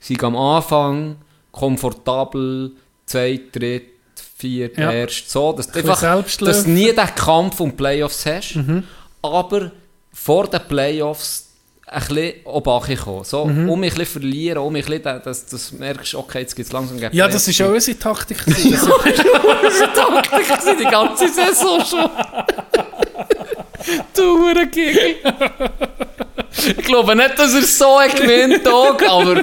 Sie am Anfang komfortabel, zweit, dritt, viert, Ja. erst, so. Dass du, einfach, dass nie den Kampf um Playoffs hast. Mhm. Aber vor den Playoffs ein bisschen kommen. So, Mhm. um mich ein bisschen verlieren, um mich ein bisschen, dass, dass du merkst, okay, jetzt geht es langsam gegen Ja, das ist auch unsere Taktik. Das Taktik gewesen, die ganze Saison schon. du Hurengegel. Ich glaube nicht, dass er so ein gewinnt, Tag, aber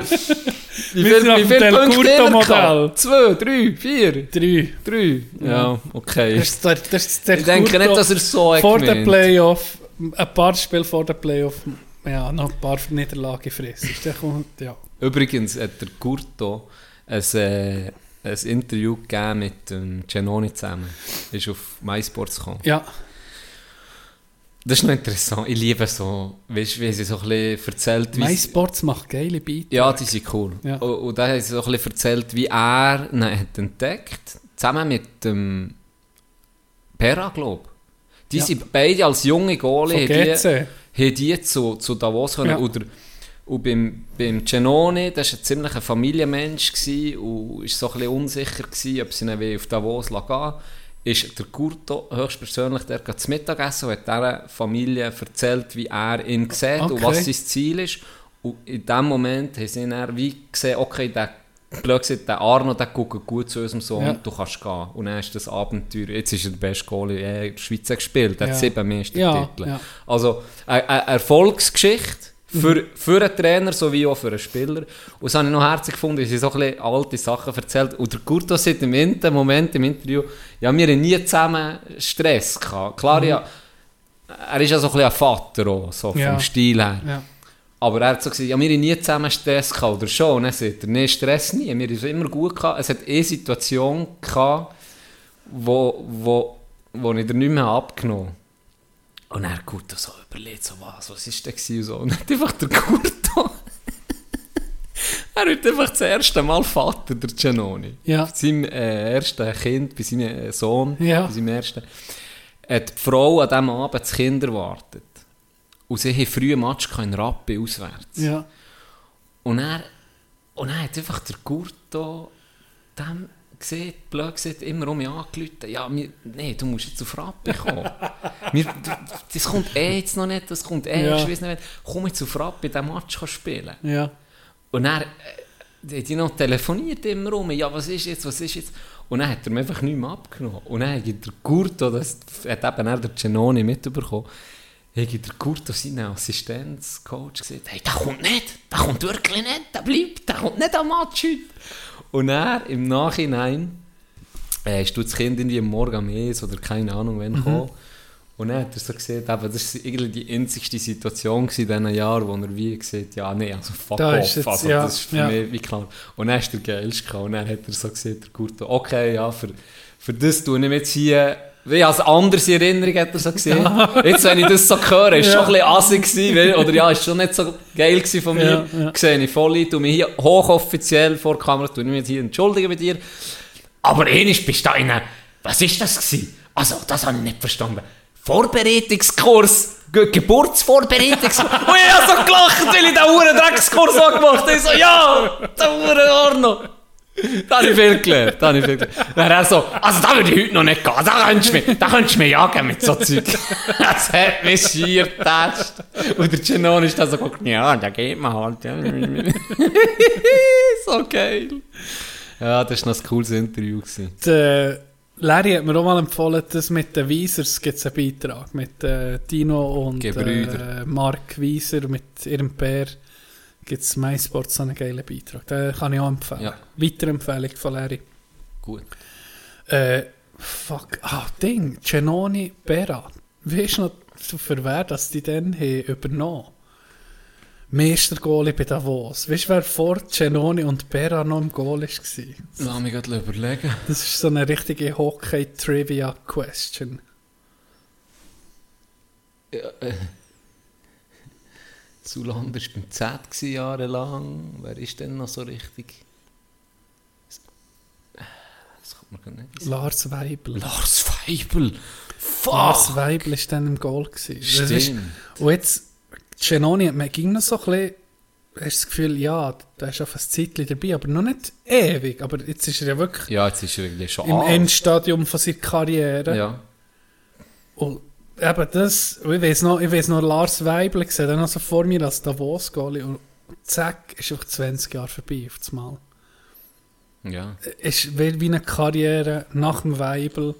wie viel, viele Del Punkte Modell. Zwei, drei, vier, Drei. drei. Ja, okay. Das ist der, das ist der Ich denke nicht, dass er so ein Vor gewinnt. Playoff, ein paar Spiele vor den Playoff, ja, noch ein paar Niederlagen fressen. Der kommt, ja. Übrigens hat der Curto ein, äh, ein Interview gegeben mit dem Genoni zusammen. Ist auf MySports gekommen. Ja, Das ist noch interessant. Ich liebe so, weißt wie sie so ein bisschen erzählt, wie MySports macht geile Beiträge. Ja, die sind cool. Ja. Und, und da haben sie so ein bisschen erzählt, wie er ihn hat entdeckt zusammen mit dem Pera, glaube Die Ja. sind beide als junge Goalie, Von GC. die, haben die zu, zu Davos können. Ja. Oder, und beim, beim Genoni, das war ein ziemlicher Familienmensch gewesen, und war so ein bisschen unsicher, gewesen, ob sie ihn auf Davos gehen lassen. Ist der Curto höchstpersönlich der geht zum Mittagessen und hat dieser Familie erzählt, wie er ihn sieht und Okay. was sein Ziel ist. Und in dem Moment haben sie dann wie gesehen, okay, der, blöd gesagt, der Arno, der guckt gut zu unserem Sohn, Ja. du kannst gehen. Und dann ist das Abenteuer, jetzt ist er der beste Goalie in der Schweiz gespielt, er hat Ja. sieben Meistertitel. Ja. Also eine, eine Erfolgsgeschichte für, für einen Trainer sowie auch für einen Spieler. Und das habe ich noch herzlich gefunden, weil sie so ein bisschen alte Sachen erzählt. Und der Curto sagt im Inter- Moment im Interview, ja, wir haben nie zusammen Stress gehabt. Klar, ja, er ist ja so ein bisschen ein Vater auch, so vom. Stil her. Aber er hat so gesagt, ja, wir haben nie zusammen Stress gehabt, oder schon? Und dann sagt er, nee, Stress nie, wir haben es immer gut gehabt. Es hat eine Situation gehabt, wo, wo, wo ich dir nicht mehr abgenommen habe. Und er gut so überlegt, so was, was ist denn gewesen und so. Und hat einfach der Kurto, er wird einfach das erste Mal Vater, der Giannoni. Ja. Bei seinem äh, ersten Kind, bei seinem äh, Sohn, Ja. bei seinem ersten, hat die Frau an diesem Abend das Kind erwartet. Und sie haben früh einen Match in Rappi auswärts. Ja. Und er, und er hat einfach der Gurto dem gesehen, blöd gesagt, immer um mich angerufen. Ja, wir, nee, du musst jetzt auf Rappi kommen. wir, das kommt eh jetzt noch nicht, das kommt eh, Ja. ich weiss nicht, komm jetzt auf Rappi, den Match kann spielen. Ja. Und er äh, hat noch telefoniert immer rum, ja, was ist jetzt, was ist jetzt? Und dann hat er mir einfach nicht mehr abgenommen. Und dann hat der Gurto, das hat eben auch der Genoni mitbekommen, hat der Gurto seinen Assistenzcoach gesagt, hey, der kommt nicht, der kommt wirklich nicht, der bleibt, der kommt nicht am Match heute. Und er im Nachhinein äh, du das Kind irgendwie am Morgen am Eis oder keine Ahnung, Mhm. wann gekommen. Und dann hat er so gesehen, eben, das war irgendwie die einzigste Situation in diesen Jahren, wo er wie gesagt ja, nee, also fuck Da ist off, jetzt- also ja, das ist für ja. mich wie klar. Und dann ist der geilste gekommen. und dann hat er so gesehen, der Gurto, okay, ja, für, für das tue ich jetzt hier, wie als anders in Erinnerung hat er so gesehen. Jetzt, wenn ich das so höre, ist schon ein bisschen assig gewesen, oder ja, ist schon nicht so geil gewesen von mir. Ja, ja. Sehe ich voll ein, tu mich hier hochoffiziell vor der Kamera, tu ich mich jetzt hier entschuldigen bei dir. Aber ähnlich bist du da in einem, was ist das gewesen? Also, das habe ich nicht verstanden. Vorbereitungskurs, Ge Geburtsvorbereitungskurs. Und ich habe so gelacht, weil ich den Uhren Dreckskurs auch gemacht habe. Ich so, ja, der Uhren Arno. Da habe ich viel gelernt, da habe ich viel gelernt. Dann er so, also da würde ich heute noch nicht gehen, da könntest du mich, da könntest du mich jagen mit so Zeug. Das hat mich schier getestet. Und der Genon ist dann so geguckt, ja, da geht man halt. So geil. Ja, das war noch ein cooles Interview. Gewesen. Der Larry hat mir auch mal empfohlen, dass mit den Weisers gibt es einen Beitrag. Mit äh, Dino und äh, Mark Weiser, mit ihrem Pär, gibt es MySport so einen geilen Beitrag. Den kann ich auch empfehlen. Ja. Weiterempfehlung von Larry. Gut. Äh, fuck, ah, Ding, Cenoni Bera. Weißt du noch, für wer das die dann haben übernommen Meistergoalie bei Davos. Weißt du, wer vor Cenoni und Bera noch im Goal war? Lass mich gerade überlegen. Das ist so eine richtige Hockey-Trivia-Question. Ja, äh. Zulander war beim Z jahrelang. Wer ist denn noch so richtig? Das kommt mir gar nicht. Lars Weibel. Lars Weibel! Lars Fuck! Weibel war dann im Goal. Gewesen. Das ist- Stimmt. Und jetzt, Cenoni hat man ging noch so ein bisschen, hast du das Gefühl, ja, da ist auf ein Zeitchen dabei, aber noch nicht ewig. Aber jetzt ist er ja wirklich Ja, jetzt ist er wirklich schon im alt. Endstadium von seiner Karriere. Ja. Und eben das, ich weiß noch, ich weiss noch Lars Weibel gesehen, dann noch so vor mir als Davos Goalie und zack, ist einfach 20 Jahre vorbei auf das Mal. Ja. ist wie, eine Karriere nach dem Weibel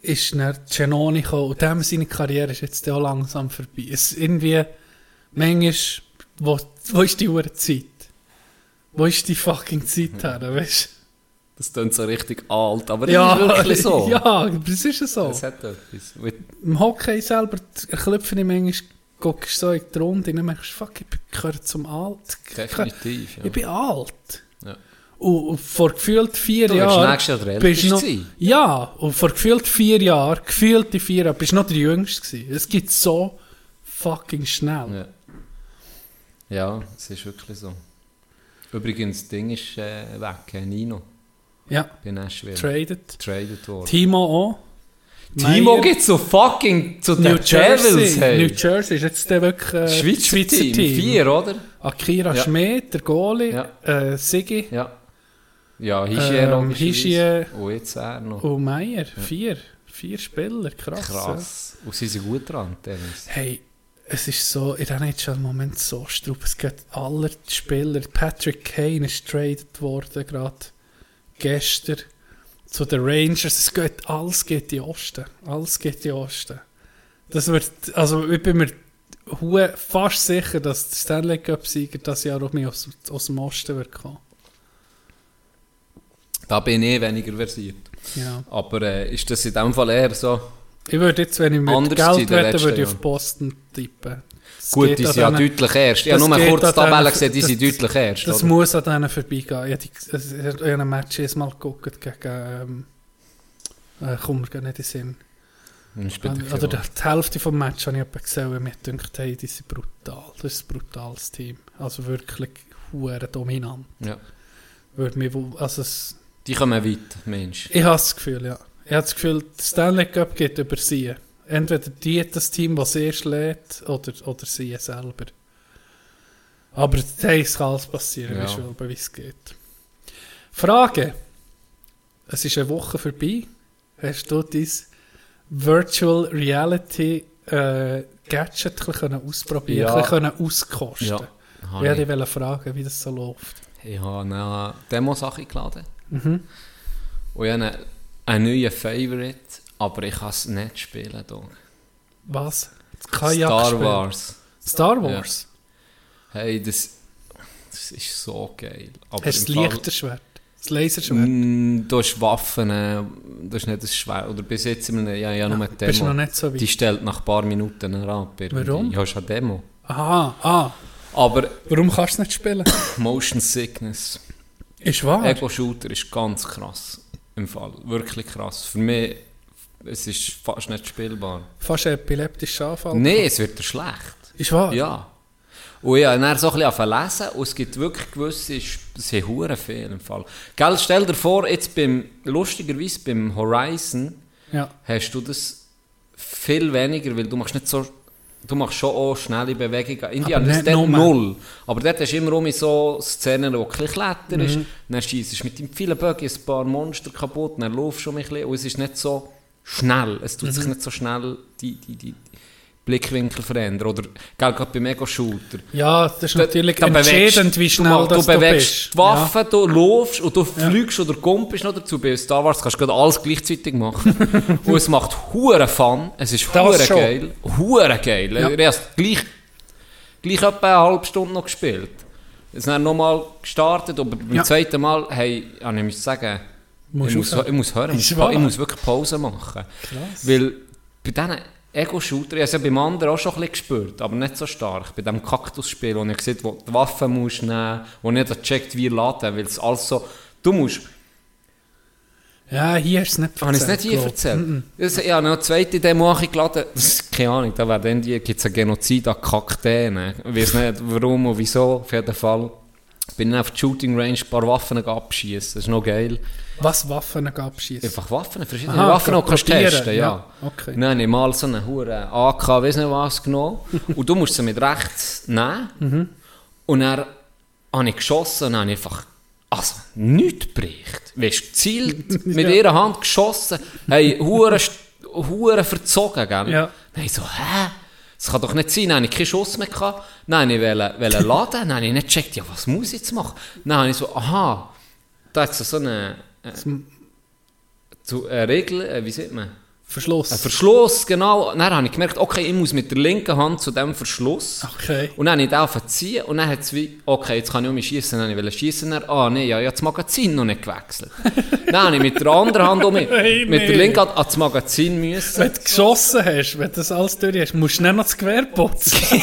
ist dann Cenoni gekommen und dem seine Karriere ist jetzt auch langsam vorbei. Es ist irgendwie, manchmal, wo, wo ist die Uhr Zeit? Wo ist die fucking Zeit her, weißt Das klingt so richtig alt, aber du? das ist wirklich so. ja, das ist ja so. Das hat etwas. Mit- Im Hockey selber klopfe ich manchmal, guckst so in die Runde und dann merkst du, fuck, ich gehöre zum Alt. Definitiv, ja. Ich bin alt. Ja. Und, vor gefühlt vier Du Jahren. der bist noch. Ja, und vor gefühlt vier Jahren, gefühlte vier Jahre, bist du noch der Jüngste gewesen. Es geht so fucking schnell. Ja. ja, es ist wirklich so. Übrigens, das Ding ist äh, weg, Nino. Ja, Bei Nashville. traded. Traded worden. Timo auch. Timo geht so fucking zu New den Devils, Jersey. hey. New Jersey ist jetzt der wirklich äh, Schweizer, Team. Vier, oder? Akira Ja. Schmidt, der Goalie, Ja. äh, Sigi Ja. Ja, Hischier Ähm, logischerweise. Hischier. Und jetzt er noch. und Meier. Vier. Vier Spieler, krass. ja. Krass. Und sie sind gut dran, Dennis. Hey, es ist so, in diesem schon im Moment so strupp. Es geht alle Spieler. Patrick Kane ist traded worden, gerade gestern zu den Rangers. Es geht, alles geht in Osten. Alles geht in Osten. Das wird, also ich bin mir fast sicher, dass der Stanley Cup-Sieger das Jahr auch mehr aus, aus dem Osten wird kommen. Da bin ich weniger versiert. Ja. Aber äh, ist das in dem Fall eher so? Ich würde jetzt, wenn ich mit Geld wette, würde ich auf. Boston tippen. Gut, die sind ja deutlich erst. Ich habe nur kurz die Tabelle gesehen, die sind deutlich erst. Das oder? muss an denen vorbeigehen. Ich habe ein Match jedes Mal geguckt gegen. Ähm, äh, mir gar nicht in den Sinn. Er Oder die, Hälfte vom Match habe ich gesehen und mir gedacht, hey, die sind brutal. Das ist ein brutales Team. Also wirklich hure dominant. Ja. Würde mich, also es, Die kommen weit, Mensch. ich habe das Gefühl, ja. Ich habe das Gefühl, Stanley Cup geht über sie. Entweder die das Team, das erst lädt, oder, oder sie selber. Aber es kann alles passieren, Ja. wie es geht. Frage. Es ist eine Woche vorbei. Hast du dein Virtual Reality äh, Gadget bisschen ausprobieren, Ja. bisschen auskosten? Ja. Ich wollte ich, dich fragen, wie das so läuft. ich habe eine Demo-Sache geladen. Mhm. Und ich habe einen, einen neuen Favorite, aber ich kann es nicht spielen. Hier. Was? Das Kajak Star spielen. Wars. Star Wars? Hey, das, das ist so geil. Aber Hast du das Lichterschwert? Das Laserschwert. Mm, Du hast Waffen, äh, du hast nicht das Schwert. Oder bis jetzt, in einem- ja, ja, nur eine Demo. bist du noch nicht so weit. Die stellt nach ein paar Minuten ab. irgendwie. Warum? Ja, ist eine Demo. Aha, ah. Aber Warum kannst du es nicht spielen? Motion Sickness, Ist wahr. Ego-Shooter ist ganz krass. Im Fall. Wirklich krass. Für mich, es ist fast nicht spielbar. Fast ein epileptischer Anfall. Nein, es wird dir schlecht. Ist wahr? Ja. Und habe dann so ein bisschen lesen und es gibt wirklich gewisse, es sind hure viel im Fall. Gell, stell dir vor, jetzt beim, lustigerweise beim Horizon Ja. hast du das viel weniger, weil du machst nicht so, du machst schon auch schnelle Bewegungen. Indiana nicht ist dort null. Aber dort hast du immer um so Szenen, wo ein Kletter ist, Mhm. dann schießt du mit dem vielen Bögen ein paar Monster kaputt, dann laufst du schon ein bisschen und es ist nicht so schnell, es tut Mhm. sich nicht so schnell die, die, die Blickwinkel verändern. Oder gerade beim Ego-Shooter. Ja, das ist natürlich Da entscheidend, wie schnell du, das du du bewegst bist. die Waffe, du laufst und du fliegst oder kumpelst noch dazu. Bei Star Wars kannst du alles gleichzeitig machen. und es macht hure Fun. Es ist hure geil. Hure geil. Ja. Ich habe gleich, gleich etwa eine halbe Stunde noch gespielt. Es ist dann nochmal gestartet, aber beim Ja. zweiten Mal, hey, ja, ich muss sagen, ich, muss, ich muss hören, ich muss, ich muss wirklich Pause machen. Weil bei diesen Ego-Shooter, ich habe es ja beim anderen auch schon ein bisschen gespürt, aber nicht so stark. Bei diesem Kaktusspiel, wo ich gesehen wo die Waffen musst nehmen wo nicht gecheckt wie laden, weil es alles so... Du musst... Ja, hier ist es nicht Habe ich es nicht hier glaub. erzählt? Das, ich habe noch eine zweite Demo ist keine Ahnung, da wäre dann die, gibt es einen Genozid an Kakteen. Ich weiß nicht warum und wieso, auf jeden Fall. Bin dann auf die Shooting Range ein paar Waffen abschießen. Das ist noch geil. Was Waffen gab schießen? Einfach Waffen, verschiedene Aha, Waffen, du kannst testen, ja. ja, okay. Dann habe ich mal so eine hure AK, weiss nicht was genommen. und du musst sie mit rechts nehmen. Mhm. Und dann habe ich geschossen und habe ich einfach, also, nichts bricht. Weißt du, gezielt, mit ihrer Hand geschossen, hey, hure, st- hure verzogen, gell? Ja. Dann habe ich so, hä? Das kann doch nicht sein, dann habe ich keinen Schuss mehr gehabt. Dann wollte ich wollte laden, dann habe ich nicht gecheckt, ja, was muss ich jetzt machen? Dann habe ich so, aha, da hat es so eine, äh, zu, äh, Regel, äh, wie sieht man? Verschluss. Ein Verschluss, genau. Dann habe ich gemerkt, okay, ich muss mit der linken Hand zu dem Verschluss. Okay. Und dann habe ich aufgezogen und dann hat es wie, okay, jetzt kann ich um mich schießen. Dann wollte ich schießen. Ah, nee, ja, ich habe das Magazin noch nicht gewechselt. dann habe ich mit der anderen Hand um mich, Hey, mit der nee. linken Hand ans Magazin müssen. Wenn du geschossen hast, wenn du das alles durch hast, musst du nicht noch das Gewehr putzen.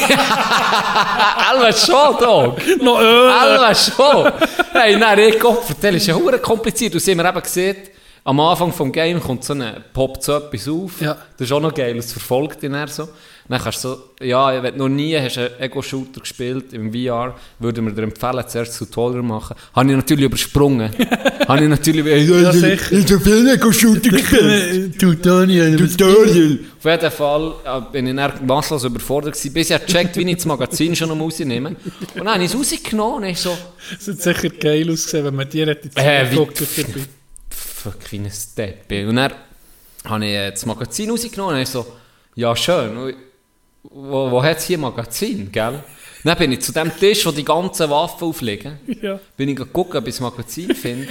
Alva schon, Dog! noch Öl. Alva schon! Hey, nein, ich Gott, das ist ja kompliziert. Und haben wir eben gesehen, am Anfang des Game kommt so eine, poppt so etwas auf. Ja. Das ist auch noch geil, es verfolgt ihn dann so. Dann kannst du so, ja, wenn du noch nie hast einen Ego-Shooter gespielt im VR, würde man dir empfehlen, zuerst Tutorial machen. Habe ich natürlich übersprungen. Habe ich natürlich, ja, sicher. Ich habe viel Ego-Shooter gespielt. Tutorial. Tutorial. Auf jeden Fall äh, bin ich dann masslos überfordert gewesen, bis ich gecheckt, wie ich das Magazin schon noch rausnehme. Und dann habe ich es rausgenommen und ich so, Es hat sicher geil ausgesehen, wenn man dir hätte Äh, zugeguckt hat dabei. fuck, wie ein Depp. Und dann habe ich äh, das Magazin rausgenommen und ich so, ja schön, wo, wo hat es hier Magazin, gell? Dann bin ich zu dem Tisch, wo die ganzen Waffen aufliegen, Ja. bin ich gucken, ob ich das Magazin finde.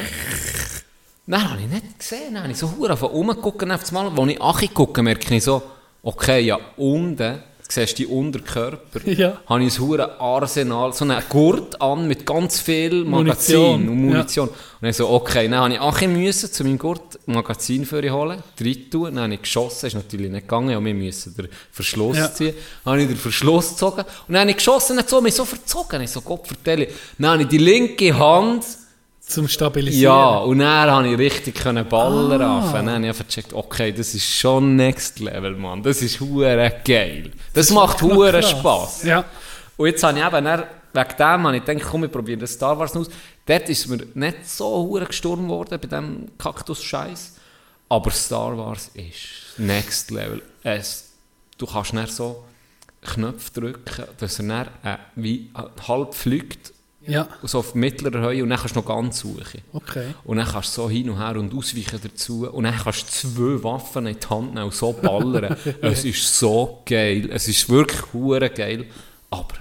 Dann habe ich nicht gesehen, dann habe ich so hure von auf das Mal, als ich angucke, merke ich so, okay, ja, unten, siehst die Unterkörper, Ja. habe ich ein hure Arsenal, so einen Gurt an mit ganz viel Magazin Munition, und Munition. Und ich so, okay, dann habe ich Achi müssen zu meinem Gurt Magazin für ihn holen, drin tun, dann habe ich geschossen, ist natürlich nicht gegangen, ja, wir müssen den Verschluss Ja. ziehen. Dann habe ich den Verschluss gezogen und dann habe ich geschossen, nicht so, mich so verzogen, ich so, Gott vertelle. Dann habe ich die linke Hand Zum Stabilisieren. ja, und dann konnte ich richtig können ballern ah. Dann habe ich gecheckt, okay, das ist schon Next Level, Mann. Das ist hure geil. Das, macht hure. Spaß. Ja. Und jetzt habe ich eben, dann, wegen dem habe ich gedacht, komm, ich probiere das Star Wars aus. Dort ist mir nicht so hure gestorben worden, bei diesem Kaktus-Scheiß. Aber Star Wars ist Next Level. Es, du kannst dann so Knöpfe drücken, dass er dann äh, wie äh, halb fliegt, Ja. so auf mittlerer Höhe und dann kannst du noch ganz suchen. Okay. Und dann kannst du so hin und her und ausweichen dazu. Und dann kannst du zwei Waffen in die Hand nehmen und so ballern. es ist so geil. Es ist wirklich hure geil. Aber,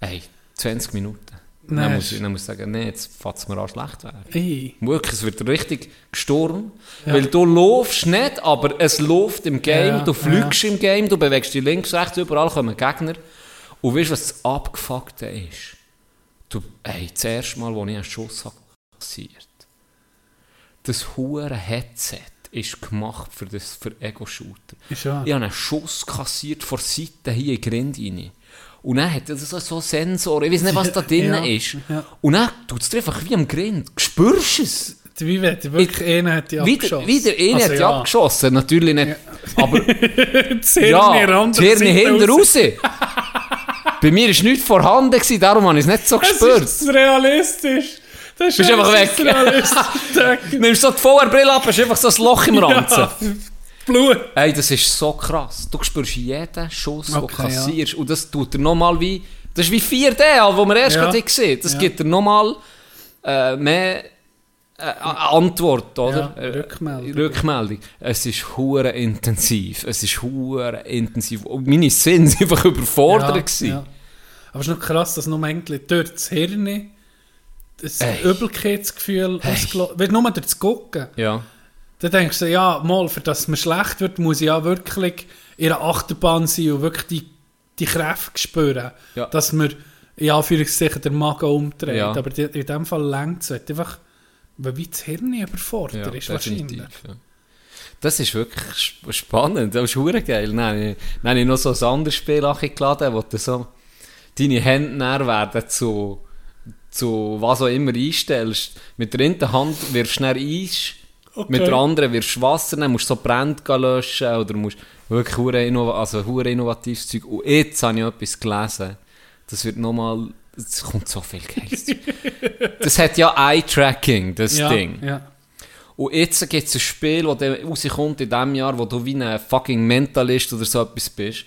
ey, 20 Minuten. Nein, dann, muss ich, dann muss ich sagen, nee, jetzt fängt es mir an schlecht werden. Ey. Wirklich, es wird richtig gestorben. Weil du laufst nicht, aber es läuft im Game. Ja, du fliegst im Game, du bewegst dich links, rechts, überall kommen Gegner. Und weißt du, was das Abgefuckte ist? Du, ey, das erste Mal, als ich einen Schuss habe kassiert, das hure Headset ist gemacht für das für Ego-Shooter. Ich habe einen Schuss kassiert von der Seite hier in die Grind rein. Und dann hat es so, so Sensor, ich weiß nicht, was da drin Ja, ist. ja. Und dann tut es einfach wie am Grind. Spürst du es? Wie du wirklich einen hat die Wieder, abgeschossen. wieder eine Also hat die ja. abgeschossen, natürlich nicht. Aber ja, anderen die Hirne Seite hinten raus. raus. Bei mir war nichts vorhanden, gewesen, darum habe ich es nicht so Das gespürt. ist realistisch. Das ist Bist einfach weg. Nimmst so die VR-Brille ab, hast einfach so ein Loch im Ranzen. ja, Blut. Ey, das ist so krass. Du spürst jeden Schuss, den du Okay, ja. kassierst. Und das tut dir nochmal wie... Das ist wie 4D, wo wir erst Ja. gerade gesehen Das Ja. gibt dir nochmal äh, mehr Antwort, oder? Ja, Äh, Rückmeldung. Rückmeldung. Es ist hure intensiv. Es ist hure intensiv. Und meine Sinne sind einfach überfordert gewesen. ja. Aber es ist noch krass, dass nur eigentlich durch das Hirn das Ey. Übelkeitsgefühl ausgelöst wird. Nur durch das Gucken. Ja. Dann denkst du, ja, mal, für das mir schlecht wird, muss ich ja wirklich in einer Achterbahn sein und wirklich die, die Kräfte spüren, Ja. dass mir in Anführungszeichen der Magen umdreht. Ja. Aber in dem Fall längt es halt einfach, weil wie das Hirn überfordert Ja, ist wahrscheinlich. Ja. Das ist wirklich sp- spannend, das ist hure geil. Dann habe ich, dann habe ich noch so ein anderes Spiel geladen, wo du so deine Hände näher werden zu, zu was auch immer einstellst. Mit der einen Hand wirfst du Eis, mit der anderen wirfst du Wasser, dann musst du so Brände löschen oder musst wirklich hure also hure innovatives Zeug. Und jetzt habe ich etwas gelesen, das wird nochmal, es kommt so viel Geiles. das hat ja Eye-Tracking, das Ja, Ding. ja. Und jetzt gibt es ein Spiel, das rauskommt in diesem Jahr, wo du wie ein fucking Mentalist oder so etwas bist,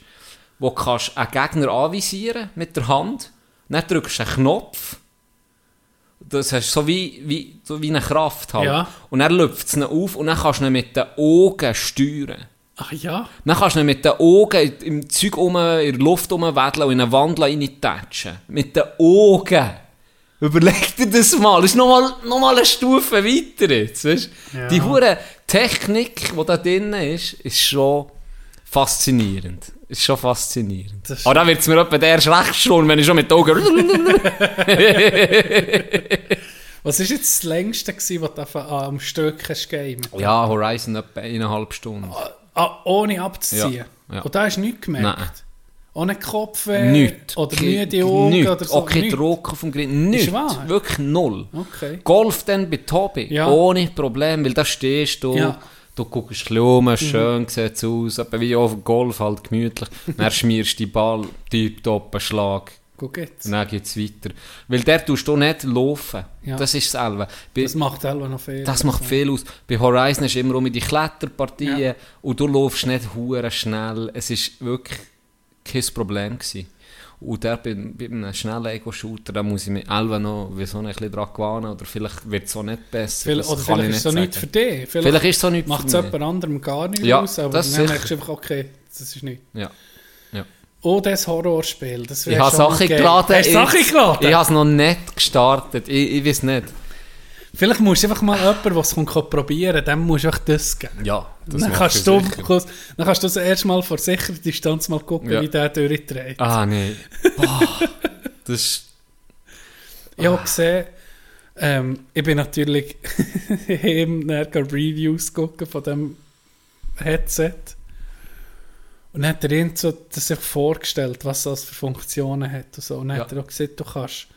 wo du kannst einen Gegner anvisieren mit der Hand, dann drückst du einen Knopf, das hast so wie, wie, so wie eine Kraft halt. Ja. Und dann lüpft es auf und dann kannst du ihn mit den Augen steuern. Ach ja, Dann kannst du ihn mit den Augen im Zeug um, in der Luft rumwedeln und in einen Wandel reintatschen. Mit den Augen. Überleg dir das mal. Das ist nochmal noch mal eine Stufe weiter jetzt. Weißt? Ja. Die hure Technik, die da drin ist, ist schon faszinierend. Ist schon faszinierend. Aber da wird es mir etwa erst recht schon, wenn ich schon mit den Augen... was war jetzt das längste, gewesen, was du einfach am Stück hast gegeben? ja, Horizon etwa eineinhalb Stunden. Ah, ohne abzuziehen. Ja, ja. Und da hast du nichts gemerkt? Nein. Ohne Kopfweh? Nichts. Oder Ke- müde Augen? nichts. Oder so? Auch kein Nichts. Druck auf dem Grind. Nichts. Wirklich null. Okay. Golf dann bei Tobi, Ja. ohne Problem, weil da stehst du, Ja. Mhm. du guckst um, schön sieht es aus, wie auf dem Golf, halt gemütlich. dann schmierst du die Ball, einen Schlag, Guck jetzt. und dann geht es weiter. Weil der tust du nicht laufen, Ja. das ist. Bei, Das macht selber noch viel. das macht viel aus. Bei Horizon ist immer um die Kletterpartien Ja. und du laufst nicht hure schnell. Es ist wirklich kein Problem gewesen. Und der bei, bei einem schnellen Ego-Shooter, da muss ich mich selber noch wieso nicht ein bisschen dran gewöhnen oder vielleicht wird es auch nicht besser. Viel, das oder vielleicht ich ist es so nicht nichts für dich. Vielleicht ist es so nichts Macht es für mich. jemand anderem gar nicht Ja, aus, aber das dann merkst du einfach, okay, das ist nicht. Ja. Oh, das Horrorspiel, das Ich habe Sachen geladen. Hast du Sachen geladen? Ich habe es noch nicht gestartet. Ich, ich weiß nicht. Vielleicht musst du einfach mal jemanden, der es probieren dem musst du einfach das geben. Ja, das Dann kannst, du, dann kannst du das erst mal vor sicherer Distanz mal gucken, Ja. wie der durchdreht. Ah, nein. Das ist... Ich habe gesehen, ähm, ich bin natürlich nachher Reviews gucken von dem Headset. Und dann hat er ihn so das sich vorgestellt, was das für Funktionen hat und so. Und dann hat Ja. er auch gesagt, du kannst,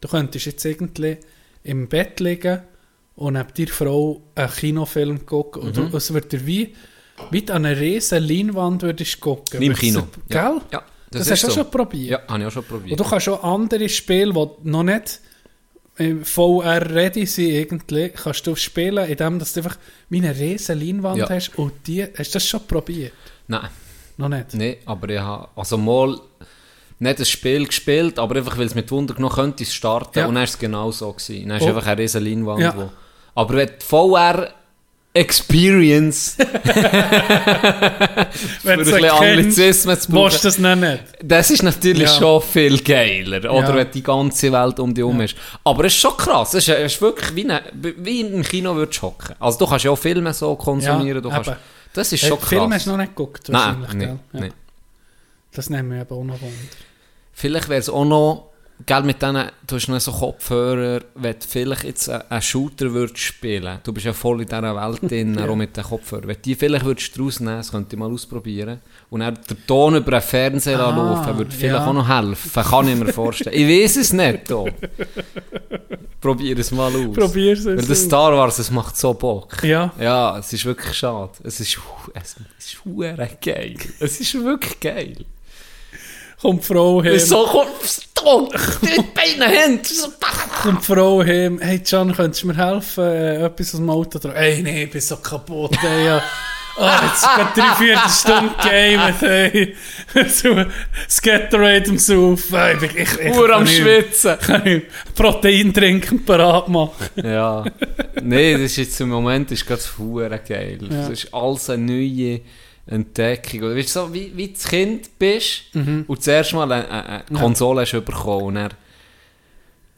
du könntest jetzt irgendwie im Bett liegen und neben dir Frau einen Kinofilm gucken und Mhm. du, es wird dir wie, wie du an einer riesen Leinwand würdest gucken. Wie im Kino. es- Ja. Gell? Ja, Das, ist hast du auch so. schon probiert. Ja, habe ich auch schon Und probiert. du kannst auch andere Spiele, die noch nicht VR-ready sind, irgendwie, kannst du spielen, indem du einfach wie eine riesen Leinwand Ja. hast. Und die, hast du das schon probiert? Nein, Noch nicht? nee, aber ich habe also mal nicht das Spiel gespielt, aber einfach, weil es mit Wunder noch könnte es starten Ja. und dann war es genau so. Gewesen. Dann ist Oh. einfach eine riesen Leinwand. Ja. Wo, aber wenn die VR Experience, Wenn für ein bisschen Anglizismen zu brauchen, das noch nicht. das ist natürlich Ja. schon viel geiler, oder Ja. wenn die ganze Welt um dich herum ist. Aber es ist schon krass, es ist, es ist wirklich wie, eine, wie im Kino würdest hocken. Also du kannst ja auch Filme so konsumieren, Ja, du kannst, eben. Das ist Äh, schon den Film krass. hast du noch nicht geguckt, Nein, wahrscheinlich, nee, gell? Ja. nee. Das nehmen wir eben auch noch Wunder. Vielleicht wäre es auch noch gell, mit denen, du hast noch so Kopfhörer, wenn du vielleicht jetzt einen Shooter würdest spielen, du bist ja voll in dieser Welt drin, auch mit den Kopfhörern, wenn du die vielleicht würdest rausnehmen, das könnte ich mal ausprobieren, und dann der Ton über den Fernseher Ah, laufen, würde vielleicht ja. auch noch helfen, kann ich mir vorstellen. Ich weiß es nicht, da. Probier es mal aus. Probier's es Weil das. Star Wars, es macht so Bock. Ja. Ja, es ist wirklich schade. Es ist, es ist hure geil. Es ist wirklich geil. Kommt die Frau heim. So kommt Stone, die Beine hin. So, Kommt die Frau heim. Hey Can, könntest du mir helfen, äh, etwas aus dem Auto tragen? Ey, nee, ich bin so kaputt, ey. Ja. Ah, jetzt geht drei, vier Stunden gamet, ey. so, das Gatorade am Saufen. Ey, Ich, ich, ich, Uhr am Schwitzen. Protein trinken, parat machen. Ja. Nee, das ist jetzt im Moment ist gerade hure geil. Das ist alles eine neue Entdeckung. Oder weißt du, so wie, wie du Kind bist und zuerst mal eine, eine Konsole hast bekommen und dann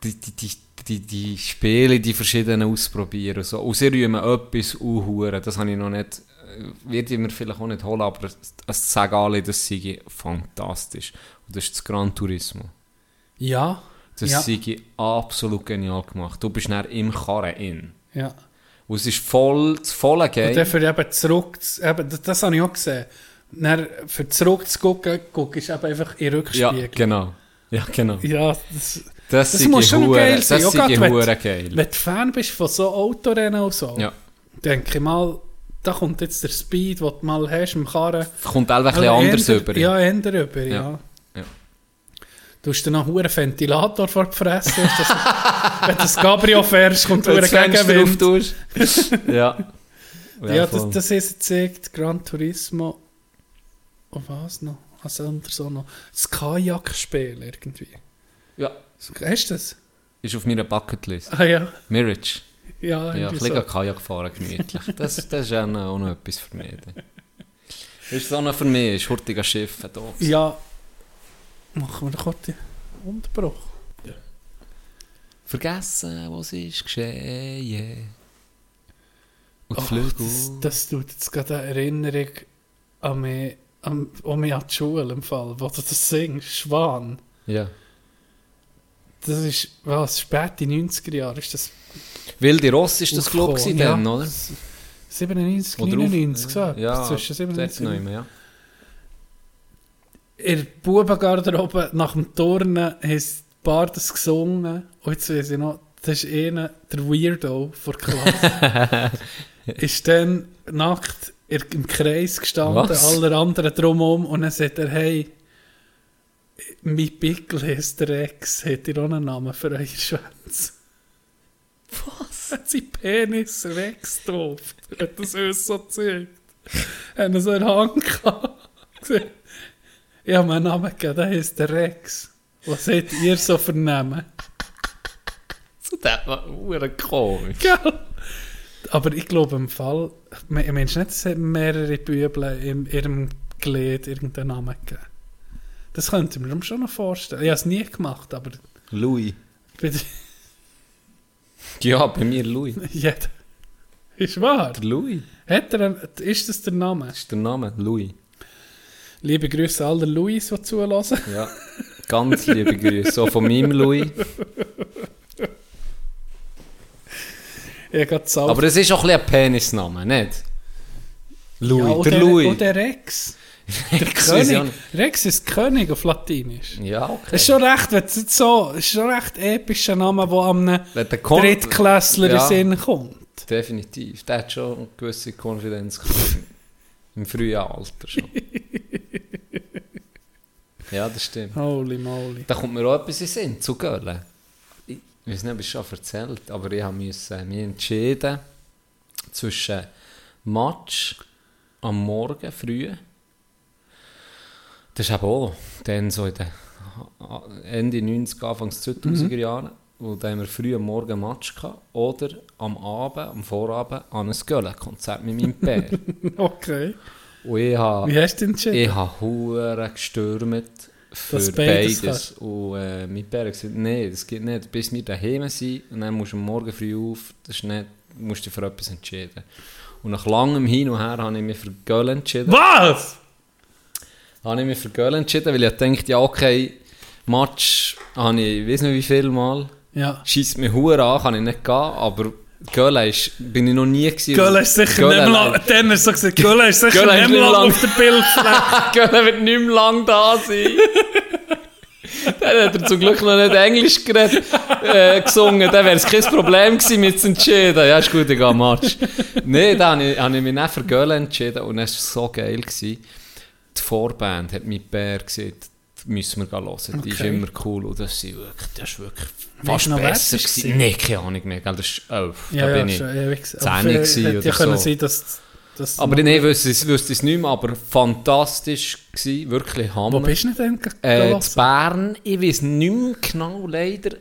die, die, die, die, die Spiele, die verschiedenen ausprobieren. und So. Und sie rühmen etwas unhuren. Das habe ich noch nicht, äh, werde ich mir vielleicht auch nicht holen, aber es es sagen alle, das sei fantastisch. Und das ist das Gran Turismo. Ja. Das ja. sei absolut genial gemacht. Du bist dann im Karren in. ja. Und es ist voll, das volle Und Game. dafür eben zurück, zu- eben, das, das habe ich auch gesehen. Dann, für zurück zu gucken, guckst du eben einfach in den Ja, Rückspiegel. genau. Ja, genau. Ja, das, Das, das muss schon hure- geil sein. Das Auch gerade wenn- hure geil. wenn du Fan bist von so Autorennen und so, Ja. denke ich mal, da kommt jetzt der Speed, den du mal hast im Karren. Kommt einfach ein bisschen Also anders eher- über. Ja, ändern über, ja. Ja. Ja. Du hast dann noch einen Ventilator vor die Fresse. hast, dass- wenn du das Cabrio fährst, kommt du Gegenwind. auftust. ja. Ja, das, das ist gezeigt, Gran Turismo. Und was noch? Was anderes auch noch? Das Kajakspiel irgendwie. ja. Hast du das? Ist auf meiner Bucketlist. Ah ja, Mirage. ja, Ja, irgendwie bisschen so. Kajak fahren, gemütlich. Das, das ist auch noch, auch noch etwas für mich. Das ist so noch für mich, ist hurtiger Schiff. Ja, machen wir einen Unterbruch. Vergessen, was ist geschehen. Und Ach, das, das tut jetzt gerade eine Erinnerung an mich, an, an mich an die Schule im Fall, wo du das singst, Schwan. Ja. Das ist, was, spät in den 90er Jahren ist das Wilde Ross ist das, glaube ich, ja. dann, oder? 97, Oder 99 auf- gesagt. Ja, zwischen 97 dort und ja. In der Bubengarderobe nach dem Turnen haben die Paar das gesungen. Und jetzt weiss ich noch, das ist einer, der Weirdo vor der Klasse. ist dann nackt im Kreis gestanden, Was? alle anderen drumherum. Und dann sagt er, hey, mein Pickel heisst der Rex. Hat ihr auch einen Namen für euren Schwänze? Was? Hat sein Penis Rex drauf? Hat das uns so gezeigt? Haben er so einen Hang gehabt? Ich habe mir einen Namen gegeben, der heisst der Rex. Was habt ihr so für Namen? So, das war komisch. Gell? Aber ich glaube im Fall, ich meine nicht, es hat mehrere Bübel in ihrem Glied irgendeinen Namen gegeben. Das könnte ich mir schon noch vorstellen. Ich habe es nie gemacht, aber Louis. Ja, bei mir Louis. jeder. Ist wahr. Der Louis. Hat er, einen- ist das der Name? Das ist der Name, Louis. Liebe Grüße an alle Louis, die zulassen. Ja. Ganz liebe Grüße. So von meinem Salz- Aber es ist auch ein ein Penisname, nicht? Louis. Ja, der Louis. Und der Rex. Der König. Rex ist König auf Latinisch. Ja, okay. Das ist schon recht, wenn es so, ist schon recht epischer Name, der an einem Drittklässler in Ja. den Sinn kommt. Definitiv. Der hat schon eine gewisse Konfidenz. Im frühen Alter schon. ja, das stimmt. Holy moly. Da kommt mir auch etwas in Sinn, zu Gölen. Ich weiß nicht, ob ich es schon erzählt aber ich müssen, mich entschieden zwischen Match am Morgen früh. Das ist eben auch dann so in den Ende 90er, Anfang 2000er Jahren. Und da haben wir früh am Morgen einen Match gehabt. Oder am Abend, am Vorabend, an ein Gölen-Konzert mit meinem Bär. Okay. Und ich habe... Wie hast du entschieden? Ich habe hure gestürmt für Dass beides beides. Und äh, mein Bär hat gesagt, nein, das geht nicht. Bis wir daheim sind und dann musst du am Morgen früh auf, das ist nicht, du musst dich für etwas entscheiden. Und nach langem Hin und Her habe ich mich für Göll entschieden. Was? Habe ich mich für Göll entschieden, weil ich dachte, ja okay, Match habe ich, weiß nicht wie viel Mal. Ja. Schießt mir Hure an, kann ich nicht gehen, aber Göhle ist, bin ich noch nie gewesen. Göhle ist sicher Göhle nicht lang, dann du so gesagt, Göhle ist sicher ist nicht mehr lang lang. auf der Bildfläche. Göhle wird nicht mehr lang da sein. Dann hat er zum Glück noch nicht Englisch geredet, äh, gesungen. Dann wäre es kein Problem gewesen, mit zu entscheiden. Ja, ist gut, ich gehe Match. Nein, da habe ich, mich nicht für Göhle entschieden und es war so geil. Gewesen. Die Vorband hat mit Bär gesagt, müssen wir hören. Die ist immer cool und das, sind wirklich, das ist wirklich fast besser gewesen. Nein, keine Ahnung mehr. gell, Das ist elf. Ja, da bin ja, ich. ewig zehn hätte oder ja können so. sein, dass... dass Aber nein, wüsste ich wüsste es nicht mehr, aber fantastisch gewesen, wirklich Hammer. Wo bist du denn Äh, zu Bern, ich weiß nicht mehr genau leider,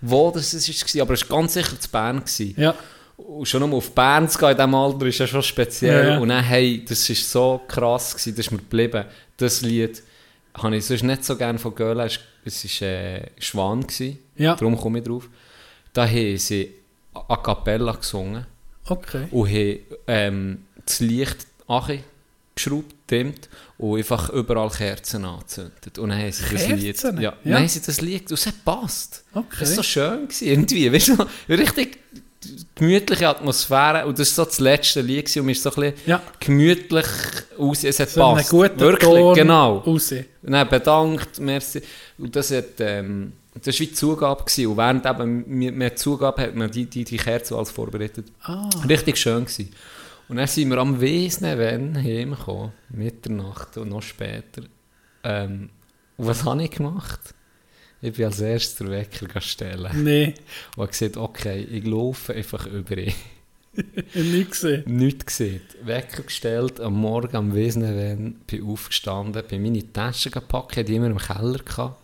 wo das war, aber es war ganz sicher zu Bern. Gewesen. Ja. Und schon nur auf Bern zu gehen in diesem Alter ist ja schon speziell. Ja. Und dann, hey, das war so krass, gewesen, das ist mir geblieben. Das Lied habe ich sonst nicht so gerne von Göhle. Es war äh, Schwan, gewesen, Ja. darum komme ich drauf. Da haben sie a cappella gesungen Okay. und haben ähm, das Licht angeschraubt, dimmt und einfach überall Kerzen angezündet. Und dann haben sie das Lied... Kerzen? Ja, Ja. Dann haben sie das Lied... Und es hat passt. Okay. Das war so schön gewesen, irgendwie. Weißt du, richtig gemütliche Atmosphäre. Und das war so das letzte Lied gewesen, und mir ist so ein bisschen Ja. gemütlich aus. Es hat So passt. Wirklich, Ton genau. raus. Und dann bedankt, merci. Und das hat, ähm, das war wie die Zugabe gewesen. Und während eben die Zugabe hat man die, die, die Kerze alles vorbereitet. Ah. Richtig schön gewesen. Und dann sind wir am Wesen, wenn heimgekommen, Mitternacht und noch später. Ähm, und was habe ich gemacht? Ich bin als erstes den Wecker stellen. Nee, Und habe gesagt, okay, ich laufe einfach über ihn. nie gesehen. Nichts gesehen. Wecker gestellt, am Morgen am Wesen, wenn bin aufgestanden, bin meine Taschen gepackt, die immer im Keller gehabt.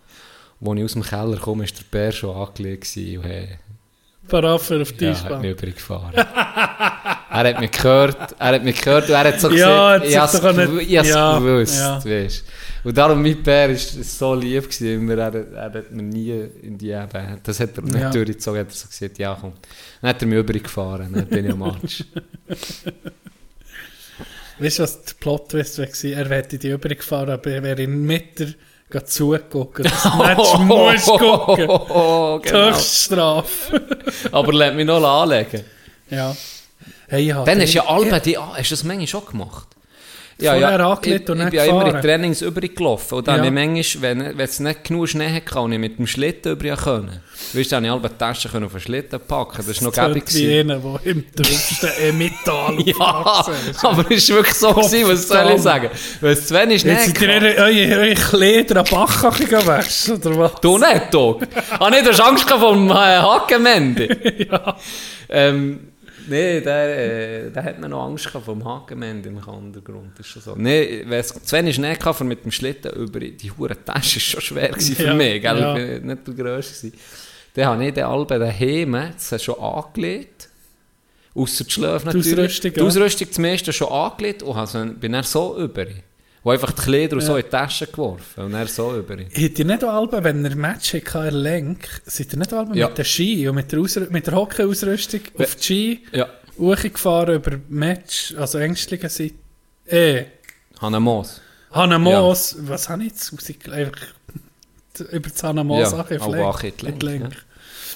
Als ich aus dem Keller komme, war der Bär schon angelegt und hey, Paraffer auf die ja, hat Eisbahn. mich übergefahren. er hat mich gehört, er hat mich gehört und er hat so Ja, gesagt, hat ich hab's ja, gewusst, ja. weisst. Und darum, mein Bär ist so lieb gewesen, immer, er, er hat mir nie in die eben, das hat er nicht Ja. durchgezogen, hat er so gesagt, ja komm. Dann hat er mich übergefahren, dann bin ich am Match. Weißt du, was der Plot-Twist war? Er hätte die übrig gefahren, aber er wäre in Mitte zugeguckt. Das Match muss gucken. Oh, Die genau. Höchststrafe. Aber lässt mich noch anlegen. Ja. Hey, Dann hast du ja alle die, hast du das manchmal schon gemacht? Ja, Vorher ja, angelegt ich, und ich dann bin ja immer in. Trainings übrig gelaufen. Und dann Ja. habe ich manchmal, wenn, wenn es nicht genug Schnee hatte, und ich mit dem Schlitten übrig können. Weißt du, dann habe ich alle Taschen auf den Schlitten packen. Das war noch Das gäbig. tönt wie gewesen. einer, der im tiefsten auf Ja, aber es war wirklich so, gewesen, was soll ich sagen? Wenn es zu wenig Schnee Jetzt seid ihr eure, eure, Kleider am Bachkachen gewaschen, oder was? Du nicht, ah, nicht, du hast Angst gehabt vom äh, Hakenmendi. Ja. Ähm, nee, der, äh, der hat mir noch Angst gehabt vom Hakenmendi im Untergrund. Das ist schon so. Nee, wenn es zu wenig Schnee für mit dem Schlitten über die die hure Tasche, ist schon schwer gewesen für Ja, mich, gell? ja. Ich bin nicht der Grösste. Dann habe ich den Alben daheim, das schon angelegt. Ausser die Schläfe Die natürlich. Ausrüstung, Die ja. Ausrüstung zum ersten schon angelegt und bin dann so über. Wo einfach die Kleider und so Ja. in die Tasche geworfen und dann so über. Habt ihr nicht Alben, wenn ein Match hatte, in Lenk, seid ihr nicht Alben Ja. mit der Ski und mit der, Ausrü mit der Hockey-Ausrüstung auf die Ski Ja, hochgefahren über Match, also ängstliche Seite? Eh, Hanna Moos. Hanna Moos, was habe ich jetzt? Einfach über das Hanna Moos Ja, die Lenk, ja.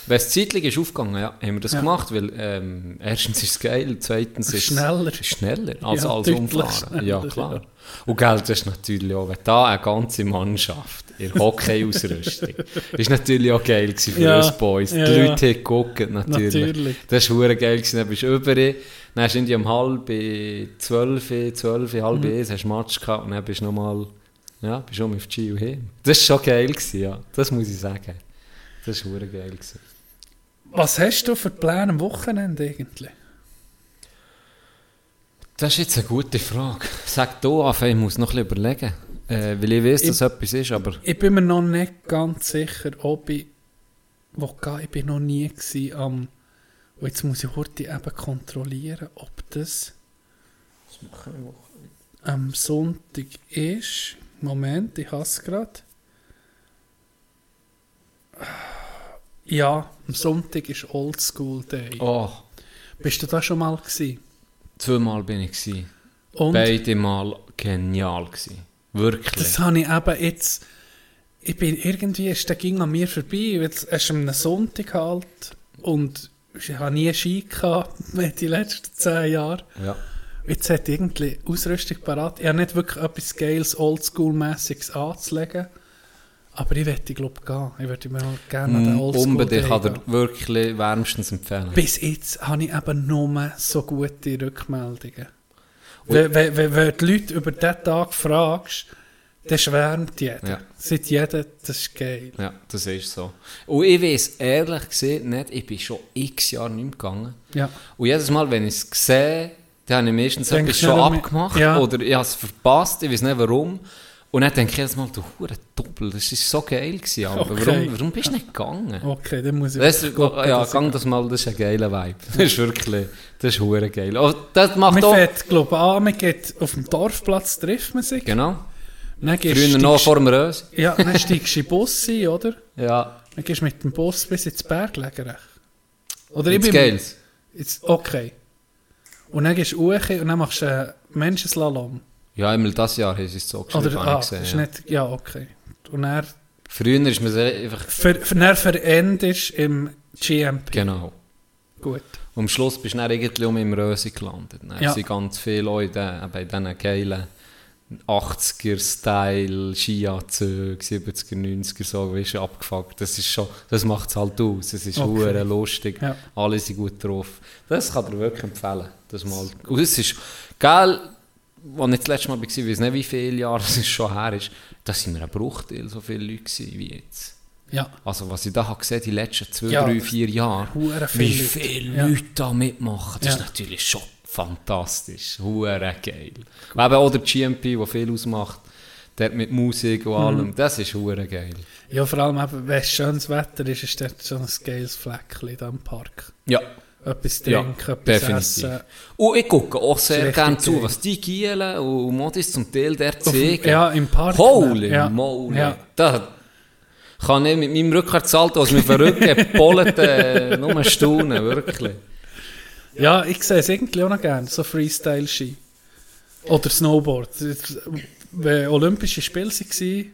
Wenn es zeitlich ist aufgegangen, ja, haben wir das Ja. gemacht, weil ähm, erstens ist es geil, zweitens ist Schneller. es schneller als Ja, deutlich umfahren. Ja, schneller, klar. ja. Und gell, das ist natürlich auch, wenn da eine ganze Mannschaft in Hockey-Ausrüstung, ist natürlich auch geil gewesen für Ja, uns Boys. Die ja, Leute ja. haben geguckt, natürlich. Natürlich. Das war geil, gewesen. dann bist du über, dann du irgendwie um halb zwölf, zwölf, halb Mhm. eins, hast du Match gehabt und dann bist du nochmal, ja, bist du um auf die und hin. Das war schon geil, gewesen, ja, das muss ich sagen. Das war geil. Gewesen. Was hast du für Pläne am Wochenende eigentlich? Das ist jetzt eine gute Frage. Sag du an, ich muss noch ein bisschen überlegen. Äh, weil ich weiß, dass etwas ist, aber Ich bin mir noch nicht ganz sicher, ob ich wo gehe. Ich bin noch nie am und jetzt muss ich heute eben kontrollieren, ob das am Sonntag ist. Moment, ich hasse gerade. Ja, am Sonntag ist Old School Day. oh, Bist du da schon mal gewesen? zweimal bin ich gewesen. Und Beide Mal genial gewesen. Wirklich. das habe ich eben jetzt. ich bin irgendwie, ist der ging an mir vorbei, es ist am Sonntag halt und ich habe nie Ski gehabt die letzten zehn Jahre. Ja. Jetzt hat irgendwie Ausrüstung parat. Ich habe nicht wirklich etwas Geiles, Oldschool-mässiges anzulegen. Aber ich werde, glaube gehen. Ich würde mir mal gerne an den Oldschool Unbedingt Day kann gehen. wirklich wärmstens empfehlen. Bis jetzt habe ich eben nur so gute Rückmeldungen. Wenn, wenn, wenn, wenn die Leute über diesen Tag fragst, dann schwärmt jeder. Ja. Sagt jeder, das ist geil. Ja, das ist so. Und ich weiß ehrlich gesagt nicht, ich bin schon x Jahre nicht mehr gegangen. Ja. Und jedes Mal, wenn ich es sehe, dann habe ich meistens Denkst etwas du schon abgemacht Ja. oder ich habe es verpasst, ich weiß nicht warum. Und dann denke ich jedes Mal, du hure Doppel, das war so geil. Gewesen, aber Okay. warum, warum bist du nicht gegangen? Okay, dann muss ich Weißt gucken, ja, dass ich- gang das mal, das ist ein geiler Vibe. Das ist wirklich, das ist hure geil. Oh, das macht Man auch... fährt, glaube ich, an, man geht auf dem Dorfplatz, trifft man sich. Genau. Dann Früher noch vor dem Rös. Ja, dann steigst du in den Bus ein, oder? Ja. Dann gehst du mit dem Bus bis ins Berglägerrecht. Oder bin- geil's. Jetzt, okay. Und dann gehst du hoch und dann machst du einen Menschenslalom. Ja, einmal das Jahr haben sie es so geschrieben, Oder, ah, ich gesehen. ist Ja. nicht, ja, okay. Und dann, Früher ist man sehr einfach... für, für, dann verendest im GMP. Genau. Gut. Und am Schluss bist du dann irgendwie um im Rösi gelandet. Dann Ja. sind ganz viele Leute bei diesen geilen 80er-Style, Skianzüge, 70er, 90er, so, weißt du, abgefuckt. Das ist schon, das macht es halt aus. Es ist Okay. hure lustig. Ja. Alle sind gut drauf. Das kann dir wirklich empfehlen. Das mal. Und es ist geil, als ich das letzte Mal war, ich weiß nicht, wie viele Jahre es schon her ist, da sind wir ein Bruchteil so viele Leute wie jetzt. Ja. Also was ich da habe gesehen, die letzten zwei, Ja, drei, vier Jahre, wie viele Leute. Ja. Da mitmachen, das ist natürlich schon fantastisch, hure geil. Eben auch der GMP, der viel ausmacht, der mit Musik Mhm. und allem, das ist hure geil. Ja, vor allem, wenn es schönes Wetter ist, ist dort schon ein geiles Fleckchen da im Park. Ja, Etwas ja trinken, etwas definitiv. essen. Und ich gucke auch sehr gerne zu, was die Gielen und Modis zum Teil der zeigen. Ja, im Park. Holy ja. moly. Ja. Da kann ich mit meinem Rückwärtssalto, was mich verrückt gepollt, äh, nur staunen, wirklich. Ja, ich sehe es irgendwie auch noch gerne, so Freestyle-Ski. Oder Snowboard. Wenn Olympische Spiele waren,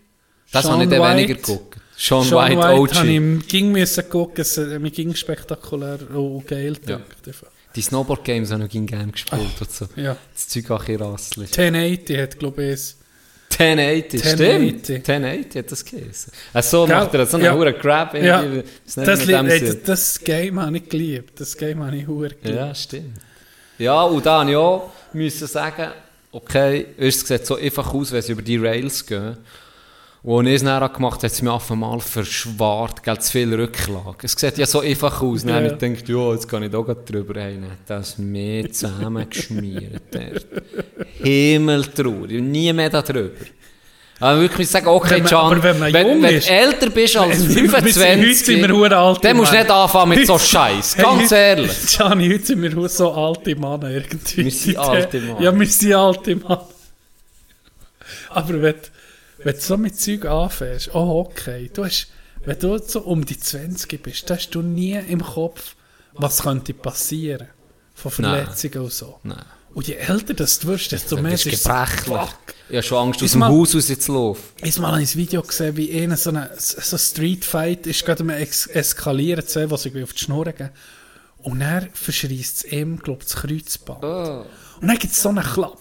Das Sean habe ich dann weniger geguckt. Sean, Sean White, White, OG. ich ging müssen gucken, es mir ging spektakulär und geil Ja. Die Snowboard-Games habe ich noch gerne gespielt. und so. Ja. Das Zeug auch ein bisschen 1080 hat, glaube ich, es. 1080, 1080. stimmt. 1080 hat das geheißen. Also so Gell? macht er so einen Ja. hohen Grab. Ja, das, ey, das, das Game habe ich geliebt. Das Game habe ich hure geliebt. Ja, stimmt. Ja, und dann ja, müssen sagen, okay, es sieht so einfach aus, wenn sie über die Rails gehen. Und als ich es dann gemacht hat es mich auf einmal verschwart, gell, zu viel Rücklage. Es sieht ja so einfach aus. Ja. ich ja, jetzt kann ich da drüber rein. Das mehr zusammengeschmiert. Himmeltraurig. Nie mehr da drüber. Aber wirklich sagen, okay, Wenn man- Can, wenn man wenn, wenn ist- du älter bist als Wir sind- Heute 25, sind wir hure alte dann musst du nicht anfangen mit so Scheiß. Hey, Ganz heute- ehrlich. Gianni, heute sind wir so alte Männer irgendwie. Wir sind alte Männer. Ja, wir sind alte Männer. Aber wenn, wenn du so mit Zeug anfängst, oh okay, du hast, wenn du so um die 20 bist, dann hast du nie im Kopf, was könnte passieren. Von Nein. Verletzungen und so. Nein. Und je älter das du wirst, desto mehr ist es gebrechlich. Ich habe schon Angst, aus dem mal- Haus raus zu laufen. Ich habe mal ein Video gesehen, wie einer so ein so Street Fight ist gerade am Ex Eskalieren, zwei, was irgendwie auf die Schnur gehen. Und er verschreist es ihm, glaube ich, das Kreuzband. Und dann gibt es so einen Klapp.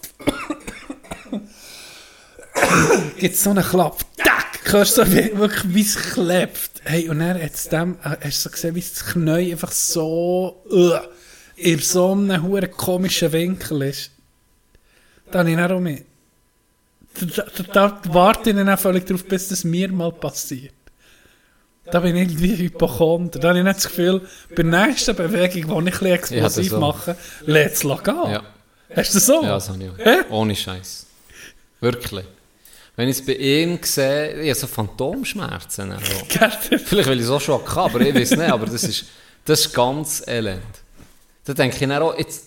gibt es so einen Klapp. Tack! Hörst du so, wirklich, wie es klebt. Hey, und dann hat es dem, äh, hast du so gesehen, wie das Knie einfach so, uh, in so einem huere komischen Winkel ist. Da habe ich dann auch mit. Da, da, da warte ich dann auch völlig darauf, bis das mir mal passiert. Da bin ich irgendwie Hypochonder. Da habe ich nicht das Gefühl, bei der nächsten Bewegung, die ich ein bisschen Ja, explosiv so. mache, lässt es gehen. Ja. Hast du das so? Ja, das habe ich auch. Hä? Ohne Scheiß. Wirklich. Wenn ich es bei ihm sehe, ich habe so Phantomschmerzen. Gell? Vielleicht will ich es auch schon haben, aber ich weiß nicht, aber das ist, das ist ganz elend. Da denke ich dann auch, jetzt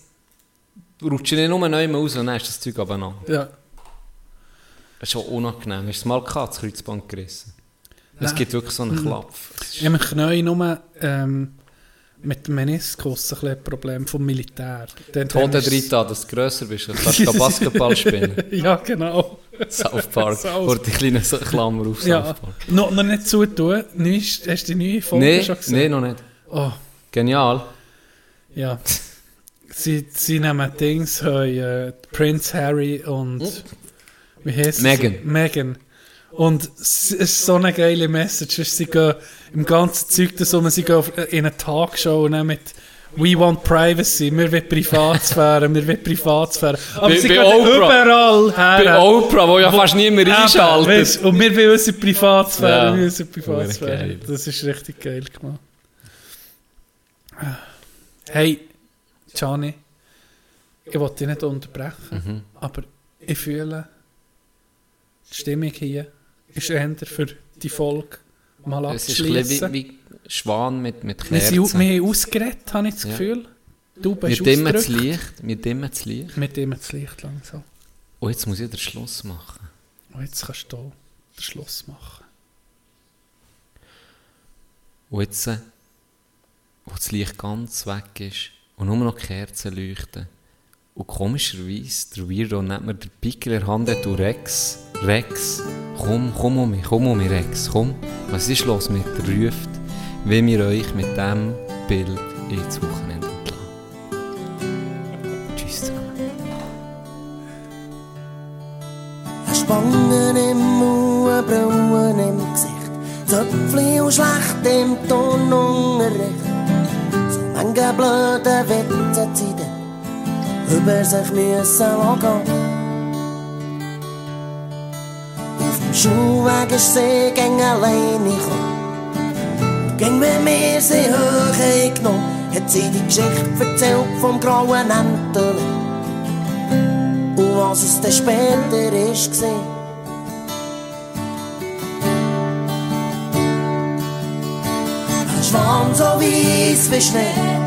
rutsche ich nicht nur neu raus und dann ist das Zeug abeinander. Ja. Das ist schon unangenehm. Hast du es mal gehabt, das Kreuzband gerissen? Es Nein. gibt wirklich so einen Klapf. Es ist- Ich habe Knie nur ähm, mit dem Meniskus ein, ein Problem vom Militär. Ist- drin da, dass du grösser bist, kannst du Basketball spielen. Ja, genau. South Park. South- Oder die kleine Klammer auf South Ja, Park. noch, noch nicht zutun. Hast du die neue Folge Nee, schon gesehen? nee, noch nicht. Oh, Genial. ja. sie, sie nehmen Dings, äh, Prince Harry und wie heißt Meghan. sie? Meghan. Und es ist so eine geile Message. Sie gehen im ganzen Zeug das um, sie gehen in eine Talkshow und dann mit We want privacy, wir wollen Privatsphäre, wir wollen Privatsphäre. Aber Bei- sie bei Oprah. überall her. Bei Oprah, wo ja fast niemand einschaltet. weisst, Und wir wollen unsere Privatsphäre, Ja. wir unsere Privatsphäre. Geil. Das ist richtig geil gemacht. Hey, Gianni, ich wollte dich nicht unterbrechen, Mhm. aber ich fühle, die Stimmung hier ist eher für die Folge mal abzuschließen. Schwan mit, mit Wir, Kerzen. sind, wir haben ausgeredet, habe ich das Ja. Gefühl. Du Wir bist dimmen das. Licht. Wir dimmen das Licht. Wir dimmen das Licht langsam. Und jetzt muss ich den Schluss machen. Und jetzt kannst du den Schluss machen. Und jetzt, äh, wo das Licht ganz weg ist und nur noch die Kerzen leuchten. Und komischerweise, der Weirdo nennt mir den Pickel in der Hand und Rex, Rex, komm, komm um mich, komm um mich, Rex, komm. Was ist los mit der Ruft, wie wir euch mit diesem Bild ins Wochenende entlassen. Tschüss zusammen. Spangen im Mund, Brauen im Gesicht, Zöpfli und schlecht im Turnunterricht. So manche blöde Witze Zeiten über sich müssen dem Schulweg ist sie gegen alleine gekommen. Ging mir sie hoch eingenommen, hat sie die Geschichte erzählt vom grauen Entele. Und was es dann später ist war. Ein Schwan so weiss wie Schnee.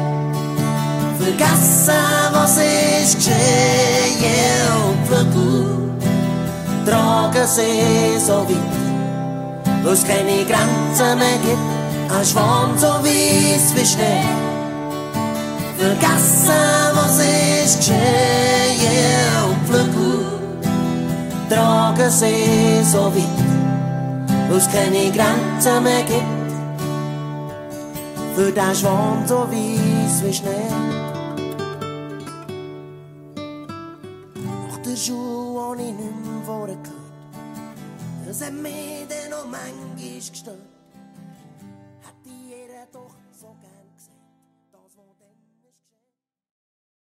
Vergessen, was ist geschehen. Und Flügel tragen sie so weit, wo es keine Grenzen mehr gibt. Ein Schwan so weiss wie Schnee. Vergessen, was ist geschehen und Flügel tragen sie so weit, wo es keine Grenzen mehr gibt. Für den Schwan so weiss wie Schnee. Nach der Schule habe ich nicht mehr vorher gehört. Das hat mich dann noch manchmal gestört. toch